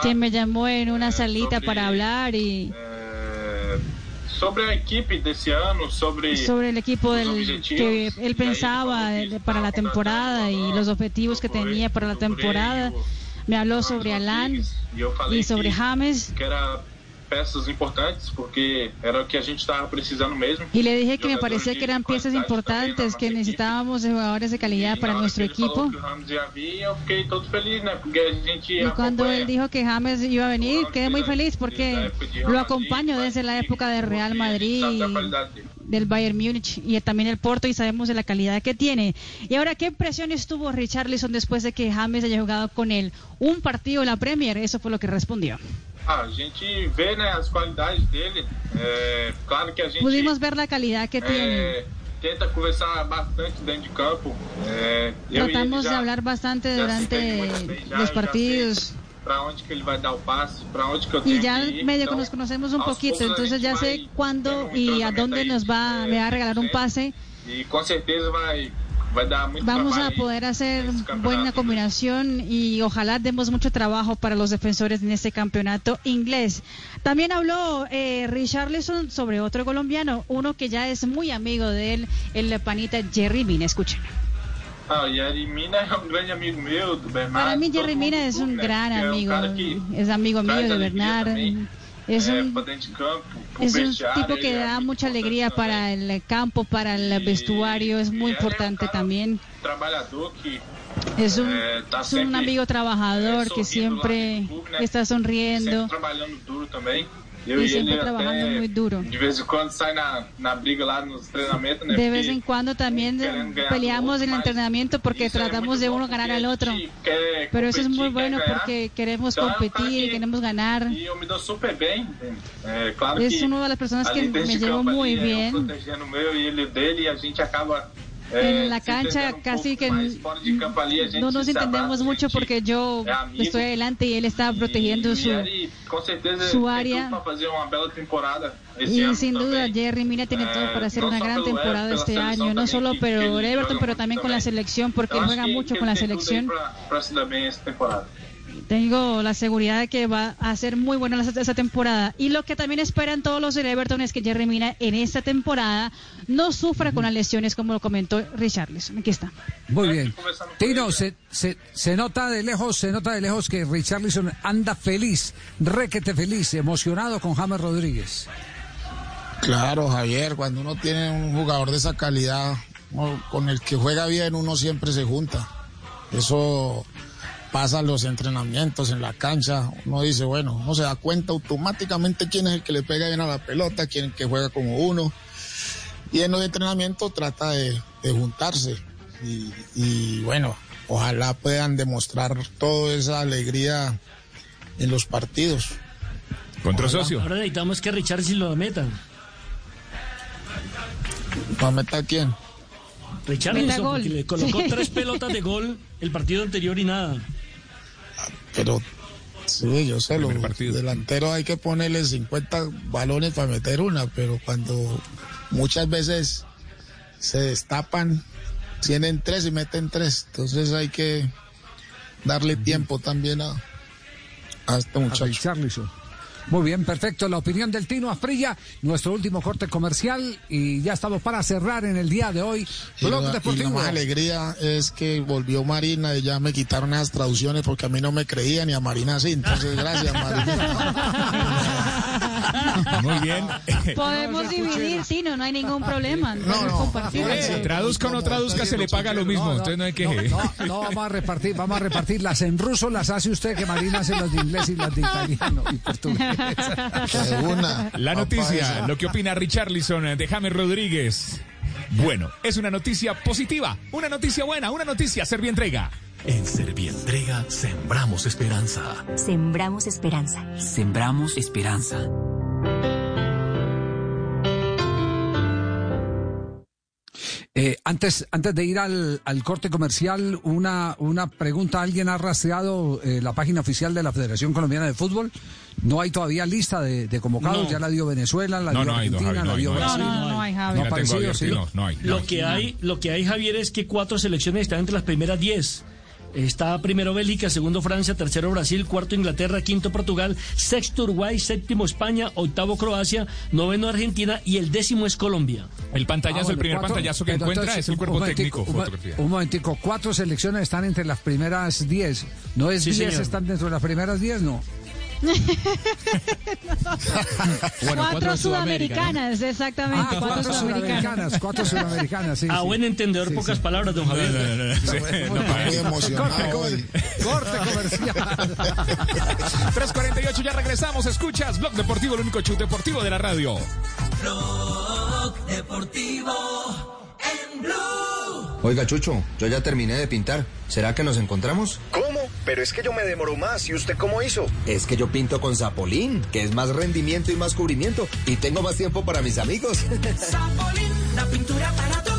quien me llamó en una salita para hablar y eh, sobre a equipe desse ano, sobre sobre el equipo del, que él E pensaba de- para la temporada y los objetivos que tenía para la temporada. Me habló sobre Alan E y sobre que, James que era peças importantes, porque era o que a gente estava precisando mesmo. Y le dije que me Jogadores de que qualidade também importantes, que nossa necesitábamos de de calidad para nuestro equipo. Y cuando él dijo que James iba a venir, quedé muy feliz porque lo acompaño desde la época del Real Madrid, del Bayern Múnich y también el Porto y sabemos de la calidad que tiene. Y ahora, ¿qué impresiones tuvo Richarlison después de que James haya jugado con él un partido en la Premier? Eso fue lo que respondió. Ah, a gente vê né, as qualidades dele. É, claro que a gente Pudimos ver la calidad que tiene. é, tenta conversar bastante dentro de campo. É, eu e ele Tratamos de já- hablar bastante já se durante entende muito bem, já- los já partidos. sei Pra onde que ele vai dar o passe, pra onde que eu tenho Y ya que ir. medio que Então, nos conocemos un aos poquito, poucos a entonces gente ya vai sé cuándo tendo um y a entrosamento dónde aí. nos va, me va a regalar un pase. E com certeza vai, vai dar muito Vamos trabalho a poder hacer buena combinación y ojalá demos mucho trabajo para los defensores en este campeonato inglés. También habló eh, Richarlison sobre otro colombiano, uno que ya es muy amigo de él, el panita Jerry Mina. Escuchen. Ah, o Jerry Mina é um grande amigo Bernardo. Para mí Jerry Mina es un gran amigo, es amigo mío de Bernard. Também, Es un Es un tipo que da mucha alegría para el campo, para el vestuario, es muy importante también. Es un, tá es un amigo trabajador que siempre está sonriendo. Trabalhando também. Eu Y e siempre ele trabajando até, muy duro. de vez em quando sai na, na briga lá nos treinamentos, né? De vez también querendo ganhar peleamos en el entrenamiento porque é tratamos muito de uno ganar al otro. Pero eso es muy competir, bueno porque queremos Então, é um competir, que- queremos ganar. E eu me dou super bem. entende? É, claro Es que una de las personas que me llevo muy é, bien. Eu protegendo o meu e ele dele e a gente acaba é, En la cancha um casi que no nos entendemos mucho porque yo estoy adelante y él está protegiendo E su... su área. Y sin duda. Jerry Mina tiene todo Eh, para hacer una gran temporada este año, no solo pero Everton, pero también con la selección porque juega mucho con la selección. Tengo la seguridad de que va a ser muy buena esa, esa temporada. Y lo que también esperan todos los del Everton es que Jerry Mina en esta temporada no sufra con las lesiones, como lo comentó Richarlison. Aquí está. Muy bien. Tino, se, se, se nota de lejos, se nota de lejos que Richarlison anda feliz, requete feliz, emocionado con James Rodríguez. Claro, Javier, cuando uno tiene un jugador de esa calidad o con el que juega bien, uno siempre se junta. Eso pasa los entrenamientos, en la cancha. Uno dice, bueno, uno se da cuenta automáticamente quién es el que le pega bien a la pelota, quién es el que juega como uno. Y en los entrenamientos trata de, de juntarse. Y, y bueno, ojalá puedan demostrar toda esa alegría en los partidos. Contra Ojalá. socio. Ahora necesitamos que Richard si lo metan. ¿Va a meter a quién? Richarlison, Meta porque le colocó Sí. tres pelotas de gol el partido anterior y nada. Pero sí, yo sé, los delanteros hay que ponerle 50 balones para meter una, pero cuando muchas veces se destapan, tienen tres y meten tres. Entonces hay que darle tiempo también a, a este muchacho. Richarlison. Muy bien, perfecto. La opinión del Tino Asprilla, nuestro último corte comercial y ya estamos para cerrar en el día de hoy. Y Blog la, y la Deportivo. más alegría es que volvió Marina y ya me quitaron esas traducciones porque a mí no me creían y a Marina sí. Entonces, gracias, Marina. [LAUGHS] Muy bien. [LAUGHS] Podemos dividir, Tino, no hay ningún problema. Compartir. Eh, traduzca o no traduzca, se le paga lo mismo. Entonces no hay que. No, no, no, [LAUGHS] vamos a repartir, vamos a repartir. Las en ruso las hace usted, que Marina hace las de inglés y las de italiano y portugués. [LAUGHS] La noticia, lo que opina Richarlison de James Rodríguez. Bueno, es una noticia positiva, una noticia buena, una noticia Servientrega. En Servientrega sembramos esperanza. Sembramos esperanza. Sembramos esperanza. Eh, antes, antes de ir al, al corte comercial, una, una pregunta. ¿Alguien ha rastreado eh, la página oficial de la Federación Colombiana de Fútbol? No hay todavía lista de, de convocados. No. Ya la dio Venezuela, la No, dio no hay, no, Argentina, Javi, la hay, dio. Brasil. No, no, no hay, Javi. No ha Ya tengo aparecido, abierto ¿sí? y no, no hay. no Lo hay. que hay, lo que hay, Javier, es que cuatro selecciones están entre las primeras diez. Está primero Bélgica, segundo Francia, tercero Brasil, cuarto Inglaterra, quinto Portugal, sexto Uruguay, séptimo España, octavo Croacia, noveno Argentina y el décimo es Colombia. El pantallazo, Ah, bueno, el primer cuatro- pantallazo que encuentra es el un cuerpo técnico. Un, fotografía. un momentico, cuatro selecciones están entre las primeras diez. ¿No es Sí, diez señor. están dentro de las primeras diez? No. [LAUGHS] cuatro, cuatro sudamericanas, exactamente. Ah, cuatro sudamericanas, cuatro sudamericanas, sí. [LAUGHS] A sí. buen entendedor, Sí, pocas sí. palabras, don Javier. No, no, no, emocionado. Corte comercial. [LAUGHS] 348, ya regresamos. Escuchas Blog Deportivo, el único show deportivo de la radio. Blog Deportivo en Blue. Oiga, Chucho, yo ya terminé de pintar. ¿Será que nos encontramos? ¿Cómo? Pero es que yo me demoro más. ¿Y usted cómo hizo? Es que yo pinto con Zapolín, que es más rendimiento y más cubrimiento. Y tengo más tiempo para mis amigos. [LAUGHS] Zapolín, la pintura para vida.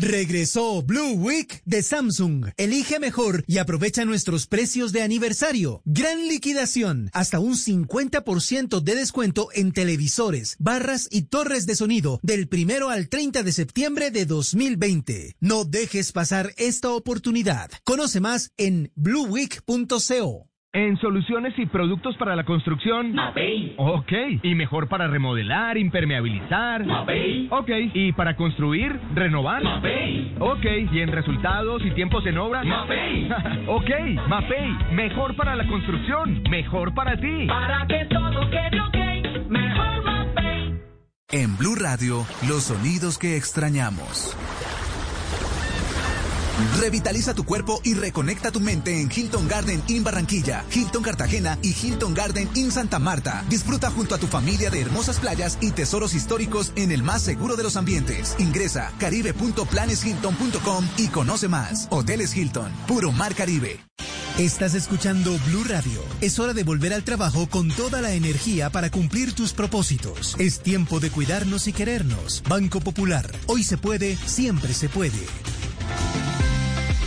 Regresó Blue Week de Samsung. Elige mejor y aprovecha nuestros precios de aniversario. Gran liquidación. Hasta un 50% de descuento en televisores, barras y torres de sonido del primero al 30 de septiembre de 2020. No dejes pasar esta oportunidad. Conoce más en blueweek.co. En soluciones y productos para la construcción. Mapei. Ok. ¿Y mejor para remodelar, impermeabilizar? Mapei. Ok. ¿Y para construir, renovar? Mapei. Ok. ¿Y en resultados y tiempos en obra? Mapei. [LAUGHS] ok. Mapei. Mejor para la construcción. Mejor para ti. Para que todo quede ok, mejor Mapei. En Blue Radio, los sonidos que extrañamos. Revitaliza tu cuerpo y reconecta tu mente en Hilton Garden in Barranquilla, Hilton Cartagena y Hilton Garden in Santa Marta. Disfruta junto a tu familia de hermosas playas y tesoros históricos en el más seguro de los ambientes. Ingresa caribe.planeshilton.com y conoce más. Hoteles Hilton, puro mar Caribe. Estás escuchando Blue Radio. Es hora de volver al trabajo con toda la energía para cumplir tus propósitos. Es tiempo de cuidarnos y querernos. Banco Popular. Hoy se puede, siempre se puede.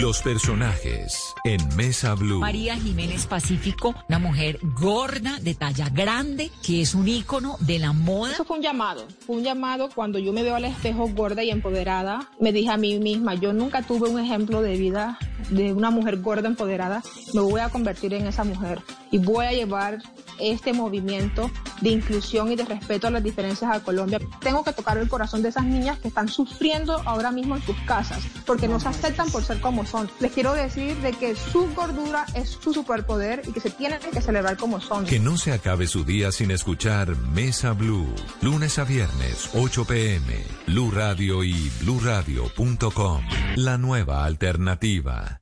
Los personajes en Mesa Blue. María Jiménez Pacífico, una mujer gorda, de talla grande, que es un ícono de la moda. Eso fue un llamado, fue un llamado cuando yo me veo al espejo gorda y empoderada, me dije a mí misma, yo nunca tuve un ejemplo de vida de una mujer gorda empoderada, me voy a convertir en esa mujer y voy a llevar este movimiento de inclusión y de respeto a las diferencias a Colombia. Tengo que tocar el corazón de esas niñas que están sufriendo ahora mismo en sus casas porque no se aceptan por ser como son. Les quiero decir de que su gordura es su superpoder y que se tienen que celebrar como son. Que no se acabe su día sin escuchar Mesa Blue. Lunes a viernes, 8 pm. Blue Radio y bluradio.com. La nueva alternativa.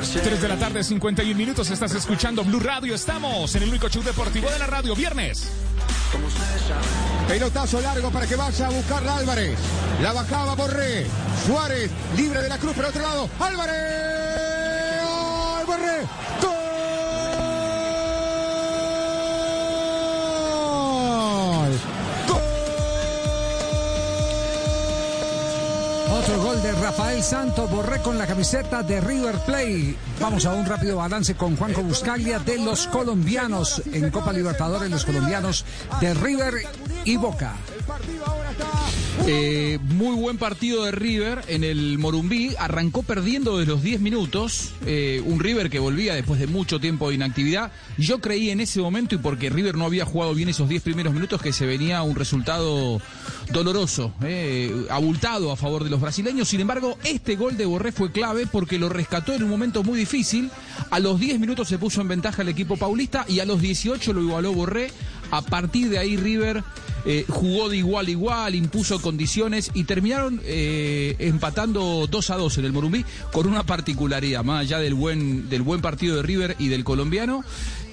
3 de la tarde, 51 minutos. Estás escuchando Blue Radio. Estamos en el único show deportivo de la radio. Viernes. Pelotazo largo para que vaya a buscarla Álvarez. La bajaba Borré. Suárez, libre de la cruz, por otro lado. Álvarez. ¡Gol, Borré! ¡Gol! Otro gol de Rafael Santos, Borré con la camiseta de River Plate. Vamos a un rápido balance con Juanco Buscaglia de los colombianos en Copa Libertadores, los colombianos de River y Boca. Eh, muy buen partido de River en el Morumbí. Arrancó perdiendo de los 10 minutos. eh, un River que volvía después de mucho tiempo de inactividad. Yo creí en ese momento, y porque River no había jugado bien esos 10 primeros minutos, que se venía un resultado doloroso, eh, abultado a favor de los brasileños. Sin embargo, este gol de Borré fue clave porque lo rescató en un momento muy difícil. A los 10 minutos se puso en ventaja el equipo paulista y a los 18 lo igualó Borré. A partir de ahí River eh, jugó de igual a igual, impuso condiciones y terminaron eh, empatando 2 a 2 en el Morumbí con una particularidad, más allá del buen, del buen partido de River y del colombiano.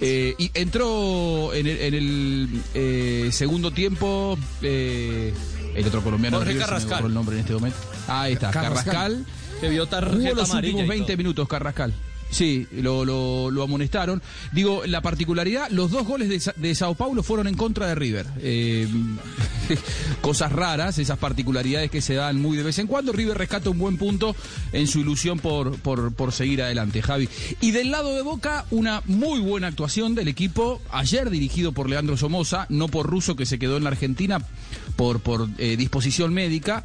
eh, y entró en el, en el, eh, segundo tiempo eh, el otro colombiano. de Jorge River, se me Carrascal. el nombre en este momento. Ahí está, Carrascal. Carrascal. Que vio tarjeta Jugó los amarilla últimos y 20 todo. minutos Carrascal. Sí, lo, lo, amonestaron. Digo, la particularidad, los dos goles de Sao Paulo fueron en contra de River. Eh, [LAUGHS] cosas raras, esas particularidades que se dan muy de vez en cuando. River rescata un buen punto en su ilusión por, por, por seguir adelante, Javi. Y del lado de Boca, una muy buena actuación del equipo, ayer dirigido por Leandro Somoza, no por Russo que se quedó en la Argentina por, eh, disposición médica.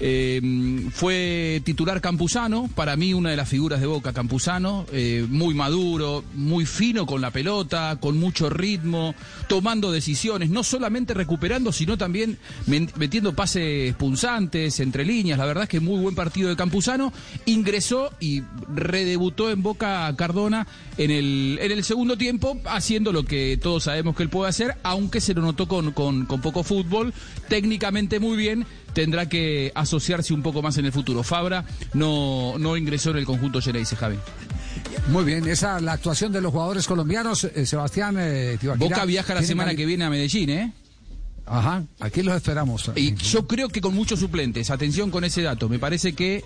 Eh, fue titular Campuzano, para mí una de las figuras de Boca, Campuzano, eh, muy maduro, muy fino con la pelota, con mucho ritmo, tomando decisiones, no solamente recuperando, sino también metiendo pases punzantes, entre líneas. La verdad es que muy buen partido de Campuzano. Ingresó y redebutó en Boca Cardona en el, en el segundo tiempo, haciendo lo que todos sabemos que él puede hacer, aunque se lo notó con, con, con poco fútbol, técnicamente muy bien. Tendrá que asociarse un poco más en el futuro. Fabra no, no ingresó en el conjunto Geneise, Javi. Muy bien, esa la actuación de los jugadores colombianos, eh, Sebastián eh, Boca viaja la semana que viene a Medellín, ¿eh? Ajá, aquí los esperamos. Y yo creo que con muchos suplentes. Atención con ese dato. Me parece que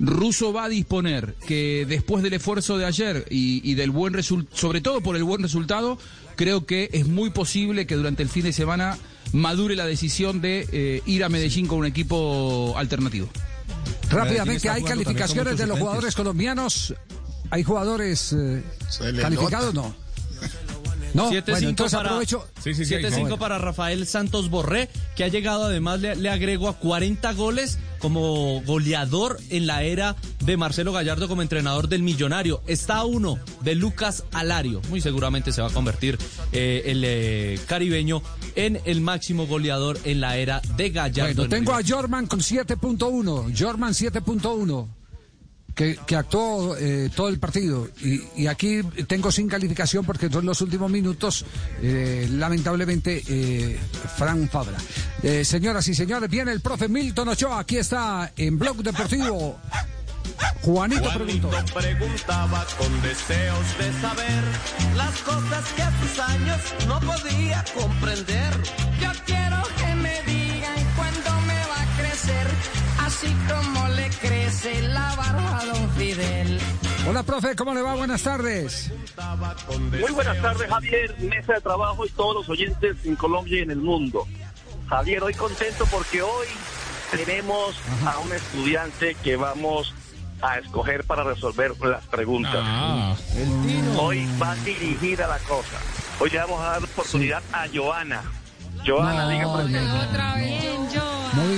Russo va a disponer que después del esfuerzo de ayer y, y del buen resultado, sobre todo por el buen resultado, creo que es muy posible que durante el fin de semana madure la decisión de eh, ir a Medellín con un equipo alternativo. Rápidamente, hay calificaciones de los jugadores colombianos. ¿Hay jugadores eh, calificados? nota. No. No, 7-5 bueno, entonces para, aprovecho. 7-5 para Rafael Santos Borré, que ha llegado además, le, le agrego a 40 goles como goleador en la era de Marcelo Gallardo como entrenador del Millonario. Está uno de Lucas Alario. Muy seguramente se va a convertir eh, el eh, caribeño en el máximo goleador en la era de Gallardo. Bueno, en tengo a. Jorman con 7.1. Jorman 7.1. Que, que actuó eh, todo el partido. Y, y aquí tengo sin calificación porque son los últimos minutos, eh, lamentablemente, eh, Fran Fabra. Eh, señoras y señores, viene el profe Milton Ochoa. Aquí está en Blog Deportivo. Juanito preguntó. preguntaba con deseos de saber las cosas que a sus años no podía comprender. Yo quiero que me digan cuándo me va a crecer, así como crece la barba don Fidel. Hola, profe, ¿cómo le va? Buenas tardes. Muy buenas tardes, Javier, mesa de trabajo y todos los oyentes en Colombia y en el mundo. Javier, hoy contento porque hoy tenemos a un estudiante que vamos a escoger para resolver las preguntas. Ah. Hoy va dirigida la cosa. Hoy le vamos a dar oportunidad a Joana. Joana, No, diga por no, qué. no,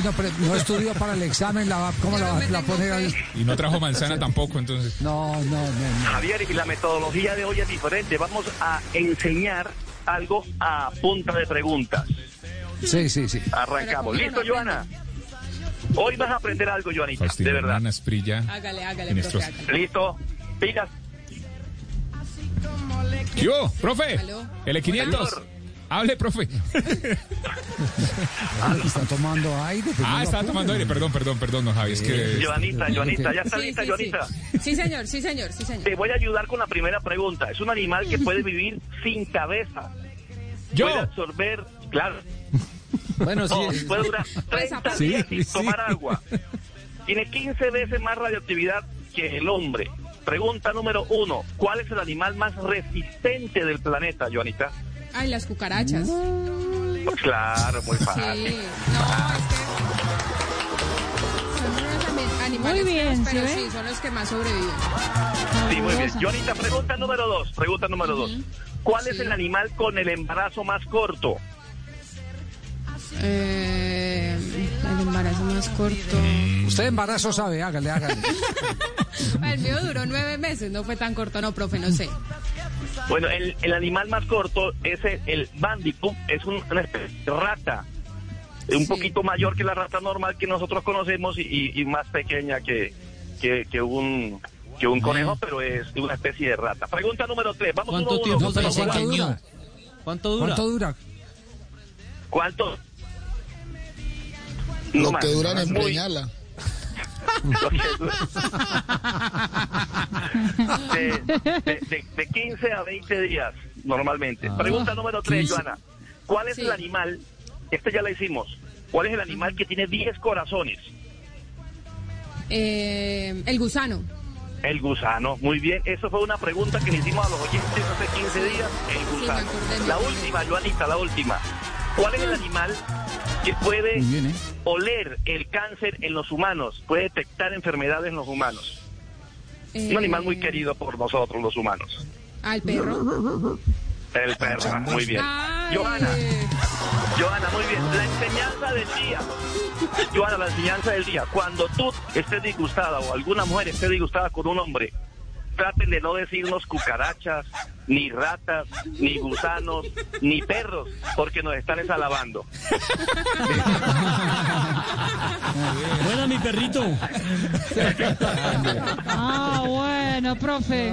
No, no estudió para el examen, la, ¿cómo la, la pone ahí? Y no trajo manzana tampoco, entonces. No, no, no. no. Javier, y la metodología de hoy es diferente. Vamos a enseñar algo a punta de preguntas. Sí, sí, sí. Arrancamos. ¿Listo, Joana? Hoy vas a aprender algo, Joanita, de verdad. Una esprilla. Hágale, hágale, en profe, hágale. ¿Listo? Pilas. ¿Qué hubo, profe? Aló. L500. Hable, profe. Está tomando aire. pues Ah, apure, tomando aire. Perdón, perdón, perdón, no, Javi. Es que. Joanita, Joanita, ya está Sí, lista, sí, Joanita. sí. Sí, señor, sí, señor, sí, señor. Te voy a ayudar con la primera pregunta. Es un animal que puede vivir sin cabeza. Yo. Puede absorber, claro. Bueno, sí. No, puede durar 30 Sí, días sin sí. tomar agua. Tiene 15 veces más radioactividad que el hombre. Pregunta número uno. ¿Cuál es el animal más resistente del planeta, Joanita? Ay, las cucarachas. Pues claro, muy Sí, fácil. no, es que son unos ami- animales Muy bien, feos, pero ¿sí son los que más sobreviven. Sí, muy bien. Joanita, pregunta número dos. Pregunta número dos. ¿Cuál es el animal con el embarazo más corto? Eh, el embarazo más corto. Usted embarazo sabe, hágale, hágale. [LAUGHS] El mío duró nueve meses, no fue tan corto, no, profe, no sé. Bueno, el, el animal más corto es el, el bandicoot, es un- una especie de rata, un poquito mayor que la rata normal que nosotros conocemos y, y- y más pequeña que, que, que un que un conejo, pero es una especie de rata. Pregunta número tres. Vamos ¿Cuánto uno a uno. tiempo No, pero se ¿cuánto dura? ¿Cuánto dura? ¿Cuánto dura? ¿Cuánto? Lo más, que duran en muy- preñarla. [LAUGHS] de, de- de- de 15 a 20 días normalmente. Ah. Pregunta número 3, 15. Joana. ¿Cuál es Sí. el animal? Este ya la hicimos. ¿Cuál es el animal que tiene 10 corazones? Eh, el gusano. El gusano. Muy bien. Eso fue una pregunta que le hicimos a los oyentes hace 15 días. El gusano. la última, Joanita, la última. ¿Cuál es el animal que puede bien, ¿eh? oler el cáncer en los humanos? Puede detectar enfermedades en los humanos. Eh, Un animal muy querido por nosotros, los humanos. Al perro. El perro. Muy bien. Ay. Joana. Joana, muy bien. La enseñanza del día. Joana, la enseñanza del día. Cuando tú estés disgustada o alguna mujer esté disgustada con un hombre, traten de no decirnos cucarachas, ni ratas, ni gusanos, ni perros, porque nos están desalabando. Buena, mi perrito. Ah, bueno, profe.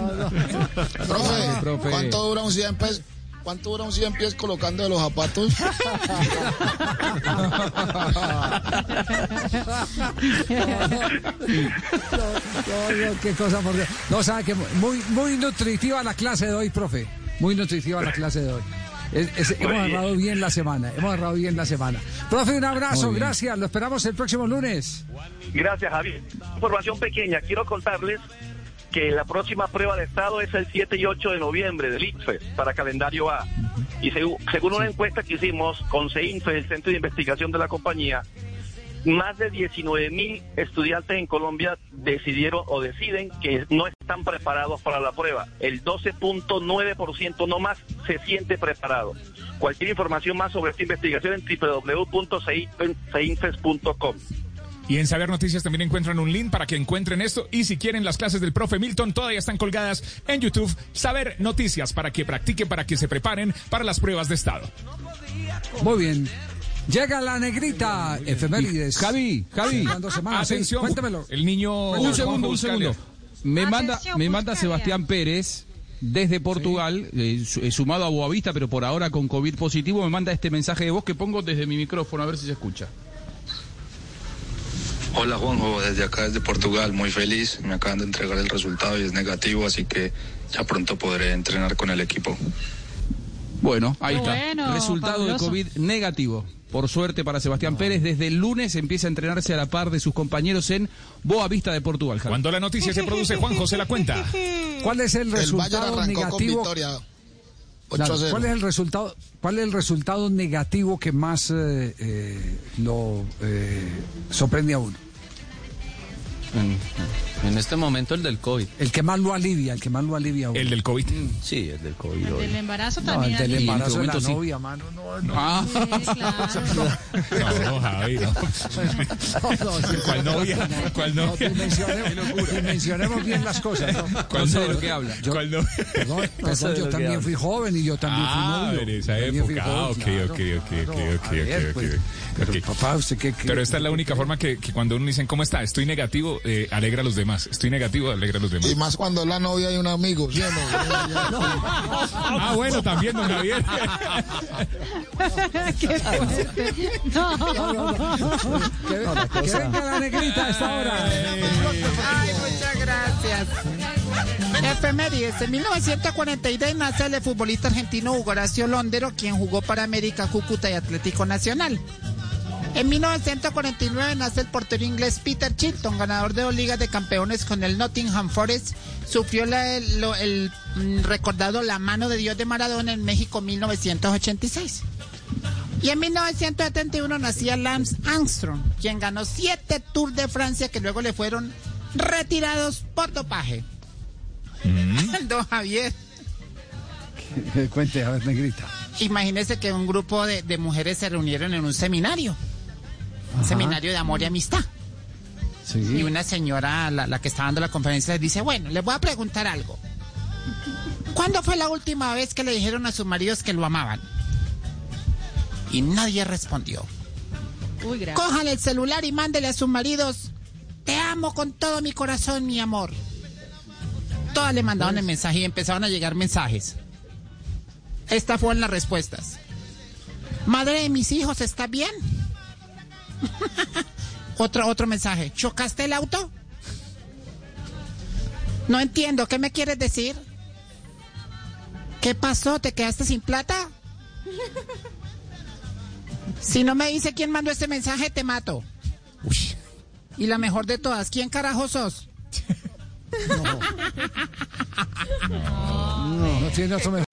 Profe, profe. ¿cuánto dura un 100 pies? ¿Cuánto dura un 100 pies colocando de los zapatos? No, no, qué cosa por Dios. No, sabe que muy, muy nutritiva la clase de hoy, profe. Muy nutritiva la clase de hoy. Es- es- hemos agarrado bien la semana, hemos agarrado bien la semana. Profe, un abrazo, gracias. Lo esperamos el próximo lunes. Gracias, Javier. Información pequeña. Quiero contarles que la próxima prueba de estado es el 7 y 8 de noviembre del ICFES para calendario A. Y segu- según una encuesta que hicimos con CEINFE, el Centro de Investigación de la compañía, más de 19 mil estudiantes en Colombia decidieron o deciden que no están preparados para la prueba. El 12.9% no más se siente preparado. Cualquier información más sobre esta investigación en www.ceinfes.com. Y en Saber Noticias también encuentran un link para que encuentren esto. Y si quieren las clases del profe Milton, todavía están colgadas en YouTube. Saber Noticias para que practiquen, para que se preparen para las pruebas de estado. Muy bien. Llega la negrita, efemérides. Javi, Javi. Sí, Atención, cuéntemelo. el niño. Un segundo, un segundo. Me manda, Atención, me manda. Sebastián Pérez desde Portugal, eh, su- eh, sumado a Boavista, pero por ahora con COVID positivo, me manda este mensaje de voz que pongo desde mi micrófono, a ver si se escucha. Hola Juanjo, desde acá desde Portugal, muy feliz. Me acaban de entregar el resultado y es negativo, así que ya pronto podré entrenar con el equipo. Bueno, ahí está. Bueno, Resultado fabuloso. de COVID negativo. Por suerte para Sebastián Pérez, desde el lunes empieza a entrenarse a la par de sus compañeros en Boavista de Portugal. Javi. Cuando la noticia se produce, Juan José la cuenta. [LAUGHS] ¿Cuál es el resultado negativo? victoria. 8 Claro, a 0. ¿Cuál es el resultado? ¿Cuál es el resultado negativo que más eh, eh, lo eh, sorprende a uno? En, en este momento el del COVID. El que más lo alivia, el que más lo alivia. El del COVID. Sí, el del COVID. El hoy. del embarazo No, también. el del este embarazo de la sí. novia, mano. No, no. Ah, Sí, claro. [LAUGHS] No, Javi, no. ¿Cuál novia? ¿Cuál No, novia? dimensionemos, dimensionemos bien las cosas. ¿no? ¿Cuál No sé de novia? lo que habla. Yo- ¿Cuál novia? Perdón, perdón, yo también fui joven y yo también Ah, fui novio. en esa época. Ah, joven, ok, ok, ok, ok, ok, ok. Pero, Ok. papá, ¿usted qué- qué- Pero esta es la única forma que, que cuando uno dicen, ¿cómo está? Estoy negativo, eh, alegra a los demás. Estoy negativo, alegra a los demás. Y más cuando es la novia y un amigo, ¿sí o no? [LAUGHS] Ah, bueno, también, don Javier. [LAUGHS] Qué fuerte. [LAUGHS] No. Que, que venga la negrita a esta hora. Ay, muchas gracias. Efemérides. En 1942 nace el futbolista argentino Hugo Horacio Londero, quien jugó para América, Cúcuta y Atlético Nacional. En 1949 nace el portero inglés Peter Chilton, ganador de dos ligas de campeones con el Nottingham Forest. Sufrió la- el, lo- el, mm, recordado La mano de Dios de Maradona en México 1986. Y en 1971 nacía Lance Armstrong, quien ganó siete Tours de Francia que luego le fueron retirados por dopaje. [LAUGHS] Don Javier, [LAUGHS] Cuente, a ver, negrita. imagínese que un grupo de, de mujeres se reunieron en un seminario, Ajá. seminario de amor y amistad. Sí. Y una señora, la, la que está dando la conferencia, les dice, bueno, les voy a preguntar algo. ¿Cuándo fue la última vez que le dijeron a sus maridos que lo amaban? Y nadie respondió. Uy. Cójale el celular y mándele a sus maridos. Te amo con todo mi corazón, mi amor. Todas le mandaban el mensaje y empezaron a llegar mensajes. Estas fueron las respuestas. Madre de mis hijos, ¿está bien? [LAUGHS] Otro, otro mensaje. ¿Chocaste el auto? No entiendo. ¿Qué me quieres decir? ¿Qué pasó? ¿Te quedaste sin plata? [LAUGHS] Si no me dice quién mandó este mensaje, te mato. Y la mejor de todas, ¿quién carajo sos? [LAUGHS]